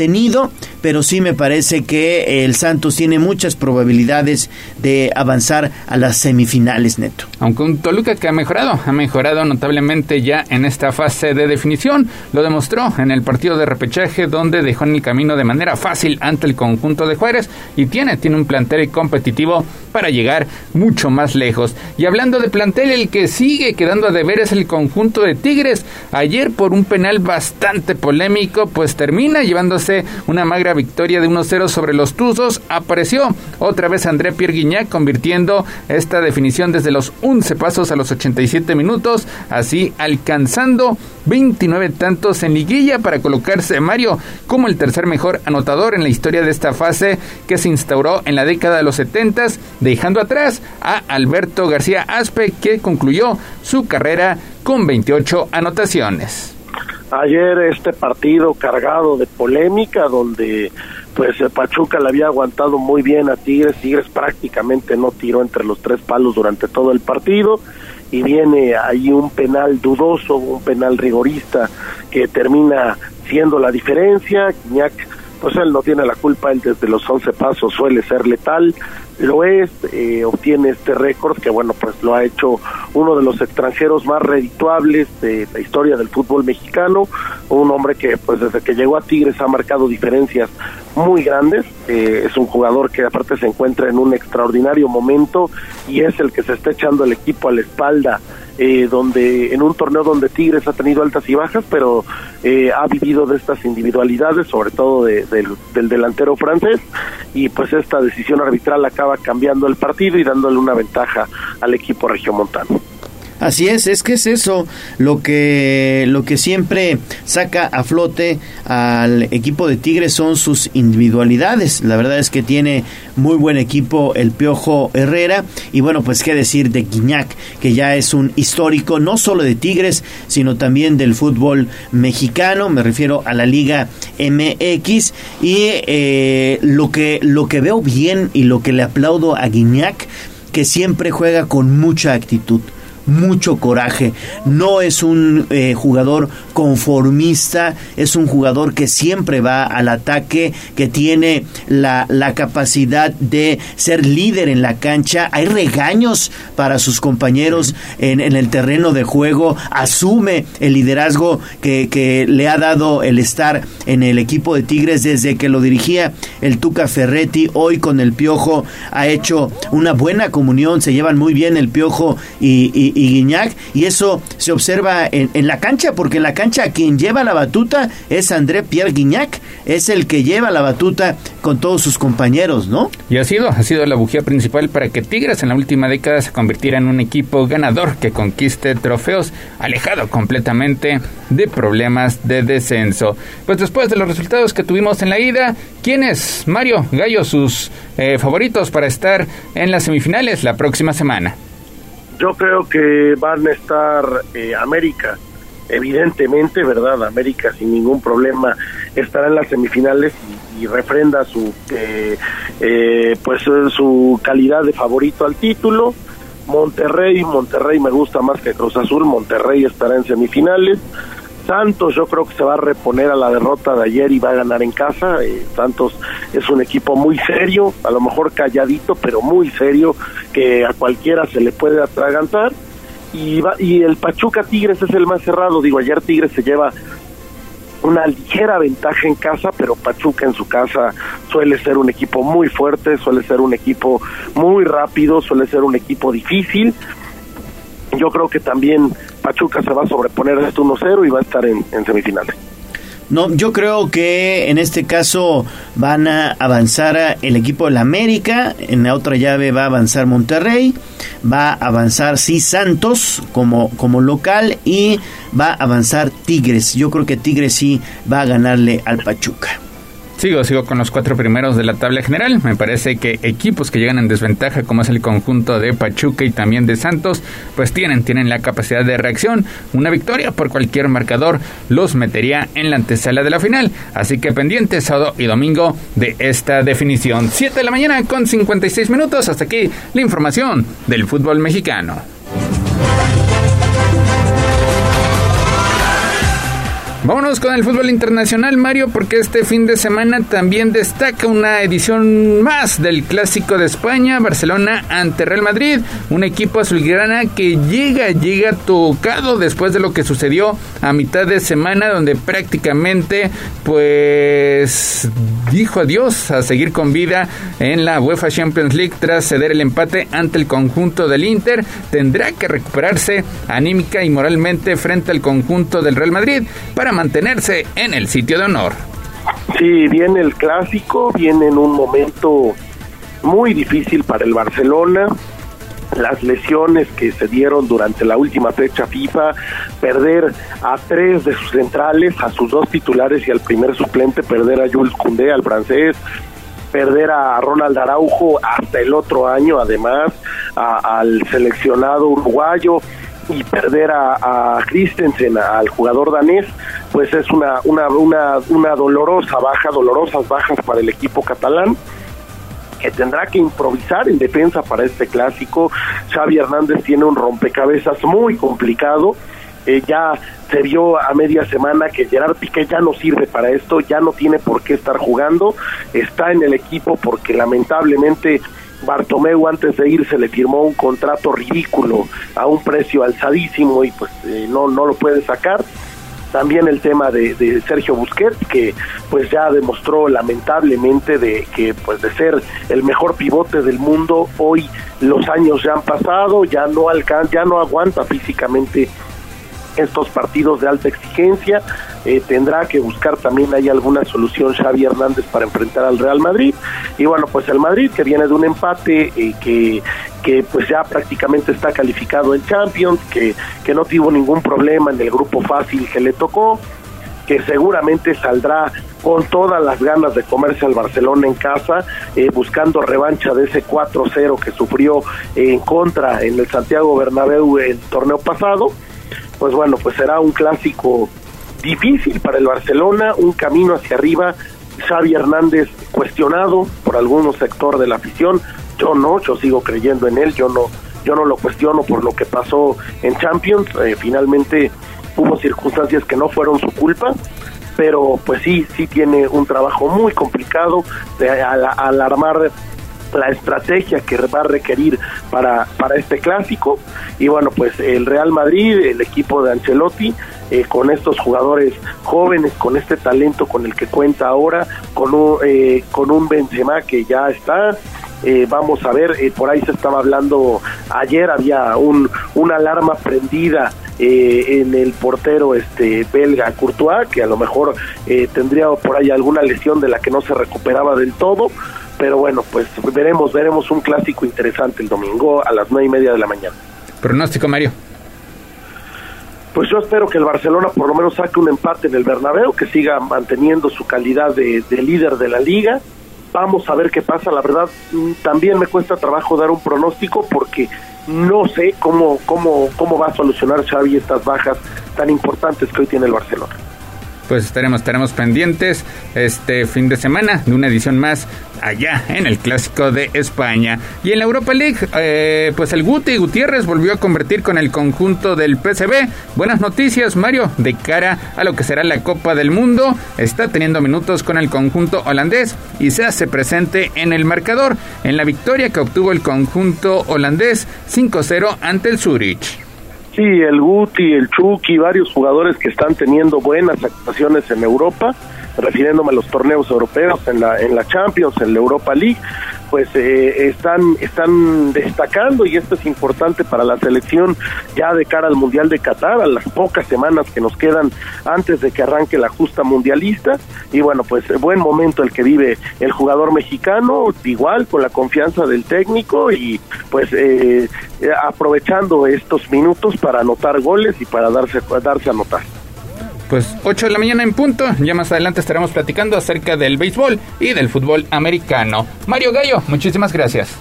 entretenido, pero sí me parece que el Santos tiene muchas probabilidades de avanzar a las semifinales, Neto. Aunque un Toluca que ha mejorado, ha mejorado notablemente ya en esta fase de definición, lo demostró en el partido de repechaje donde dejó en el camino de manera fácil ante el conjunto de Juárez y tiene, tiene un plantel competitivo para llegar mucho más lejos. Y hablando de plantel, el que sigue quedando a deber es el conjunto de Tigres. Ayer por un penal bastante polémico, pues termina llevándose una magra victoria de 1-0 sobre los Tuzos. Apareció otra vez André Pierre convirtiendo esta definición desde los 11 pasos a los 87 minutos, así alcanzando 29 tantos en liguilla para colocarse Mario como el tercer mejor anotador en la historia de esta fase que se instauró en la década de los 70, dejando atrás a Alberto García Aspe que concluyó su carrera con 28 anotaciones. Ayer este partido cargado de polémica donde pues Pachuca le había aguantado muy bien a Tigres, Tigres prácticamente no tiró entre los tres palos durante todo el partido. Y viene ahí un penal dudoso, un penal rigorista que termina siendo la diferencia, Quiñac pues él no tiene la culpa, él desde los 11 pasos suele ser letal, lo es, eh, obtiene este récord que bueno, pues lo ha hecho uno de los extranjeros más redituables de la historia del fútbol mexicano, un hombre que pues desde que llegó a Tigres ha marcado diferencias muy grandes, eh, es un jugador que aparte se encuentra en un extraordinario momento y es el que se está echando el equipo a la espalda eh, donde en un torneo donde Tigres ha tenido altas y bajas, pero eh, ha vivido de estas individualidades, sobre todo de, del, del delantero francés, y pues esta decisión arbitral acaba cambiando el partido y dándole una ventaja al equipo regiomontano. Así es, es que es eso lo que lo que siempre saca a flote al equipo de Tigres son sus individualidades. La verdad es que tiene muy buen equipo el Piojo Herrera. Y bueno, pues qué decir de Guiñac, que ya es un histórico no solo de Tigres, sino también del fútbol mexicano, me refiero a la Liga MX y eh, lo que lo que veo bien y lo que le aplaudo a Guiñac que siempre juega con mucha actitud mucho coraje. No es un eh, jugador conformista, es un jugador que siempre va al ataque, que tiene la, la capacidad de ser líder en la cancha. Hay regaños para sus compañeros en, en el terreno de juego, asume el liderazgo que, que le ha dado el estar en el equipo de Tigres desde que lo dirigía el Tuca Ferretti. Hoy con el Piojo ha hecho una buena comunión, se llevan muy bien el Piojo y, y, y y eso se observa en, en, la cancha porque en la cancha quien lleva la batuta es André Pierre Guiñac, es el que lleva la batuta con todos sus compañeros, ¿no? Y ha sido, ha sido la bujía principal para que Tigres en la última década se convirtiera en un equipo ganador que conquiste trofeos, alejado completamente de problemas de descenso. Pues después de los resultados que tuvimos en la ida, ¿quién es Mario Gallo sus eh, favoritos para estar en las semifinales la próxima semana? Yo creo que van a estar eh, América, evidentemente, ¿verdad? América sin ningún problema estará en las semifinales y, refrenda su eh, eh, pues su calidad de favorito al título. Monterrey, Monterrey me gusta más que Cruz Azul, Monterrey estará en semifinales. Santos yo creo que se va a reponer a la derrota de ayer y va a ganar en casa. Eh, Santos es un equipo muy serio, a lo mejor calladito, pero muy serio, que a cualquiera se le puede atragantar. Y, va, y el Pachuca Tigres es el más cerrado. Digo, ayer Tigres se lleva una ligera ventaja en casa, pero Pachuca en su casa suele ser un equipo muy fuerte, suele ser un equipo muy rápido, suele ser un equipo difícil. Yo creo que también Pachuca se va a sobreponer a este 1-0 y va a estar en, semifinales. No, yo creo que en este caso van a avanzar el equipo de la América, en la otra llave va a avanzar Monterrey, va a avanzar sí Santos como, como local y va a avanzar Tigres. Yo creo que Tigres sí va a ganarle al Pachuca. Sigo, sigo con los cuatro primeros de la tabla general. Me parece que equipos que llegan en desventaja, como es el conjunto de Pachuca y también de Santos, pues tienen, tienen la capacidad de reacción. Una victoria por cualquier marcador los metería en la antesala de la final. Así que pendientes sábado y domingo de esta definición. 7 de la mañana con 56 minutos. Hasta aquí la información del fútbol mexicano. Vámonos con el fútbol internacional, Mario, porque este fin de semana también destaca una edición más del Clásico de España, Barcelona ante Real Madrid, un equipo azulgrana que llega, llega tocado después de lo que sucedió a mitad de semana, donde prácticamente, pues, dijo adiós a seguir con vida en la UEFA Champions League tras ceder el empate ante el conjunto del Inter. Tendrá que recuperarse anímica y moralmente frente al conjunto del Real Madrid para mantenerse en el sitio de honor. Sí, viene el clásico, viene en un momento muy difícil para el Barcelona. Las lesiones que se dieron durante la última fecha FIFA, perder a tres de sus centrales, a sus dos titulares y al primer suplente, perder a Jules Koundé, al francés, perder a Ronald Araujo hasta el otro año, además, al seleccionado uruguayo y perder a, a Christensen, al jugador danés, pues es una, una, una, una dolorosa baja, dolorosas bajas para el equipo catalán que tendrá que improvisar en defensa para este clásico. Xavi Hernández tiene un rompecabezas muy complicado. Eh, ya se vio a media semana que Gerard Piqué ya no sirve para esto, ya no tiene por qué estar jugando, está en el equipo porque lamentablemente Bartomeu antes de irse le firmó un contrato ridículo a un precio alzadísimo y pues eh, no, no lo puede sacar también el tema de, de Sergio Busquets que pues ya demostró lamentablemente de que pues de ser el mejor pivote del mundo hoy los años ya han pasado ya no alcan ya no aguanta físicamente estos partidos de alta exigencia eh, tendrá que buscar también ahí alguna solución Xavi Hernández para enfrentar al Real Madrid y bueno pues el Madrid que viene de un empate eh, que que pues ya prácticamente está calificado en Champions que que no tuvo ningún problema en el grupo fácil que le tocó que seguramente saldrá con todas las ganas de comerse al Barcelona en casa, eh, buscando revancha de ese 4-0 que sufrió en contra en el Santiago Bernabéu el torneo pasado. Pues bueno, pues será un clásico difícil para el Barcelona, un camino hacia arriba. Xavi Hernández cuestionado por algún sector de la afición, yo no, yo sigo creyendo en él, yo no, yo no lo cuestiono por lo que pasó en Champions. Eh, finalmente hubo circunstancias que no fueron su culpa, pero pues sí, sí tiene un trabajo muy complicado de, al, al la estrategia que va a requerir para, para este clásico. Y bueno pues el Real Madrid el equipo de Ancelotti eh, con estos jugadores jóvenes con este talento con el que cuenta ahora con un eh, con un Benzema que ya está. Eh, vamos a ver, eh, por ahí se estaba hablando, ayer había un, una alarma prendida eh, en el portero este belga Courtois, que a lo mejor eh, tendría por ahí alguna lesión de la que no se recuperaba del todo, pero bueno, pues veremos, veremos un clásico interesante el domingo a las nueve y media de la mañana. Pronóstico, Mario. Pues yo espero que el Barcelona por lo menos saque un empate en el Bernabéu, que siga manteniendo su calidad de, de líder de la liga. Vamos a ver qué pasa. La verdad, mm, también me cuesta trabajo dar un pronóstico porque no sé cómo, cómo, cómo va a solucionar Xavi estas bajas tan importantes que hoy tiene el Barcelona. Pues estaremos, estaremos pendientes este fin de semana de una edición más allá en el Clásico de España. Y en la Europa League, eh, pues el Guti Gutiérrez volvió a convertir con el conjunto del PSV. Buenas noticias, Mario, de cara a lo que será la Copa del Mundo. Está teniendo minutos con el conjunto holandés y se hace presente en el marcador en la victoria que obtuvo el conjunto holandés 5-0 ante el Zurich. Sí, el Guti, el Chucky, varios jugadores que están teniendo buenas actuaciones en Europa, refiriéndome a los torneos europeos, en la, en la Champions, en la Europa League, pues eh, están, están destacando y esto es importante para la selección ya de cara al Mundial de Qatar, a las pocas semanas que nos quedan antes de que arranque la justa mundialista. Y bueno, pues buen momento el que vive el jugador mexicano, igual con la confianza del técnico y pues eh, eh, aprovechando estos minutos para anotar goles y para darse, darse a notar. Pues 8 de la mañana en punto, ya más adelante estaremos platicando acerca del béisbol y del fútbol americano. Mario Gallo, muchísimas gracias.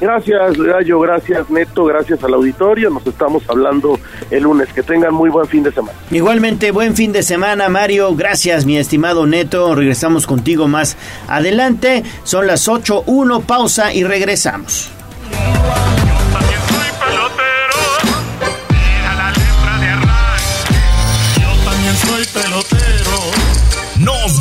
Gracias, Gallo, gracias, Neto, gracias al auditorio. Nos estamos hablando el lunes. Que tengan muy buen fin de semana. Igualmente, buen fin de semana, Mario. Gracias, mi estimado Neto. Regresamos contigo más adelante. Son las 8.1, pausa y regresamos. Nos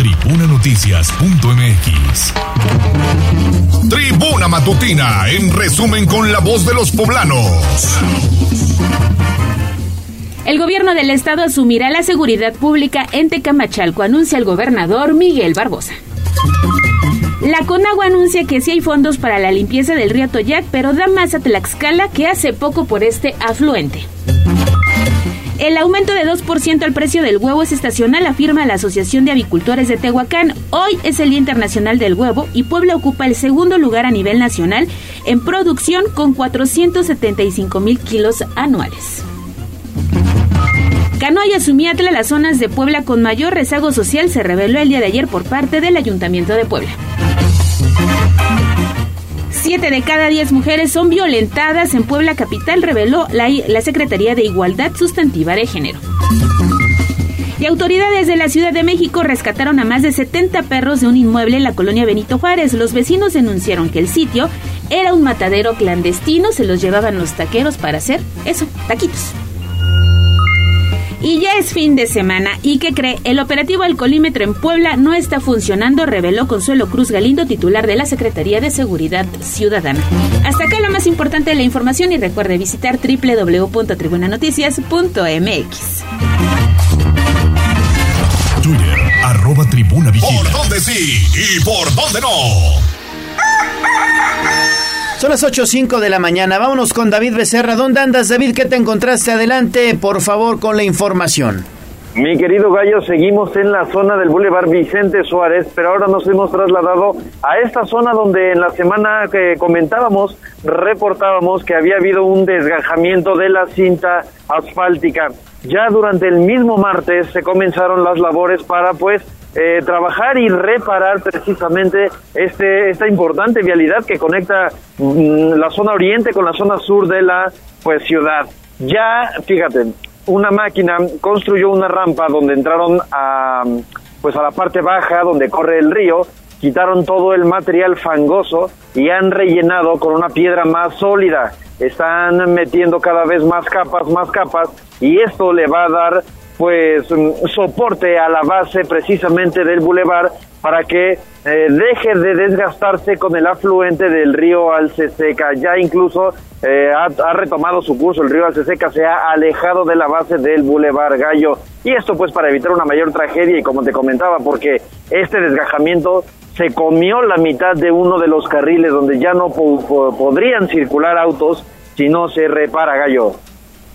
tribunanoticias.mx. Tribuna Matutina, en resumen con la voz de los poblanos. El gobierno del estado asumirá la seguridad pública en Tecamachalco, anuncia el gobernador Miguel Barbosa. La Conagua anuncia que sí hay fondos para la limpieza del río Toyac, pero da más a Tlaxcala que hace poco por este afluente. El aumento de 2% al precio del huevo es estacional, afirma la Asociación de Avicultores de Tehuacán. Hoy es el Día Internacional del Huevo y Puebla ocupa el segundo lugar a nivel nacional en producción con 475 mil kilos anuales. Canoa y Asumiatla, las zonas de Puebla con mayor rezago social, se reveló el día de ayer por parte del Ayuntamiento de Puebla. Siete de cada diez mujeres son violentadas en Puebla Capital, reveló la, la Secretaría de Igualdad Sustantiva de Género. Y autoridades de la Ciudad de México rescataron a más de 70 perros de un inmueble en la colonia Benito Juárez. Los vecinos denunciaron que el sitio era un matadero clandestino, se los llevaban los taqueros para hacer eso, taquitos. Y ya es fin de semana. ¿Y qué cree? El operativo Alcolímetro en Puebla no está funcionando, reveló Consuelo Cruz Galindo, titular de la Secretaría de Seguridad Ciudadana. Hasta acá lo más importante de la información y recuerde visitar www.tribunanoticias.mx. Twitter, arroba tribuna vigila. ¿Por dónde sí y por dónde no? Son las 8.05 de la mañana. Vámonos con David Becerra. ¿Dónde andas, David? ¿Qué te encontraste? Adelante, por favor, con la información. Mi querido Gallo, seguimos en la zona del Boulevard Vicente Suárez, pero ahora nos hemos trasladado a esta zona donde en la semana que comentábamos, reportábamos que había habido un desgajamiento de la cinta asfáltica. Ya durante el mismo martes se comenzaron las labores para pues eh, trabajar y reparar precisamente este esta importante vialidad que conecta mm, la zona oriente con la zona sur de la pues ciudad. Ya, fíjate, una máquina construyó una rampa donde entraron a pues a la parte baja donde corre el río, quitaron todo el material fangoso y han rellenado con una piedra más sólida. Están metiendo cada vez más capas, más capas y esto le va a dar pues soporte a la base precisamente del bulevar para que eh, deje de desgastarse con el afluente del río Alceseca. Ya incluso eh, ha, retomado su curso, el río Alceseca se ha alejado de la base del bulevar Gallo. Y esto pues para evitar una mayor tragedia y como te comentaba, porque este desgajamiento se comió la mitad de uno de los carriles donde ya no po podrían circular autos si no se repara Gallo.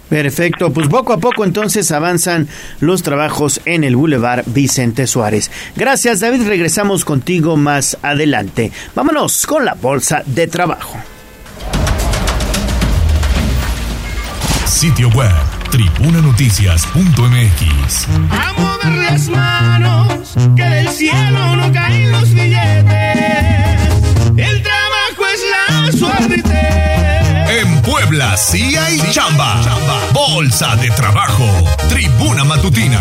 Perfecto, pues poco a poco entonces avanzan los trabajos en el Boulevard Vicente Suárez. Gracias David, regresamos contigo más adelante. Vámonos con la bolsa de trabajo. Sitio web tribunanoticias.mx. A mover las manos, que del cielo no caen los billetes. El trabajo es la suerte. En Puebla sí hay chamba. Bolsa de trabajo. Tribuna matutina.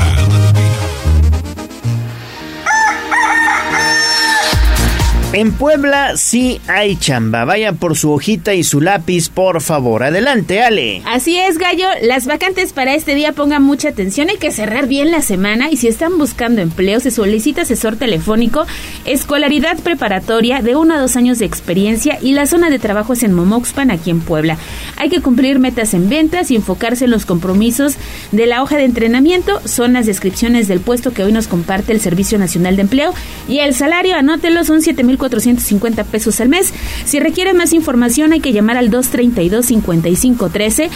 En Puebla sí hay chamba. Vayan por su hojita y su lápiz, por favor. Adelante, Ale. Así es, Gallo. Las vacantes para este día pongan mucha atención. Hay que cerrar bien la semana y si están buscando empleo, se solicita asesor telefónico, escolaridad preparatoria de uno a dos años de experiencia y la zona de trabajo es en Momoxpan, aquí en Puebla. Hay que cumplir metas en ventas y enfocarse en los compromisos de la hoja de entrenamiento. Son las descripciones del puesto que hoy nos comparte el Servicio Nacional de Empleo y el salario, anótelo, son 7,450 pesos al mes. Si requiere más información hay que llamar al 232-5513,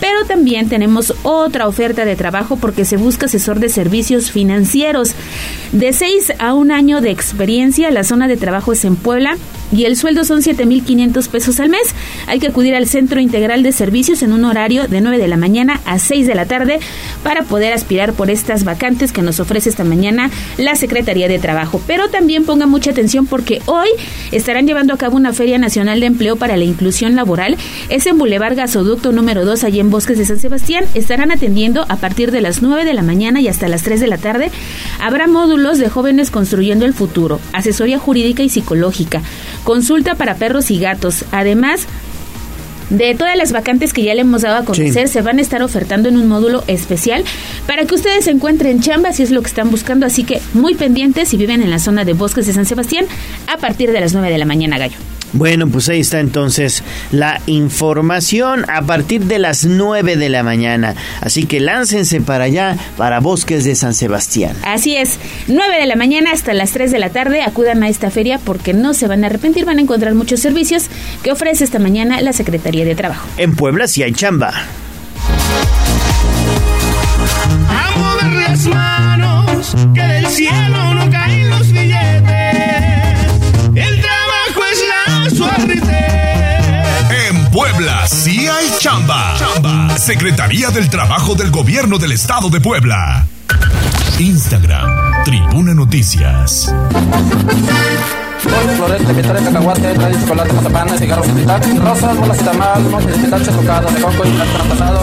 pero también tenemos otra oferta de trabajo porque se busca asesor de servicios financieros. De 6 a un año de experiencia, la zona de trabajo es en Puebla y el sueldo son 7.500 pesos al mes. Hay que acudir al Centro Integral de Servicios en un horario de 9 de la mañana a 6 de la tarde para poder aspirar por estas vacantes que nos ofrece esta mañana la Secretaría de Trabajo. Pero también ponga mucha atención porque hoy estarán llevando a cabo una Feria Nacional de Empleo para la Inclusión Laboral. Es en Boulevard Gasoducto número 2, allí en Bosques de San Sebastián. Estarán atendiendo a partir de las 9 de la mañana y hasta las 3 de la tarde. Habrá módulos de jóvenes construyendo el futuro, asesoría jurídica y psicológica, consulta para perros y gatos. Además, de todas las vacantes que ya le hemos dado a conocer, Sí. se van a estar ofertando en un módulo especial para que ustedes encuentren chamba si es lo que están buscando. Así que muy pendientes si viven en la zona de Bosques de San Sebastián a partir de las 9 de la mañana, Gallo. Bueno, pues ahí está entonces la información a partir de las 9 de la mañana. Así que láncense para allá, para Bosques de San Sebastián. Así es, 9 de la mañana hasta las 3 de la tarde acudan a esta feria porque no se van a arrepentir, van a encontrar muchos servicios que ofrece esta mañana la Secretaría de Trabajo. En Puebla sí hay chamba. A mover las manos, que del cielo no caen los billetes. En Puebla sí hay chamba. Chamba. Secretaría del Trabajo del Gobierno del Estado de Puebla. Instagram, Tribuna Noticias. Florete, vitales, cacahuate, radio, chocolate, mazapán, cigarros, fritar, rosas, bolas de tamal, motes de pitacho, tocado, de coco y plátano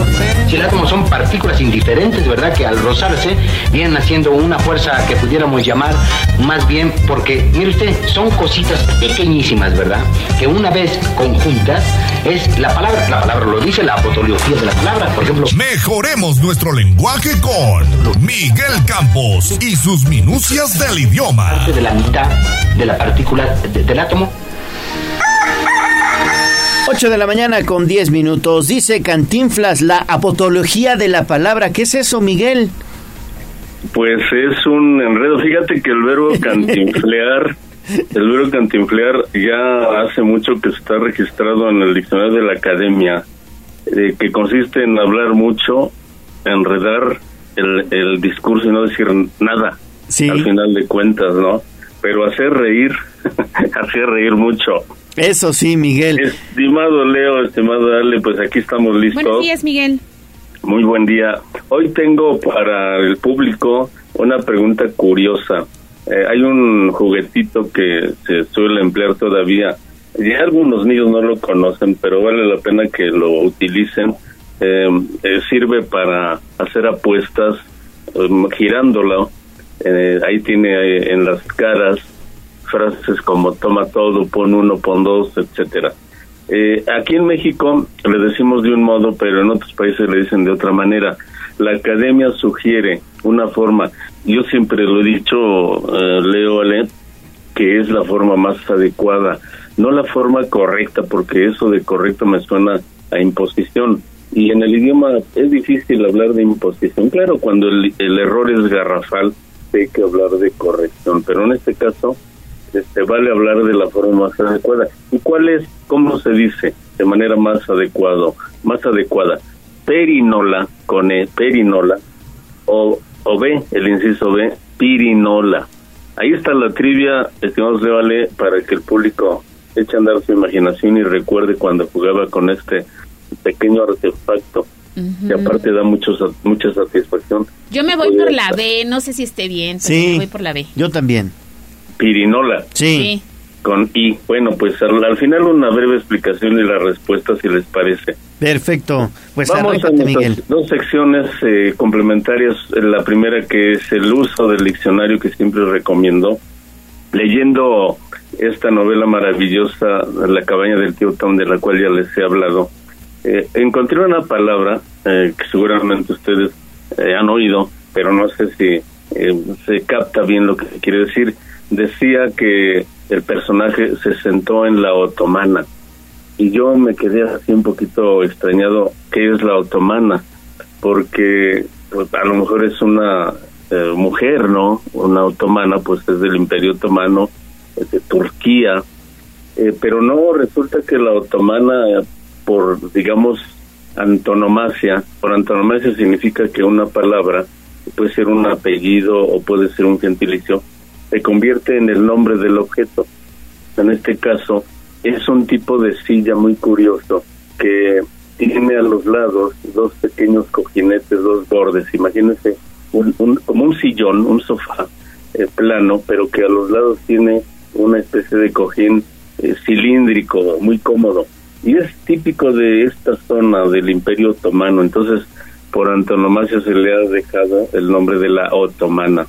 sí. Como son partículas indiferentes, ¿verdad? Que al rozarse vienen haciendo una fuerza que pudiéramos llamar más bien porque, mire usted, son cositas pequeñísimas, ¿verdad? Que una vez conjuntas es la palabra, la palabra lo dice, la apotología de la palabra, por ejemplo. Mejoremos nuestro lenguaje con Miguel Campos y sus minucias del idioma. Parte de la mitad de la partícula de- del átomo 8 de la mañana con 10 minutos. Dice Cantinflas, la apotología de la palabra. ¿Qué es eso, Miguel? Pues es un enredo. Fíjate que el verbo [LAUGHS] cantinflear, el verbo cantinflear ya hace mucho que está registrado en el diccionario de la academia, eh, que consiste en hablar mucho, enredar el, el discurso y no decir nada. Al final de cuentas, ¿no? Pero hacer reír, [LAUGHS] hacer reír mucho. Eso sí, Miguel. Estimado Leo, estimado Ale, pues aquí estamos listos. Buenos días, Miguel. Muy buen día. Hoy tengo para el público una pregunta curiosa. Eh, hay un juguetito que se suele emplear todavía. Ya algunos niños no lo conocen, pero vale la pena que lo utilicen. Eh, eh, sirve para hacer apuestas um, girándolo. Eh, ahí tiene en las caras frases como toma todo, pon uno, pon dos, etcétera. Aquí en México le decimos de un modo, pero en otros países le dicen de otra manera. La academia sugiere una forma, yo siempre lo he dicho, eh, Leo Ale, que es la forma más adecuada, no la forma correcta, porque eso de correcto me suena a imposición. Y en el idioma es difícil hablar de imposición. Claro, cuando el, el error es garrafal, hay que hablar de corrección, pero en este caso este, vale hablar de la forma más adecuada. ¿Y cuál es, cómo se dice de manera más adecuado, más adecuada? Perinola, con E, perinola, o, o B, el inciso B, pirinola. Ahí está la trivia, estimados de Vale, para que el público eche a andar su imaginación y recuerde cuando jugaba con este pequeño artefacto Ujú. y aparte da mucho, mucha satisfacción. Yo me voy Oye, por la B, no sé si esté bien, pero Sí. me voy por la B. Yo también. Pirinola. Sí. Con I. Bueno, pues al, al final una breve explicación y la respuesta si les parece. Perfecto. Pues Vamos a Miguel. dos secciones eh, complementarias. La primera que es el uso del diccionario que siempre recomiendo. Leyendo esta novela maravillosa, La cabaña del tío Tom, de la cual ya les he hablado, eh, encontré una palabra eh, que seguramente ustedes eh, han oído, pero no sé si eh, se capta bien lo que quiere decir. Decía que el personaje se sentó en la otomana. Y yo me quedé así un poquito extrañado qué es la otomana porque pues, a lo mejor es una eh, mujer no una otomana pues es del imperio otomano es de Turquía. Eh, pero no resulta que la otomana por digamos antonomasia por antonomasia significa que una palabra puede ser un apellido o puede ser un gentilicio se convierte en el nombre del objeto en este caso es un tipo de silla muy curioso que tiene a los lados dos pequeños cojinetes, dos bordes. Imagínense un, un- como un sillón, un sofá eh, plano, pero que a los lados tiene una especie de cojín eh, cilíndrico, muy cómodo. Y es típico de esta zona del Imperio Otomano. Entonces, por antonomasia se le ha dejado el nombre de la otomana.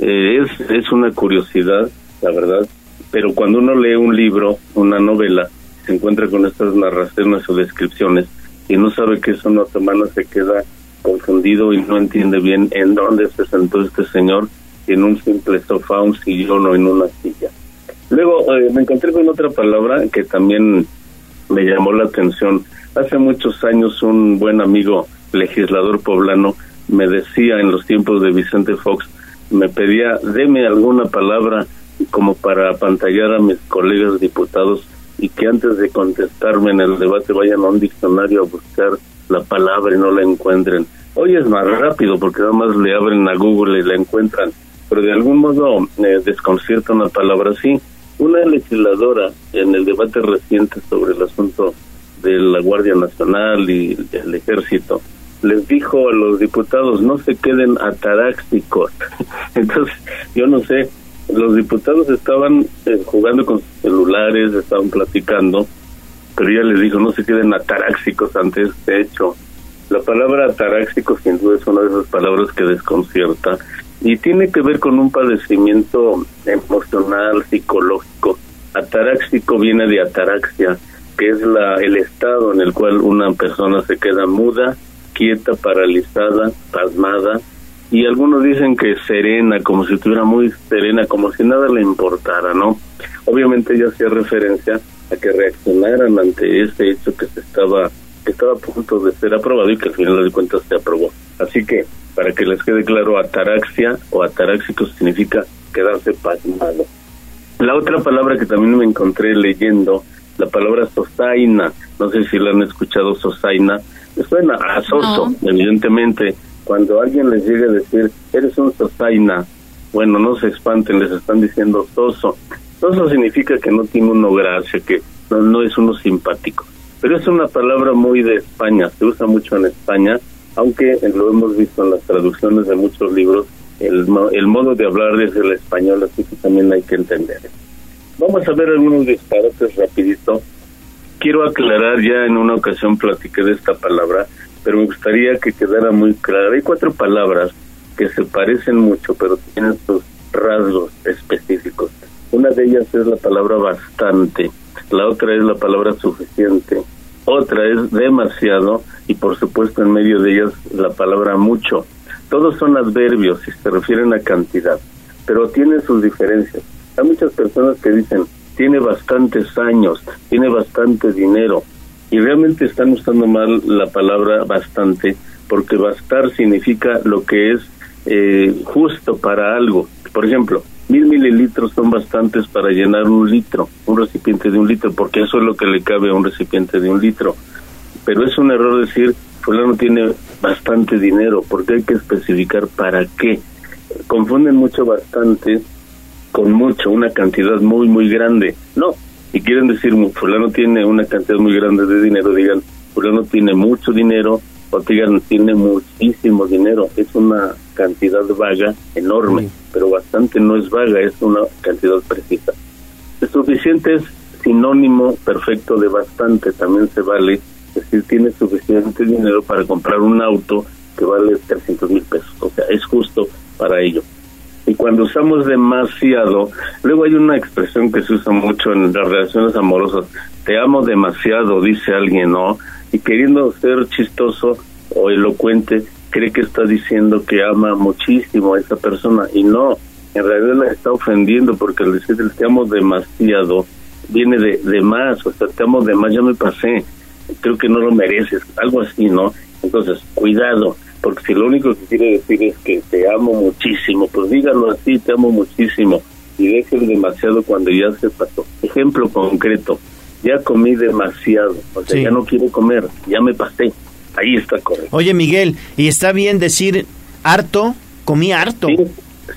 Eh, es, es una curiosidad, la verdad, pero cuando uno lee un libro, una novela, se encuentra con estas narraciones o descripciones y no sabe qué es una otomana, se queda confundido y no entiende bien en dónde se sentó este señor, en un simple sofá, un sillón o en una silla. Luego eh, me encontré con otra palabra que también me llamó la atención. Hace muchos años un buen amigo legislador poblano me decía en los tiempos de Vicente Fox, me pedía, deme alguna palabra como para apantallar a mis colegas diputados y que antes de contestarme en el debate vayan a un diccionario a buscar la palabra y no la encuentren. Hoy es más rápido porque nada más le abren a Google y la encuentran, pero de algún modo eh, desconcierta una palabra así. Una legisladora en el debate reciente sobre el asunto de la Guardia Nacional y el Ejército les dijo a los diputados no se queden ataráxicos. [LAUGHS] Entonces, yo no sé, los diputados estaban eh, jugando con sus celulares, estaban platicando, pero ella les dijo no se queden ataráxicos ante este hecho. La palabra ataráxico sin duda es una de esas palabras que desconcierta y tiene que ver con un padecimiento emocional, psicológico. Ataráxico viene de ataraxia, que es la el estado en el cual una persona se queda muda, quieta, paralizada, pasmada, y algunos dicen que serena, como si estuviera muy serena, como si nada le importara, ¿no? Obviamente ella hacía referencia a que reaccionaran ante este hecho que se estaba que estaba a punto de ser aprobado y que al final de cuentas se aprobó. Así que, para que les quede claro, ataraxia o ataráxico significa quedarse pasmado. La otra palabra que también me encontré leyendo, la palabra sosaina, no sé si la han escuchado sosaina, suena a soso, evidentemente. Cuando alguien les llega a decir, eres un sosaina, bueno, no se espanten, les están diciendo soso. Soso significa que no tiene uno gracia, que no, no es uno simpático. Pero es una palabra muy de España, se usa mucho en España, aunque lo hemos visto en las traducciones de muchos libros, el, el modo de hablar es el español, así que también hay que entender. Vamos a ver algunos disparates rapidito. Quiero aclarar, ya en una ocasión platiqué de esta palabra, pero me gustaría que quedara muy clara. Hay cuatro palabras que se parecen mucho, pero tienen sus rasgos específicos. Una de ellas es la palabra bastante, la otra es la palabra suficiente, otra es demasiado y por supuesto en medio de ellas la palabra mucho. Todos son adverbios y se refieren a cantidad, pero tienen sus diferencias. Hay muchas personas que dicen, tiene bastantes años, tiene bastante dinero, y realmente están usando mal la palabra bastante, porque bastar significa lo que es eh, justo para algo. Por ejemplo, mil mililitros son bastantes para llenar un litro, un recipiente de un litro, porque eso es lo que le cabe a un recipiente de un litro. Pero es un error decir, fulano tiene bastante dinero, porque hay que especificar para qué. Confunden mucho bastante con mucho, una cantidad muy, muy grande. No, si quieren decir fulano tiene una cantidad muy grande de dinero, digan fulano tiene mucho dinero Otigan tiene muchísimo dinero, es una cantidad vaga enorme, pero bastante no es vaga, es una cantidad precisa. Suficiente es sinónimo perfecto de bastante, también se vale, es decir, tiene suficiente dinero para comprar un auto que vale 300 mil pesos, o sea, es justo para ello. Y cuando usamos demasiado, luego hay una expresión que se usa mucho en las relaciones amorosas, te amo demasiado, dice alguien, ¿no? Y queriendo ser chistoso o elocuente, cree que está diciendo que ama muchísimo a esa persona y no, en realidad la está ofendiendo porque al decir te amo demasiado viene de, de más, o sea, te amo de más, ya me pasé, creo que no lo mereces, algo así, ¿no? Entonces, cuidado, porque si lo único que quiere decir es que te amo muchísimo, pues dígalo así, te amo muchísimo, y deje demasiado cuando ya se pasó. Ejemplo concreto, ya comí demasiado, o sea, Sí. ya no quiero comer, ya me pasé, ahí está correcto. Oye, Miguel, ¿y está bien decir harto? Comí harto.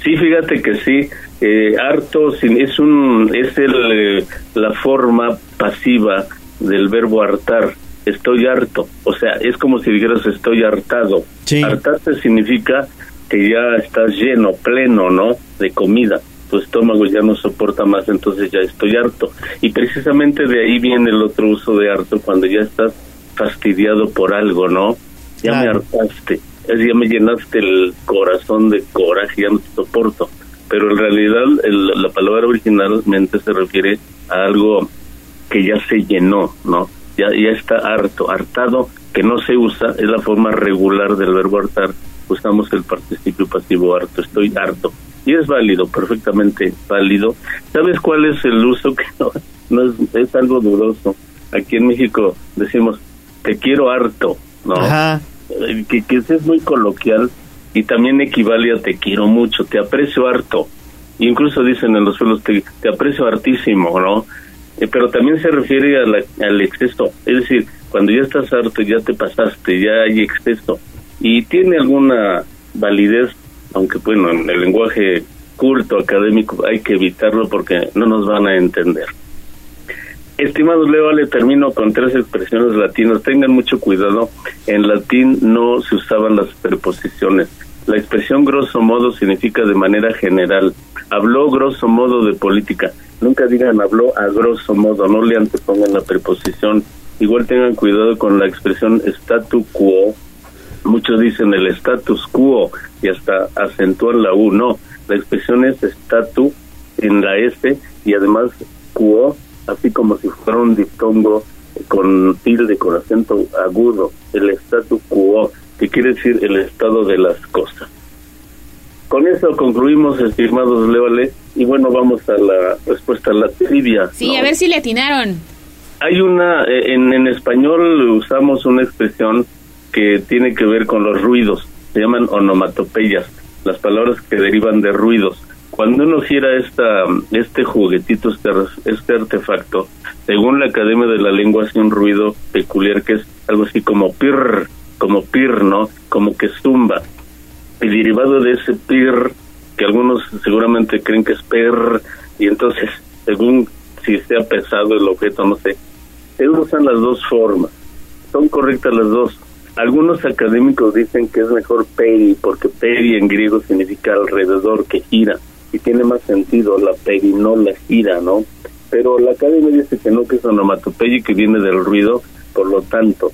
Sí, fíjate que sí. Eh, harto sin- es un es el, eh, la forma pasiva del verbo hartar. Estoy harto. O sea, es como si dijeras estoy hartado. Hartarte significa que ya estás lleno, pleno, ¿no? De comida. Tu estómago ya no soporta más, entonces ya estoy harto. Y precisamente de ahí viene el otro uso de harto cuando ya estás fastidiado por algo, ¿no? Ya me hartaste, es- ya me llenaste el corazón de coraje, ya no te soporto. Pero en realidad el- la palabra originalmente se refiere a algo que ya se llenó, ¿no? Ya, ya está harto, hartado, que no se usa, es la forma regular del verbo hartar, usamos el participio pasivo harto, estoy harto. Y es válido, perfectamente válido. ¿Sabes cuál es el uso que no, no es, es algo dudoso? Aquí en México decimos, te quiero harto, ¿no? Ajá. Eh, Que, que es muy coloquial y también equivale a te quiero mucho, te aprecio harto. Incluso dicen en los suelos, te, te aprecio hartísimo, ¿no? Eh, pero también se refiere a la- al exceso, es decir, cuando ya estás harto, ya te pasaste, ya hay exceso. Y tiene alguna validez, aunque bueno, en el lenguaje culto académico hay que evitarlo porque no nos van a entender. Estimados Leo, le termino con tres expresiones latinas. Tengan mucho cuidado. En latín no se usaban las preposiciones. La expresión grosso modo significa de manera general. Habló grosso modo de política. Nunca digan habló a grosso modo, no le antepongan la preposición. Igual tengan cuidado con la expresión statu quo. Muchos dicen el status quo y hasta acentúan la U. No, la expresión es statu en la S y además quo, así como si fuera un diptongo con tilde, con acento agudo. El statu quo, que quiere decir el estado de las cosas. Con eso concluimos, estimados Leole, y bueno, vamos a la respuesta a la trivia. Sí, ¿no? a ver si le atinaron. Hay una, eh, en, en español usamos una expresión que tiene que ver con los ruidos, se llaman onomatopeyas, las palabras que derivan de ruidos. Cuando uno gira esta, este juguetito, este, este artefacto, según la Academia de la Lengua hace un ruido peculiar que es algo así como pir, como pir, ¿no? Como que zumba. Y derivado de ese pir, que algunos seguramente creen que es per, y entonces, según si sea pesado el objeto, no sé, se usan las dos formas. Son correctas las dos. Algunos académicos dicen que es mejor peri, porque peri en griego significa alrededor, que gira, y tiene más sentido, la perinola gira, ¿no? Pero la academia dice que no, que es onomatopeya y que viene del ruido, por lo tanto,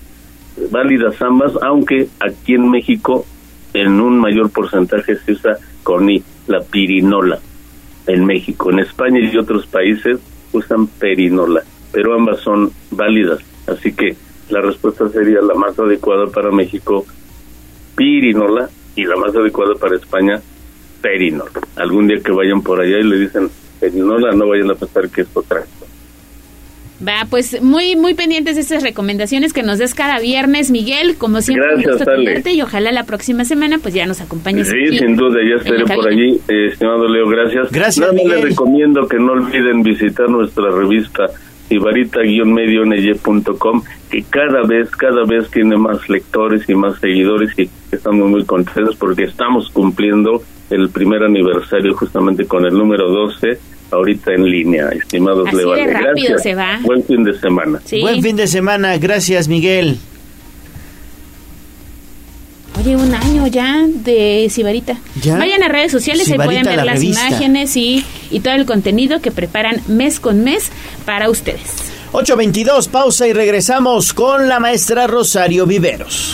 válidas ambas, aunque aquí en México en un mayor porcentaje se usa con i, la pirinola, en México. En España y otros países usan perinola, pero ambas son válidas. Así que la respuesta sería la más adecuada para México, pirinola, y la más adecuada para España, perinola. Algún día que vayan por allá y le dicen perinola, no vayan a pensar que es otra. Va, pues muy, muy pendientes de estas recomendaciones que nos des cada viernes, Miguel. Como siempre, Gracias, un gusto tenerte y ojalá la próxima semana pues ya nos acompañes. Sí, aquí sin duda, ya estaré por allí, eh, estimado Leo, gracias. Gracias, Nada Miguel. les recomiendo que no olviden visitar nuestra revista ibarita-medio.com, que cada vez, cada vez tiene más lectores y más seguidores y estamos muy contentos porque estamos cumpliendo el primer aniversario justamente con el número 12, ahorita en línea, estimados Así Leo. de rápido Gracias. se va. Buen fin de semana. Sí. Buen fin de semana. Gracias, Miguel. Oye, un año ya de Sibarita. ¿Ya? Vayan a redes sociales y pueden ver la las revista. imágenes y, y todo el contenido que preparan mes con mes para ustedes. 8.22, pausa y regresamos con la maestra Rosario Viveros.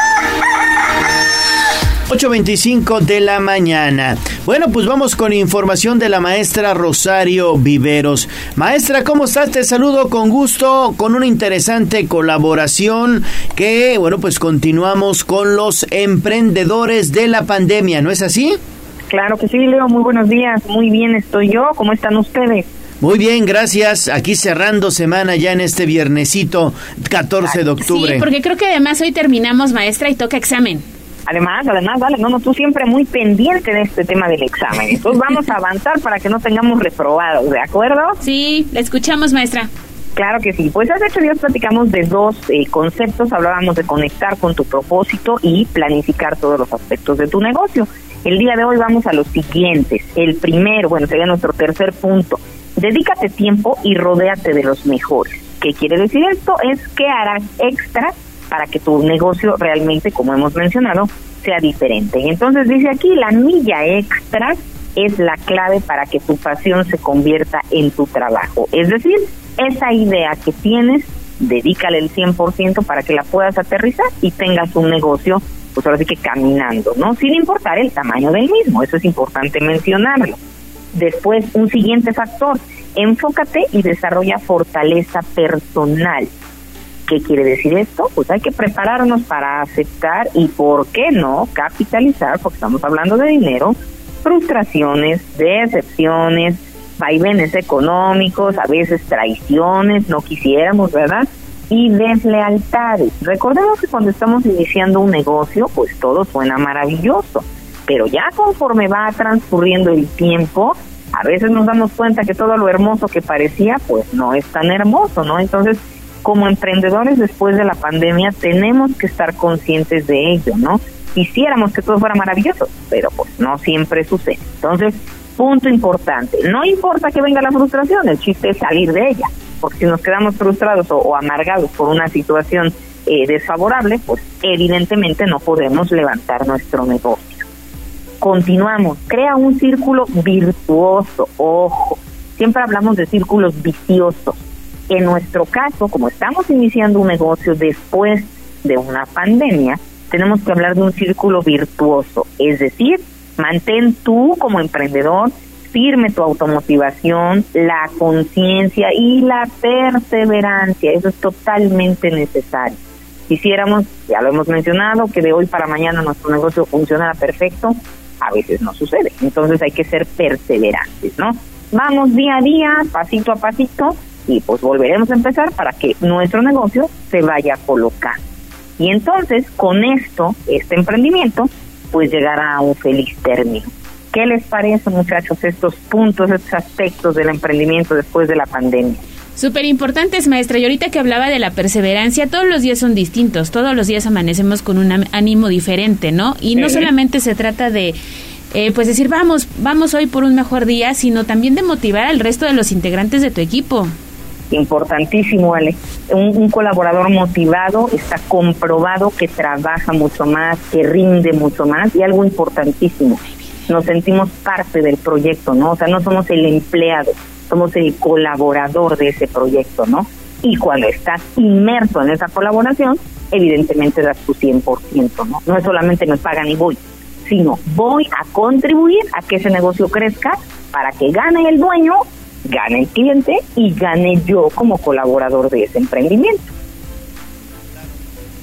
8.25 de la mañana. Bueno, pues vamos con información de la maestra Rosario Viveros. Maestra, ¿cómo estás? Te saludo con gusto, con una interesante colaboración que, bueno, pues continuamos con los emprendedores de la pandemia, ¿no es así? Claro que sí, Leo. Muy buenos días. Muy bien estoy yo. ¿Cómo están ustedes? Muy bien, gracias. Aquí cerrando semana ya en este viernesito 14 de octubre. Sí, porque creo que además hoy terminamos, maestra, y toca examen. Además, además, vale, no, no, tú siempre muy pendiente de este tema del examen. Entonces vamos a avanzar para que no tengamos reprobados, ¿de acuerdo? Sí, la escuchamos, maestra. Claro que sí. Pues hace ocho días platicamos de dos eh, conceptos. Hablábamos de conectar con tu propósito y planificar todos los aspectos de tu negocio. El día de hoy vamos a los siguientes. El primero, bueno, sería nuestro tercer punto. Dedícate tiempo y rodéate de los mejores. ¿Qué quiere decir esto? Es que harás extra para que tu negocio realmente, como hemos mencionado, sea diferente. Entonces dice aquí, la milla extra es la clave para que tu pasión se convierta en tu trabajo. Es decir, esa idea que tienes, dedícale el 100% para que la puedas aterrizar y tengas un negocio, pues ahora sí que caminando, ¿no? Sin importar el tamaño del mismo, eso es importante mencionarlo. Después, un siguiente factor, enfócate y desarrolla fortaleza personal. ¿Qué quiere decir esto? Pues hay que prepararnos para aceptar y, ¿por qué no?, capitalizar, porque estamos hablando de dinero, frustraciones, decepciones, vaivenes económicos, a veces traiciones, no quisiéramos, ¿verdad? Y deslealtades. Recordemos que cuando estamos iniciando un negocio, pues todo suena maravilloso, pero ya conforme va transcurriendo el tiempo, a veces nos damos cuenta que todo lo hermoso que parecía, pues no es tan hermoso, ¿no? Entonces, como emprendedores después de la pandemia, tenemos que estar conscientes de ello, ¿no? Quisiéramos que todo fuera maravilloso, pero pues no siempre sucede. Entonces, punto importante, no importa que venga la frustración, el chiste es salir de ella, porque si nos quedamos frustrados o, amargados por una situación eh, desfavorable, pues evidentemente no podemos levantar nuestro negocio. Continuamos, crea un círculo virtuoso, ojo, siempre hablamos de círculos viciosos. En nuestro caso, como estamos iniciando un negocio después de una pandemia, tenemos que hablar de un círculo virtuoso, es decir, mantén tú como emprendedor firme tu automotivación, la conciencia y la perseverancia, eso es totalmente necesario. Quisiéramos, ya lo hemos mencionado, que de hoy para mañana nuestro negocio funcionara perfecto, a veces no sucede, entonces hay que ser perseverantes, ¿no? Vamos día a día, pasito a pasito, y pues volveremos a empezar para que nuestro negocio se vaya colocando. Y entonces, con esto, este emprendimiento, pues llegará a un feliz término. ¿Qué les parece, muchachos, estos puntos, estos aspectos del emprendimiento después de la pandemia? Súper importantes, maestra. Y ahorita que hablaba de la perseverancia, todos los días son distintos. Todos los días amanecemos con un ánimo diferente, ¿no? Y no Sí. solamente se trata de, eh, pues decir, vamos, vamos hoy por un mejor día, sino también de motivar al resto de los integrantes de tu equipo. Importantísimo, Ale. Un, colaborador motivado está comprobado que trabaja mucho más, que rinde mucho más y algo importantísimo, nos sentimos parte del proyecto, ¿no? O sea, no somos el empleado, somos el colaborador de ese proyecto, ¿no? Y cuando estás inmerso en esa colaboración, evidentemente das tu 100%, ¿no? No es solamente me pagan y voy, sino voy a contribuir a que ese negocio crezca para que gane el dueño, gane el cliente y gane yo como colaborador de ese emprendimiento.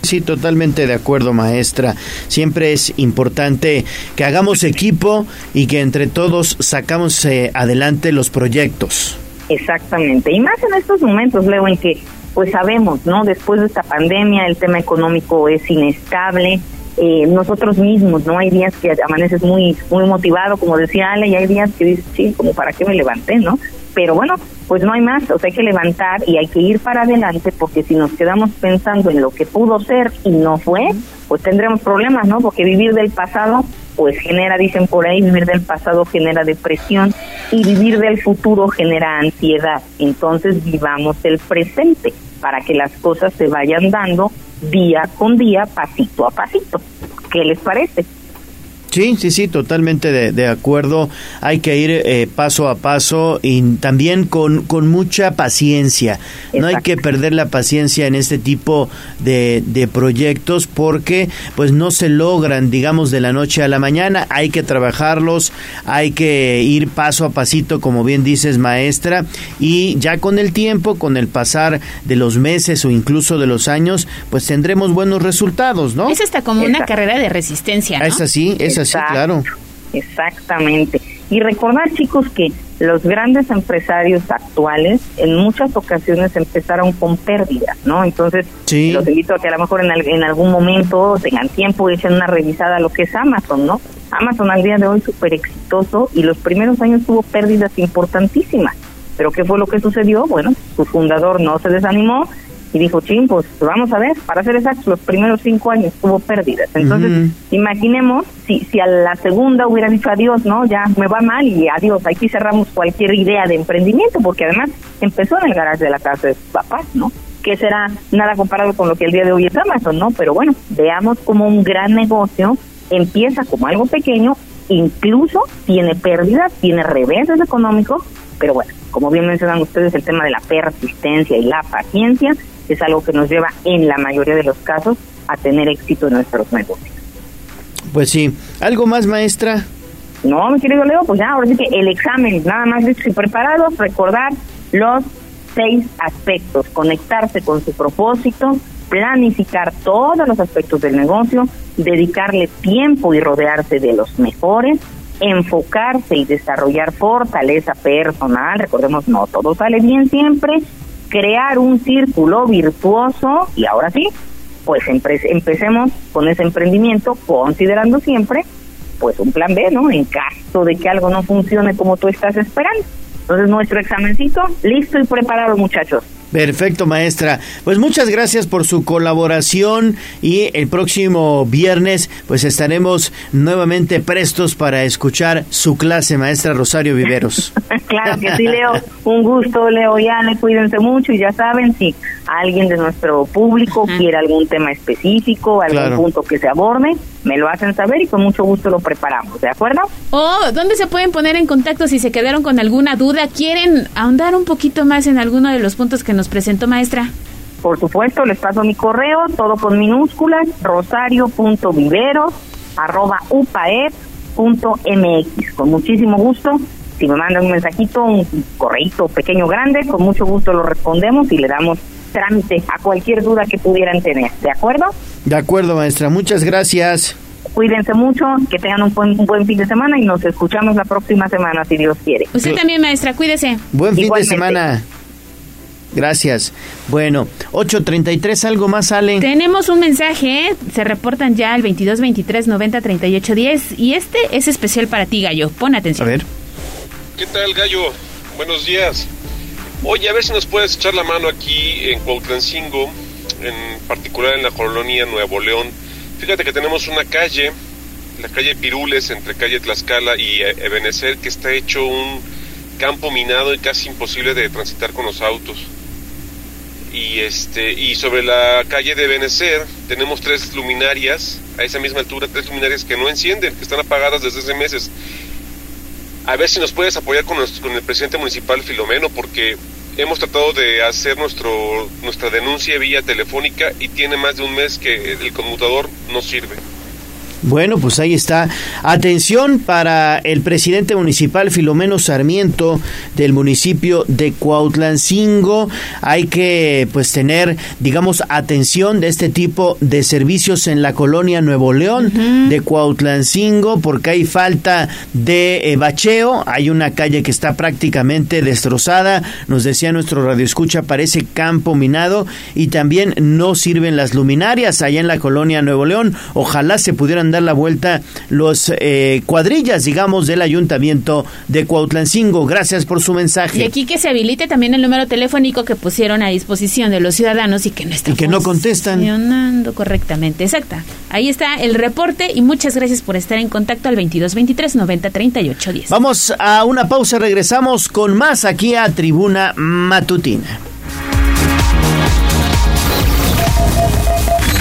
Sí, totalmente de acuerdo, maestra. Siempre es importante que hagamos equipo y que entre todos sacamos eh, adelante los proyectos. Exactamente. Y más en estos momentos, Leo, en que pues sabemos, ¿no? Después de esta pandemia el tema económico es inestable. Eh, nosotros mismos, ¿no? Hay días que amaneces muy muy motivado, como decía Ale, y hay días que dices, sí, como para qué me levanté, ¿no? Pero bueno, pues no hay más, o sea, hay que levantar y hay que ir para adelante porque si nos quedamos pensando en lo que pudo ser y no fue, pues tendremos problemas, ¿no? Porque vivir del pasado pues genera, dicen por ahí, vivir del pasado genera depresión y vivir del futuro genera ansiedad. Entonces vivamos el presente para que las cosas se vayan dando día con día, pasito a pasito. ¿Qué les parece? Sí, sí, sí, totalmente de, de acuerdo. Hay que ir eh, paso a paso y también con, con mucha paciencia. No hay que perder la paciencia en este tipo de, de proyectos porque pues no se logran, digamos, de la noche a la mañana. Hay que trabajarlos, hay que ir paso a pasito, como bien dices, maestra, y ya con el tiempo, con el pasar de los meses o incluso de los años, pues tendremos buenos resultados, ¿no? Es hasta como una carrera de resistencia, ¿no? Es así, es Exacto. claro. Exactamente. Y recordar, chicos, que los grandes empresarios actuales en muchas ocasiones empezaron con pérdidas, ¿no? Entonces, los invito a que a lo mejor en, en algún momento tengan tiempo y echen una revisada a lo que es Amazon, ¿no? Amazon al día de hoy súper exitoso y los primeros años tuvo pérdidas importantísimas. Pero ¿qué fue lo que sucedió? Bueno, su fundador no se desanimó y dijo, ching, pues vamos a ver, para ser exactos, los primeros cinco años tuvo pérdidas. Entonces, imaginemos si, si a la segunda hubiera dicho adiós, ¿no? Ya me va mal y adiós, aquí cerramos cualquier idea de emprendimiento, porque además empezó en el garage de la casa de sus papás, ¿no? Que será nada comparado con lo que el día de hoy es Amazon, ¿no? Pero bueno, veamos como un gran negocio empieza como algo pequeño, incluso tiene pérdidas, tiene reveses económicos, pero bueno, como bien mencionan ustedes, el tema de la persistencia y la paciencia es algo que nos lleva en la mayoría de los casos a tener éxito en nuestros negocios. Pues sí. ¿Algo más, maestra? No, mi querido Leo, pues ya, ahora sí que el examen, nada más listos y preparados, recordar los seis aspectos, conectarse con su propósito, planificar todos los aspectos del negocio, dedicarle tiempo y rodearse de los mejores, enfocarse y desarrollar fortaleza personal, recordemos, no todo sale bien siempre, crear un círculo virtuoso y ahora sí, pues empe- empecemos con ese emprendimiento considerando siempre pues un plan B, ¿no? En caso de que algo no funcione como tú estás esperando. Entonces nuestro examencito listo y preparado, muchachos. Perfecto, maestra. Pues muchas gracias por su colaboración y el próximo viernes pues estaremos nuevamente prestos para escuchar su clase, maestra Rosario Viveros. [LAUGHS] claro que sí, Leo. Un gusto, Leo y Ale. Cuídense mucho y ya saben, si alguien de nuestro público quiere algún tema específico, algún Claro. punto que se aborde, me lo hacen saber y con mucho gusto lo preparamos, ¿de acuerdo? O, ¿dónde se pueden poner en contacto si se quedaron con alguna duda? ¿Quieren ahondar un poquito más en alguno de los puntos que nos presentó, maestra? Por supuesto, les paso mi correo, todo con minúsculas, rosario.viveros, arroba upaep.mx. Con muchísimo gusto, si me mandan un mensajito, un correíto pequeño o grande, con mucho gusto lo respondemos y le damos trámite a cualquier duda que pudieran tener. ¿De acuerdo? De acuerdo, maestra. Muchas gracias. Cuídense mucho, que tengan un buen, un buen fin de semana y nos escuchamos la próxima semana, si Dios quiere. Usted también, maestra, cuídese. Buen fin Igualmente. de semana. Gracias. Bueno, 8.33, ¿algo más sale? Tenemos un mensaje, ¿eh? se reportan ya al 22 23 90 38 10 y este es especial para ti, Gallo. Pon atención. A ver. ¿Qué tal, Gallo? Buenos días. Oye, a ver si nos puedes echar la mano aquí en Cuautlancingo, en particular en la colonia Nuevo León. Fíjate que tenemos una calle, la calle Pirules, entre calle Tlaxcala y eh, Ebenezer, que está hecho un campo minado y casi imposible de transitar con los autos. Y este y sobre la calle de Benecer tenemos tres luminarias a esa misma altura, tres luminarias que no encienden, que están apagadas desde hace meses. A ver si nos puedes apoyar con, el presidente municipal Filomeno, porque hemos tratado de hacer nuestro nuestra denuncia vía telefónica y tiene más de un mes que el conmutador no sirve. Bueno, pues ahí está. Atención para el presidente municipal Filomeno Sarmiento del municipio de Cuautlancingo. Hay que pues tener, digamos, atención de este tipo de servicios en la colonia Nuevo León de Cuautlancingo porque hay falta de eh, bacheo. Hay una calle que está prácticamente destrozada. Nos decía nuestro radio escucha, parece campo minado y también no sirven las luminarias allá en la colonia Nuevo León. Ojalá se pudieran dar la vuelta los eh, cuadrillas, digamos, del ayuntamiento de Cuautlancingo. Gracias por su mensaje. Y aquí que se habilite también el número telefónico que pusieron a disposición de los ciudadanos y que no está Y que no contestan. funcionando correctamente. Exacta. Ahí está el reporte y muchas gracias por estar en contacto al 2223 90 38 10. Vamos a una pausa, regresamos con más aquí a Tribuna Matutina.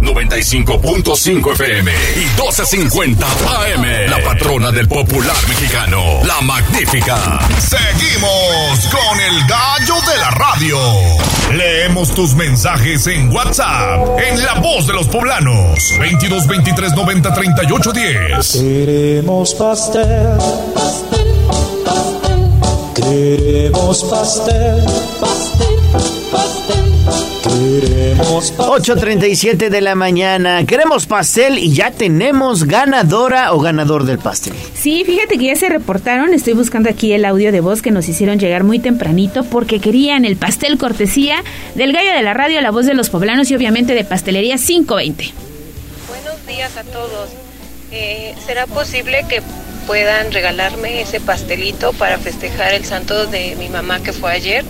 95.5 FM y 12.50 AM. La patrona del popular mexicano, la magnífica. Seguimos con el gallo de la radio. Leemos tus mensajes en WhatsApp, en La Voz de los Poblanos. 22 23 90 38 10. Queremos pastel. Queremos pastel. Pastel, pastel. Queremos 8.37 de la mañana. Queremos pastel y ya tenemos ganadora o ganador del pastel. Sí, fíjate que ya se reportaron, estoy buscando aquí el audio de voz que nos hicieron llegar muy tempranito porque querían el pastel cortesía del gallo de la radio, la voz de los poblanos y obviamente de pastelería 520. Buenos días a todos. Eh, ¿Será posible que puedan regalarme ese pastelito para festejar el santo de mi mamá que fue ayer,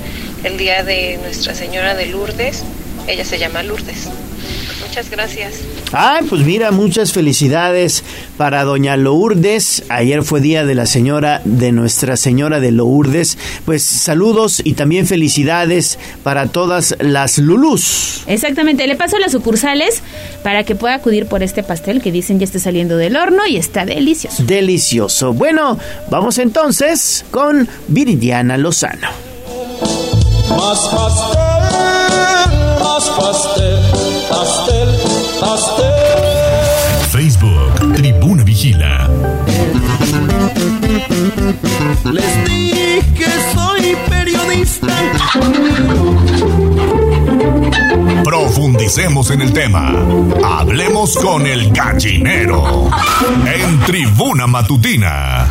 el día de Nuestra Señora de Lourdes? Ella se llama Lourdes. Muchas gracias. Ay, pues mira, muchas felicidades para doña Lourdes. Ayer fue día de la señora, de Nuestra Señora de Lourdes. Pues saludos y también felicidades para todas las Lulús. Exactamente, le paso las sucursales para que pueda acudir por este pastel que dicen ya está saliendo del horno y está delicioso. Delicioso. Bueno, vamos entonces con Viridiana Lozano. Más pastel, más pastel, pastel, pastel. Facebook, Tribuna Vigila. Les dije que soy periodista. Profundicemos en el tema. Hablemos con el gallinero. En Tribuna Matutina.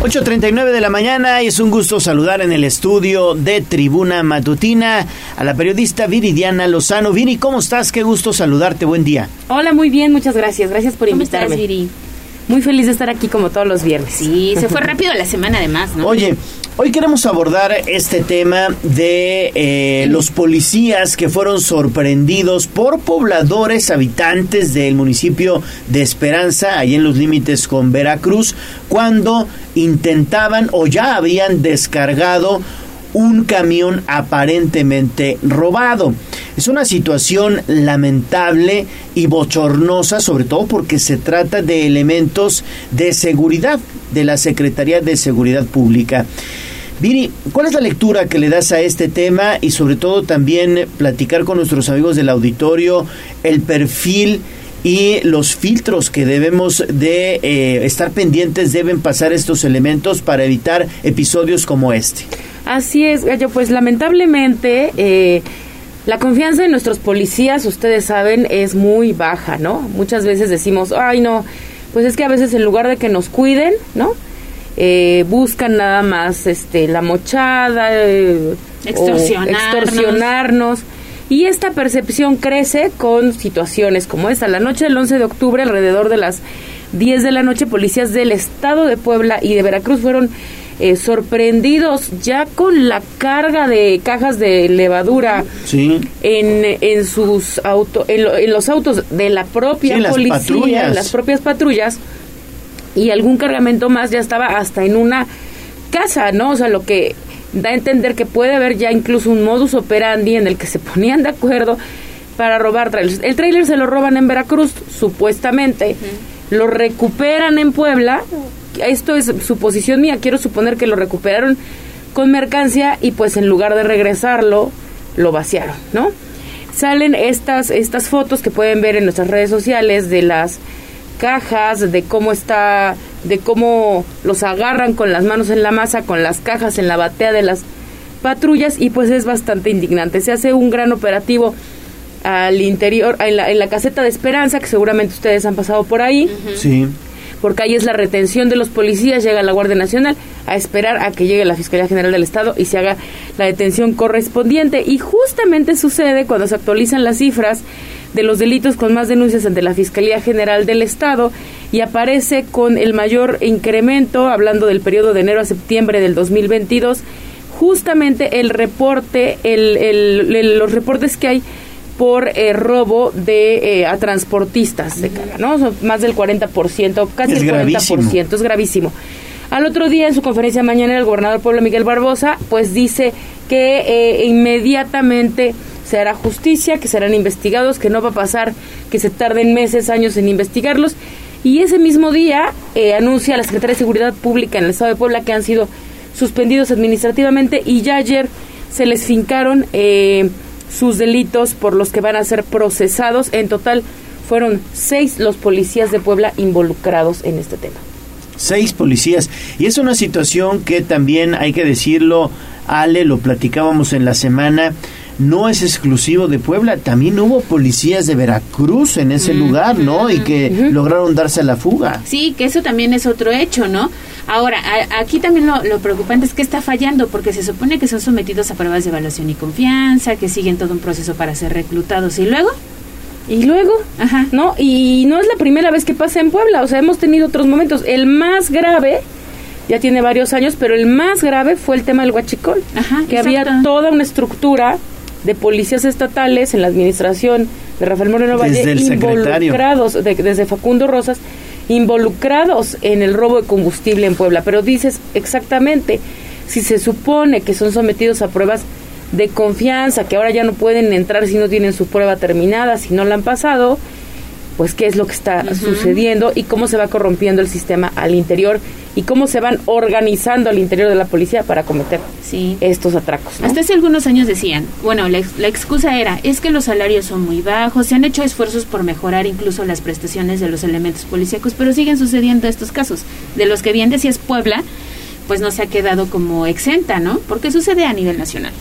8.39 de la mañana y es un gusto saludar en el estudio de Tribuna Matutina a la periodista Viridiana Lozano. Viri, ¿cómo estás? Qué gusto saludarte, buen día. Hola, muy bien, muchas gracias. Gracias por ¿Cómo invitarme. estás, Viri? Muy feliz de estar aquí como todos los viernes. Sí, se fue [LAUGHS] rápido la semana además, ¿no? Oye, hoy queremos abordar este tema de eh, los policías que fueron sorprendidos por pobladores habitantes del municipio de Esperanza, ahí en los límites con Veracruz, cuando intentaban o ya habían descargado un camión aparentemente robado. Es una situación lamentable y bochornosa, sobre todo porque se trata de elementos de seguridad de la Secretaría de Seguridad Pública. Viri, ¿cuál es la lectura que le das a este tema y sobre todo también platicar con nuestros amigos del auditorio el perfil y los filtros que debemos de eh, estar pendientes deben pasar estos elementos para evitar episodios como este? Así es, Gallo, pues lamentablemente eh, la confianza en nuestros policías, ustedes saben, es muy baja, ¿no? Muchas veces decimos, ay no, pues es que a veces en lugar de que nos cuiden, ¿no? Eh, buscan nada más este la mochada, eh, extorsionarnos. Y esta percepción crece con situaciones como esta. La noche del 11 de octubre, alrededor de las 10 de la noche, policías del estado de Puebla y de Veracruz fueron eh, sorprendidos ya con la carga de cajas de levadura Sí. en, en sus auto, en, lo- en los autos de la propia Sí, las policía, patrullas. las propias patrullas y algún cargamento más ya estaba hasta en una casa, ¿no? O sea, lo que da a entender que puede haber ya incluso un modus operandi en el que se ponían de acuerdo para robar trailers. El trailer se lo roban en Veracruz, supuestamente. Lo recuperan en Puebla esto es suposición mía, quiero suponer que lo recuperaron con mercancía y pues en lugar de regresarlo, lo vaciaron, ¿no? Salen estas, estas fotos que pueden ver en nuestras redes sociales de las cajas, de cómo está, de cómo los agarran con las manos en la masa, con las cajas en la batea de las patrullas y pues es bastante indignante. Se hace un gran operativo al interior, en la, en la caseta de Esperanza, que seguramente ustedes han pasado por ahí. Sí. Porque ahí es la retención de los policías, llega la Guardia Nacional a esperar a que llegue la Fiscalía General del Estado y se haga la detención correspondiente. Y justamente sucede cuando se actualizan las cifras de los delitos con más denuncias ante la Fiscalía General del Estado y aparece con el mayor incremento, hablando del periodo de enero a septiembre del 2022, justamente el reporte, el, el- los reportes que hay por eh, robo de eh, a transportistas de carga, ¿no? Son más del 40%, casi Es el 40%, gravísimo. es gravísimo. Al otro día, en su conferencia mañana, el gobernador Pueblo Miguel Barbosa, pues dice que eh, inmediatamente se hará justicia, que serán investigados, que no va a pasar que se tarden meses, años en investigarlos. Y ese mismo día eh, anuncia la Secretaría de Seguridad Pública en el Estado de Puebla que han sido suspendidos administrativamente y ya ayer se les fincaron eh, sus delitos por los que van a ser procesados. En total fueron seis los policías de Puebla involucrados en este tema. Seis policías. Y es una situación que también hay que decirlo, Ale, lo platicábamos en la semana. No es exclusivo de Puebla, también hubo policías de Veracruz en ese lugar, ¿no? Y que lograron darse a la fuga. Sí, que eso también es otro hecho, ¿no? Ahora, a- aquí también lo, lo preocupante es que está fallando, porque se supone que son sometidos a pruebas de evaluación y confianza, que siguen todo un proceso para ser reclutados. ¿Y luego? Y luego, ¿no? Y no es la primera vez que pasa en Puebla, o sea, hemos tenido otros momentos. El más grave, ya tiene varios años, pero el más grave fue el tema del huachicol, que había toda una estructura de policías estatales en la administración de Rafael Moreno Valle Desde involucrados, de- desde Facundo Rosas, involucrados en el robo de combustible en Puebla. Pero dices exactamente, si se supone que son sometidos a pruebas de confianza, que ahora ya no pueden entrar si no tienen su prueba terminada, si no la han pasado, pues qué es lo que está sucediendo y cómo se va corrompiendo el sistema al interior y cómo se van organizando al interior de la policía para cometer estos atracos. ¿no? Hasta hace algunos años decían, bueno, la, la excusa era, es que los salarios son muy bajos, se han hecho esfuerzos por mejorar incluso las prestaciones de los elementos policíacos, pero siguen sucediendo estos casos. De los que bien decías Puebla, pues no se ha quedado como exenta, ¿no? Porque sucede a nivel nacional.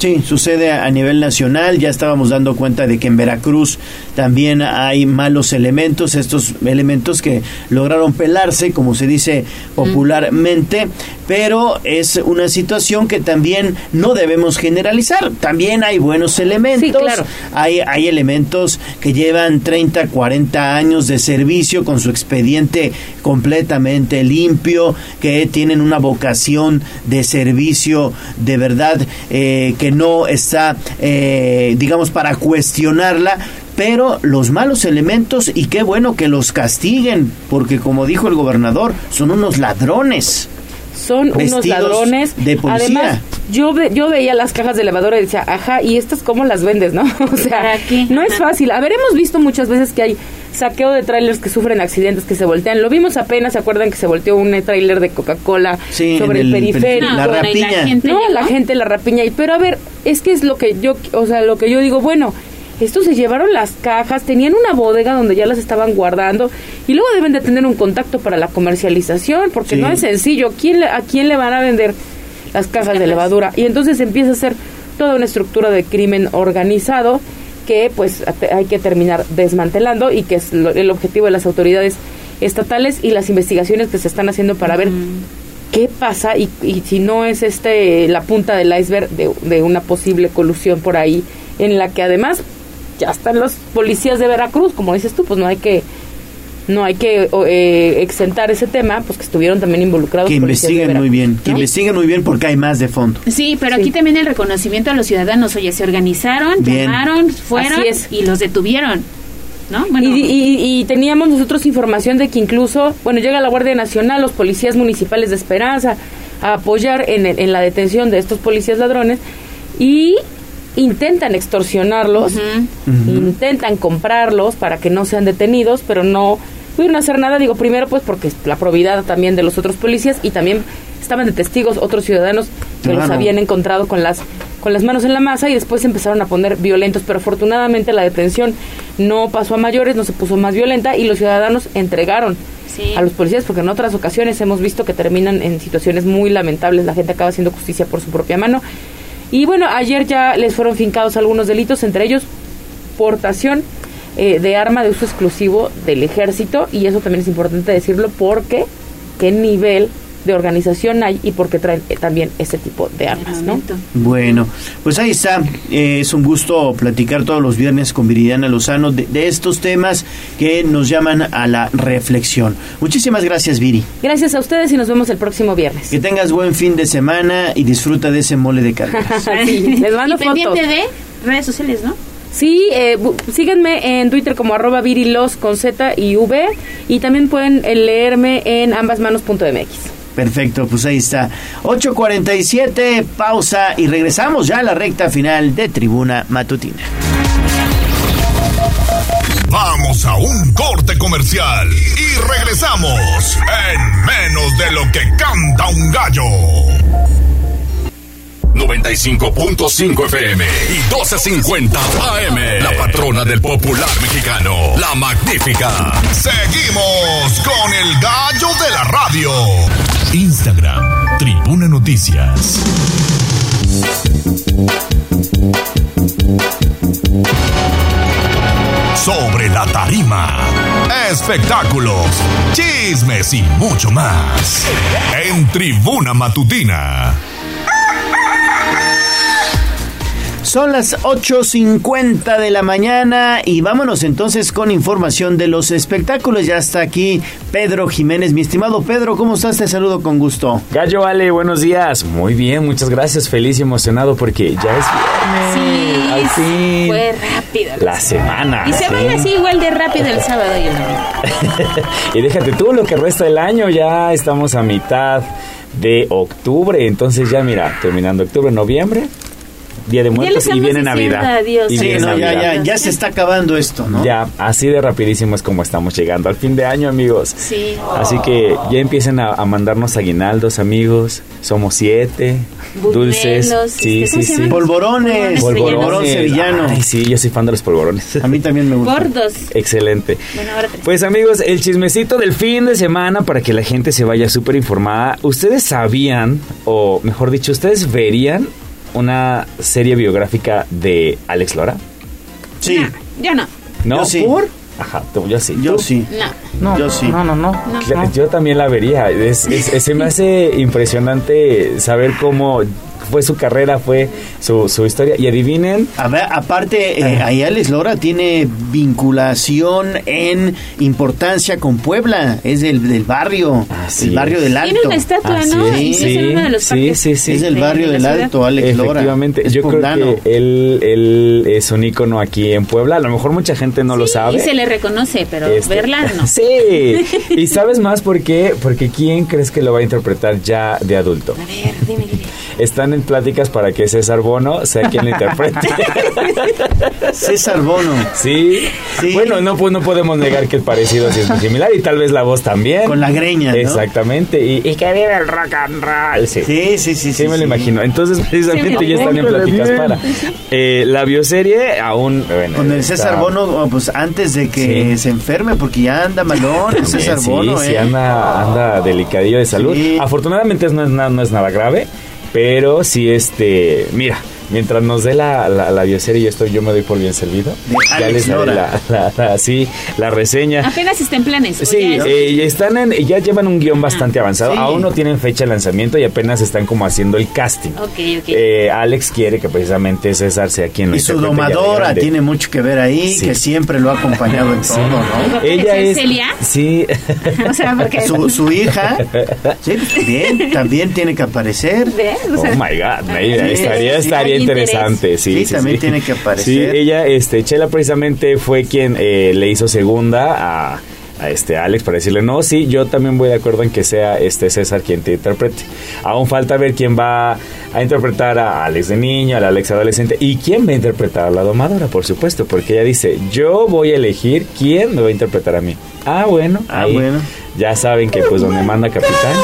Sí, sucede a nivel nacional. Ya estábamos dando cuenta de que en Veracruz también hay malos elementos, estos elementos que lograron pelarse, como se dice popularmente, pero es una situación que también no debemos generalizar. También hay buenos elementos. claro. Hay, hay elementos que llevan 30, 40 años de servicio con su expediente completamente limpio, que tienen una vocación de servicio de verdad eh, que no está, eh, digamos, para cuestionarla. Pero los malos elementos, y qué bueno que los castiguen, porque como dijo el gobernador, son unos ladrones. Son unos Vestidos ladrones. de policía. Además, yo, ve- yo veía las cajas de lavadora y decía, ajá, ¿y estas cómo las vendes, no? [LAUGHS] O sea, no es fácil. A ver, hemos visto muchas veces que hay saqueo de trailers que sufren accidentes, que se voltean. Lo vimos apenas, ¿se acuerdan que se volteó un trailer de Coca-Cola Sí, sobre el, el perif- periférico? la rapiña. gente no, la gente, la rapiña. Y, pero a ver, es que es lo que yo, o sea, lo que yo digo, bueno, estos se llevaron las cajas, tenían una bodega donde ya las estaban guardando y luego deben de tener un contacto para la comercialización, porque Sí. no es sencillo. ¿Quién le- ¿A quién le van a vender las cajas de levadura? Y entonces empieza a ser toda una estructura de crimen organizado que pues hay que terminar desmantelando y que es lo- el objetivo de las autoridades estatales y las investigaciones que se están haciendo para ver qué pasa y, y si no es este la punta del iceberg de, de una posible colusión por ahí en la que además ya están los policías de Veracruz como dices tú pues no hay que no hay que o, eh, exentar ese tema pues que estuvieron también involucrados Que investiguen muy bien, que ¿no? investiguen muy bien porque hay más de fondo. Sí, pero aquí también el reconocimiento a los ciudadanos, oye, se organizaron, Bien. llamaron, fueron y los detuvieron, ¿no? Y, y- y teníamos nosotros información de que incluso, bueno, llega la Guardia Nacional, los policías municipales de Esperanza, a apoyar en, en la detención de estos policías ladrones y intentan extorsionarlos, intentan comprarlos para que no sean detenidos, pero no, pudieron hacer nada, digo, primero pues porque la probidad también de los otros policías y también estaban de testigos otros ciudadanos que los habían encontrado con las con las manos en la masa y después se empezaron a poner violentos, pero afortunadamente la detención no pasó a mayores, no se puso más violenta y los ciudadanos entregaron Sí. a los policías porque en otras ocasiones hemos visto que terminan en situaciones muy lamentables, la gente acaba haciendo justicia por su propia mano. Y bueno, ayer ya les fueron fincados algunos delitos, entre ellos portación eh, de arma de uso exclusivo del ejército. Y eso también es importante decirlo porque qué nivel de organización hay y porque traen eh, también este tipo de armas, ¿no? Bueno, pues ahí está. Eh, es un gusto platicar todos los viernes con Viridiana Lozano de, de estos temas que nos llaman a la reflexión. Muchísimas gracias, Viri. Gracias a ustedes y nos vemos el próximo viernes. Que tengas buen fin de semana y disfruta de ese mole de carne. [LAUGHS] Sí, les mando y pendiente fotos. de redes sociales, ¿no? Sí, eh, síganme en Twitter como arroba virilos con Z y V y también pueden eh, leerme en ambasmanos.mx. Perfecto, pues ahí está. 8.47, pausa y regresamos ya a la recta final de Tribuna Matutina. Vamos a un corte comercial y regresamos en menos de lo que canta un gallo. 95.5 FM y 12.50 AM. La patrona del popular mexicano, la magnífica. Seguimos con el gallo de la radio. Instagram, Tribuna Noticias. Sobre la tarima. Espectáculos, chismes y mucho más. En Tribuna Matutina. Son las 8.50 de la mañana y vámonos entonces con información de los espectáculos. Ya está aquí Pedro Jiménez. Mi estimado Pedro, ¿cómo estás? Te saludo con gusto. Gallo Ale, buenos días. Muy bien, muchas gracias. Feliz y emocionado porque ya es viernes. Sí, Al fin. fue rápido. La semana. Y se sí. va así igual de rápido el sábado y el domingo. y déjate tú lo que resta del año, ya estamos a mitad de octubre. Entonces ya mira, terminando octubre, noviembre, Día de Muertos y viene Navidad. adiós. Y Sí, viene no, ya, Navidad. ya, ya se está acabando esto, ¿no? Ya, así de rapidísimo es como estamos llegando al fin de año, amigos. Sí. Así que ya empiecen a, a mandarnos aguinaldos, amigos. Somos siete. Dulces. Sí, este, ¿cómo sí, se sí. llaman? Polvorones, polvorón sevillano. Ay, sí, yo soy fan de los polvorones. A mí también me gusta. Gordos. Excelente. Bueno, ahora tres. Pues amigos, el chismecito del fin de semana para que la gente se vaya súper informada. ¿Ustedes sabían, o mejor dicho, ustedes verían una serie biográfica de Alex Lora? Sí. Yo no. ¿No? Yo sí. ¿Por? Ajá, tú- yo sí. Yo ¿Tú? sí. No. Yo sí. No, no, no. No. Yo también la vería. Es, es- es- se me hace impresionante saber cómo fue su carrera, fue su, su historia. Y adivinen, A ver, aparte, eh, ahí Alex Lora tiene vinculación en importancia con Puebla. Es del, del barrio, Así el barrio es. del Tiene Alto. una estatua, Así ¿no? es. Incluso en uno de los Sí, parques. sí, sí. Es del de- barrio de del ciudad. Alto, Alex Lora. Efectivamente, yo creo que él, él es un ícono aquí en Puebla. A lo mejor mucha gente no lo Sí, sabe. Y se le reconoce, pero Este, verla [LAUGHS] no. Sí. [LAUGHS] ¿Y sabes más por qué? Porque ¿quién crees que lo va a interpretar ya de adulto? A ver, dime, dime. Están en pláticas para que César Bono sea quien lo interprete. [LAUGHS] César Bono. ¿Sí? Sí. Bueno, no, pues no podemos negar que el parecido sí es muy similar y tal vez la voz también. Con la greña, ¿no? Exactamente. Y, y que vive el rock and roll. Sí. Sí, sí, sí. Sí, me lo imagino. Entonces, precisamente ya están en pláticas para. Eh, la bioserie aún. bueno, Con el César está- Bono, oh, pues antes de que se enferme, porque ya anda malón el César sí, Bono, sí, ¿eh? anda, anda delicadillo de salud. Afortunadamente no es, nada, no es nada grave, pero sí, este, mira, mientras nos dé la, la, la bioserie, yo, estoy, yo me doy por bien servido. Ya Alex les daré la, la- la- sí, la reseña. Apenas está en planes. Sí, ya- eh, están en, ya llevan un guion bastante avanzado. sí. Aún no tienen fecha de lanzamiento y apenas están como haciendo el casting. Ok, ok. Eh, Alex quiere que precisamente César sea quien lo Y su domadora tiene mucho que ver ahí, Sí. que siempre lo ha acompañado en todo, ¿no? Ella ¿Puede es. Celia? Sí. [LAUGHS] o sea, porque... Su, su hija, sí, también, también tiene que aparecer. ¿Ves? O Oh my God, mira, Sí, estaría, sí, estaría. Interesante. Sí, Sí, sí, también sí. tiene que aparecer. Sí, ella, este, Chela precisamente fue quien eh, le hizo segunda a, a este Alex para decirle, no, sí, yo también voy de acuerdo en que sea este César quien te interprete. Aún falta ver quién va a interpretar a Alex de niño, al Alex adolescente y quién va a interpretar a la domadora, por supuesto, porque ella dice, yo voy a elegir quién me va a interpretar a mí. Ah, bueno, Ah, ahí bueno. Ya saben que pues donde manda capitán,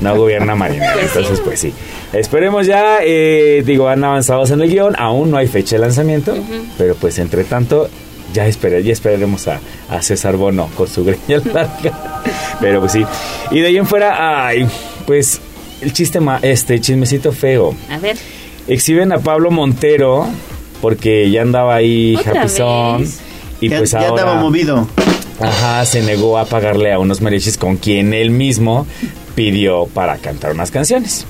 no gobierna marinero. [LAUGHS] Entonces, pues sí. Esperemos ya, eh, digo, han avanzado en el guion, aún no hay fecha de lanzamiento, pero pues entre tanto, ya, esperé, ya esperaremos a, a César Bono con su greña [LAUGHS] larga. Pero pues sí. Y de ahí en fuera, ay, pues el chiste, ma- este chismecito feo. A ver. Exhiben a Pablo Montero porque ya andaba ahí ¿Otra japizón. Y Ya- pues ya ahora. estaba movido. Ajá, se negó a pagarle a unos mariachis con quien él mismo pidió para cantar unas canciones.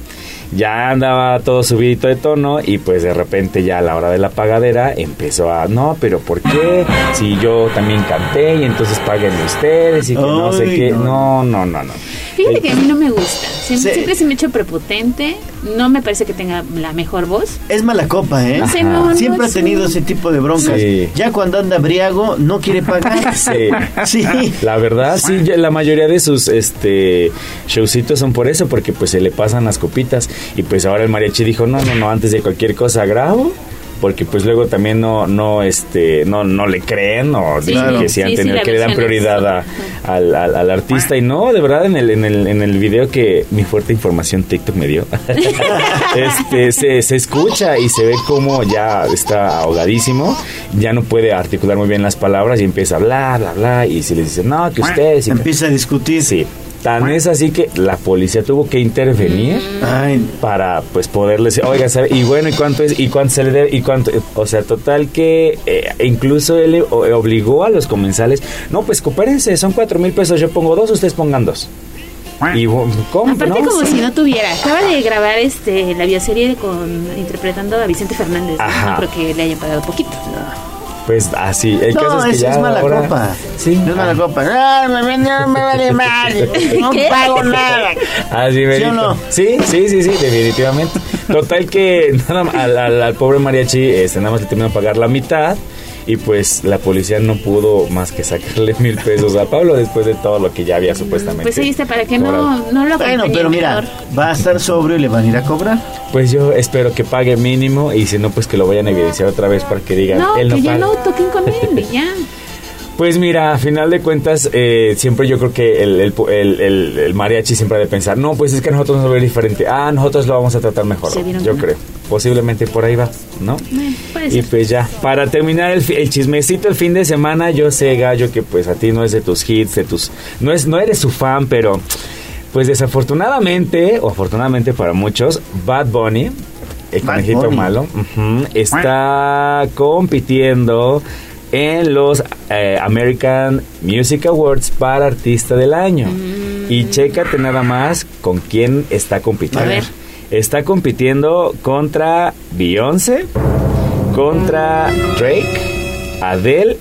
Ya andaba todo subidito de tono y pues de repente ya a la hora de la pagadera empezó a, no, pero ¿por qué? Si yo también canté y entonces paguen ustedes y que no sé qué. no. No, no, no, no. Fíjate que a mí no me gusta. Siempre, Sí. siempre se me ha hecho prepotente. No me parece que tenga la mejor voz. Es mala copa, ¿eh? No sé, no, no Siempre ha tenido ese tipo de broncas. Sí. Ya cuando anda briago, no quiere pagar. [LAUGHS] Sí. Sí. La verdad, sí, la mayoría de sus este showcitos son por eso, porque pues se le pasan las copitas. Y pues ahora el mariachi dijo, no, no, no, antes de cualquier cosa grabo. Porque pues luego también no, no, este, no, no le creen o Sí, dicen claro. que sí han Sí, tenido que le dan prioridad a- al, al- al artista y no, de verdad en el, en el, en el video que mi fuerte información TikTok me dio, [LAUGHS] este, se, se escucha y se ve como ya está ahogadísimo, ya no puede articular muy bien las palabras y empieza a hablar, bla, bla, y si les dice, no, que ustedes... Empieza a discutir. Sí. Tan es así que la policía tuvo que intervenir Ay, para pues poderle decir, oiga, ¿sabe? Y bueno, ¿y cuánto es? ¿Y cuánto se le debe? ¿Y cuánto? O sea, total que eh, incluso él obligó a los comensales, no, pues coopérense, son cuatro mil pesos, yo pongo dos, ustedes pongan dos. Y ¿cómo? Aparte No, como sí. si no tuviera. Acaba de grabar este la bioserie con interpretando a Vicente Fernández. ¿no? Ajá. No creo que le hayan pagado poquito. Pues así, el no, caso es que ya es mala ahora- copa. Sí. Es mala Ah. copa. No, me, me- no me vale mal. [LAUGHS] No ¿Qué? pago nada. Así ¿Sí o no? Sí, sí, sí, sí, definitivamente. Total que [LAUGHS] nada más al, al- al pobre mariachi este, nada más le terminó de pagar la mitad y pues la policía no pudo más que sacarle [LAUGHS] mil pesos a Pablo después de todo lo que ya había supuestamente. Pues está, para que no, no lo Bueno, pero mira, va a estar sobrio y le van a ir a cobrar. Pues yo espero que pague mínimo y si no, pues que lo vayan a evidenciar otra vez para que digan, No, él no que ya paga. no toquen con él, ya. [LAUGHS] Pues mira, a final de cuentas, eh, siempre yo creo que el, el, el- el- el mariachi siempre ha de pensar, no, pues es que a nosotros nos va a ver diferente. Ah, nosotros lo vamos a tratar mejor. Yo creo. Posiblemente por ahí va, ¿no? Y pues ya, para terminar el, fi- el chismecito el fin de semana, yo sé, Gallo, que pues a ti no es de tus hits, de tus... No, es, no eres su fan, pero pues desafortunadamente, o afortunadamente para muchos, Bad Bunny, el Bad conejito Bunny. malo, está compitiendo en los eh, American Music Awards para Artista del Año. Y chécate nada más con quién está compitiendo. A ver. Está compitiendo contra Beyoncé, contra Drake, Adele,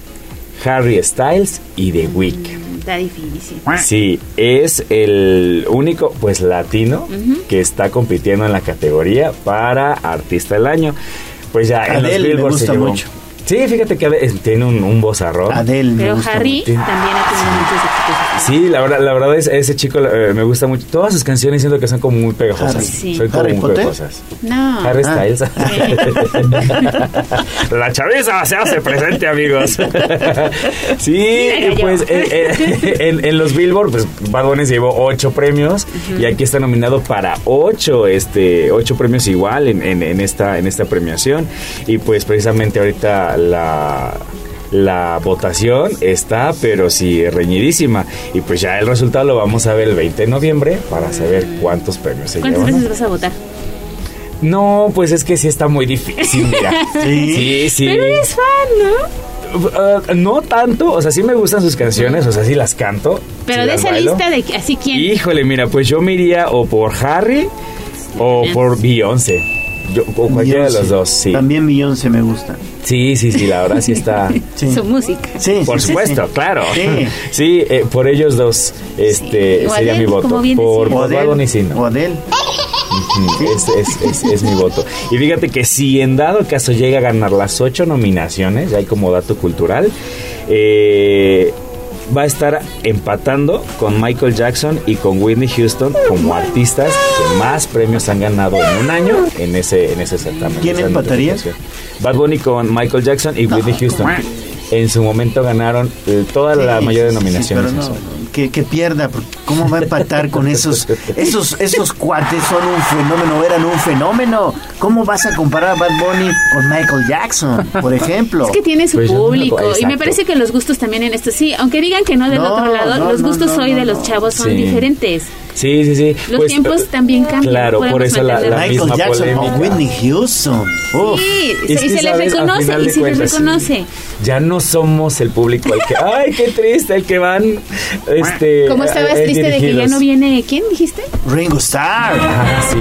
Harry Styles y The Weeknd. Está difícil. Sí, es el único, pues, latino que está compitiendo en la categoría para Artista del Año. Pues ya, en los Adele me Billboard se gusta llevó. mucho. Sí, fíjate que Adele tiene un, un vozarrón. Adele Pero Harry también ha tenido muchos éxitos. Sí, la verdad, la verdad es ese chico eh, me gusta mucho. Todas sus canciones siento que son como muy pegajosas. Harry. Sí. Son como ¿Harry muy Potter? pegajosas. No. Harry Ah. Styles. [LAUGHS] La chaviza se hace presente, amigos. sí, yo. pues eh, eh, en, en los Billboard, pues Bad Bunny se llevó ocho premios y aquí está nominado para ocho, este, ocho premios igual en, en- en esta, en esta premiación. Y pues precisamente ahorita la la votación está, pero sí, reñidísima. Y pues ya el resultado lo vamos a ver el 20 de noviembre para saber cuántos premios se ¿Cuántas llevan. veces vas a votar? No, pues es que sí está muy difícil, mira. [LAUGHS] Sí. sí, sí. Pero eres fan, ¿no? Uh, no tanto, o sea, sí me gustan sus canciones, o sea, sí las canto. Pero sí de esa bailo. lista de así quién. Híjole, mira, pues yo me iría o por Harry o por Beyoncé. Yo, o cualquiera de los dos, sí. También Beyoncé me gusta. Sí, sí, sí, la verdad sí está. [LAUGHS] Sí. Su música. Sí, Por sí, supuesto, sí. claro. Sí. [LAUGHS] Sí, eh, por ellos dos este, sería mi voto. Por, decía. por O Bad Bunny sí, Adele. no. O Adele. Ujú, Es, es- es- es mi voto. Y fíjate que si en dado caso llega a ganar las ocho nominaciones, ya hay como dato cultural, eh, va a estar empatando con Michael Jackson y con Whitney Houston como artistas que más premios han ganado en un año en ese, en ese certamen. ¿Quién empataría? Bad Bunny con Michael Jackson y Whitney Houston. En su momento ganaron eh, toda la Sí, sí, que, que pierda, porque ¿cómo va a empatar con esos, esos, esos cuates son un fenómeno, eran un fenómeno. ¿Cómo vas a comparar a Bad Bunny con Michael Jackson, por ejemplo? Es que tiene su Pues no público y me parece que los gustos también en esto sí, aunque digan que no del No, otro lado, no, los no, gustos no, hoy no, de los no. chavos son Sí. diferentes. Sí, sí, sí. Los Pues, tiempos también cambian. Claro, por eso la, la misma Michael Jackson polémica. Whitney Houston. Uf. Sí, Es se- y que, se les ¿sabes? Al reconoce y se les cuentas, reconoce. Ya no somos el público al que, [LAUGHS] ay, qué triste, el que van, este... ¿Cómo estabas eh, triste de que ya no viene? ¿Quién dijiste? Ringo Starr. Ah, sí.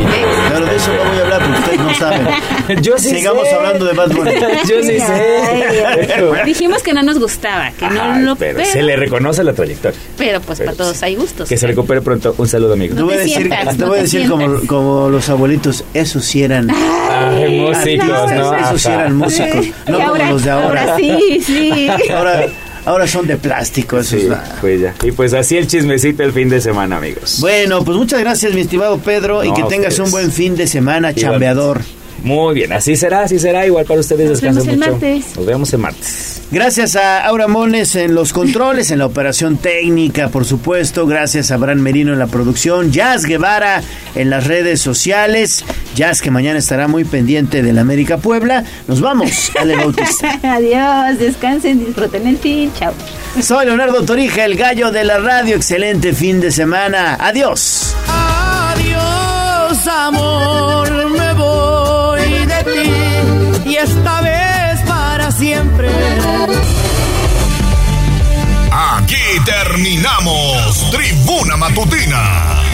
Pero de eso no voy a hablar porque ustedes no saben. [LAUGHS] Yo sí Sigamos sé. hablando de Bad Bunny. [LAUGHS] Yo sí sé. Dijimos que no nos gustaba, que no lo pero pero, se le reconoce la trayectoria. pero pues para todos hay gustos. Que se recupere pronto. Un saludo, amigo. Te voy a decir, sientas, te no voy a decir como, como los abuelitos, esos sí eran Ay, músicos, ¿no? Esos sí eran músicos, no Y como ahora- los de ahora. ahora sí, sí. [LAUGHS] Ahora, ahora son de plástico esos. Sí, pues ya. Y pues así el chismecito el fin de semana, amigos. Bueno, pues muchas gracias, mi estimado Pedro, y No, que tengas ustedes. un buen fin de semana, chambeador. Muy bien, así será, así será. Igual para ustedes Nos descansen vemos el mucho. martes. Nos vemos el martes. Gracias a Aura Mones en los controles, en la operación técnica, por supuesto. Gracias a Abraham Merino en la producción. Jazz Guevara en las redes sociales. Jazz que mañana estará muy pendiente del América Puebla. Nos vamos, [LAUGHS] Ale Bautista. Adiós, descansen, disfruten el fin, chao. Soy Leonardo Torija, el gallo de la radio. Excelente fin de semana. Adiós. Adiós, amor, me voy de y esta vez para siempre. Aquí terminamos Tribuna Matutina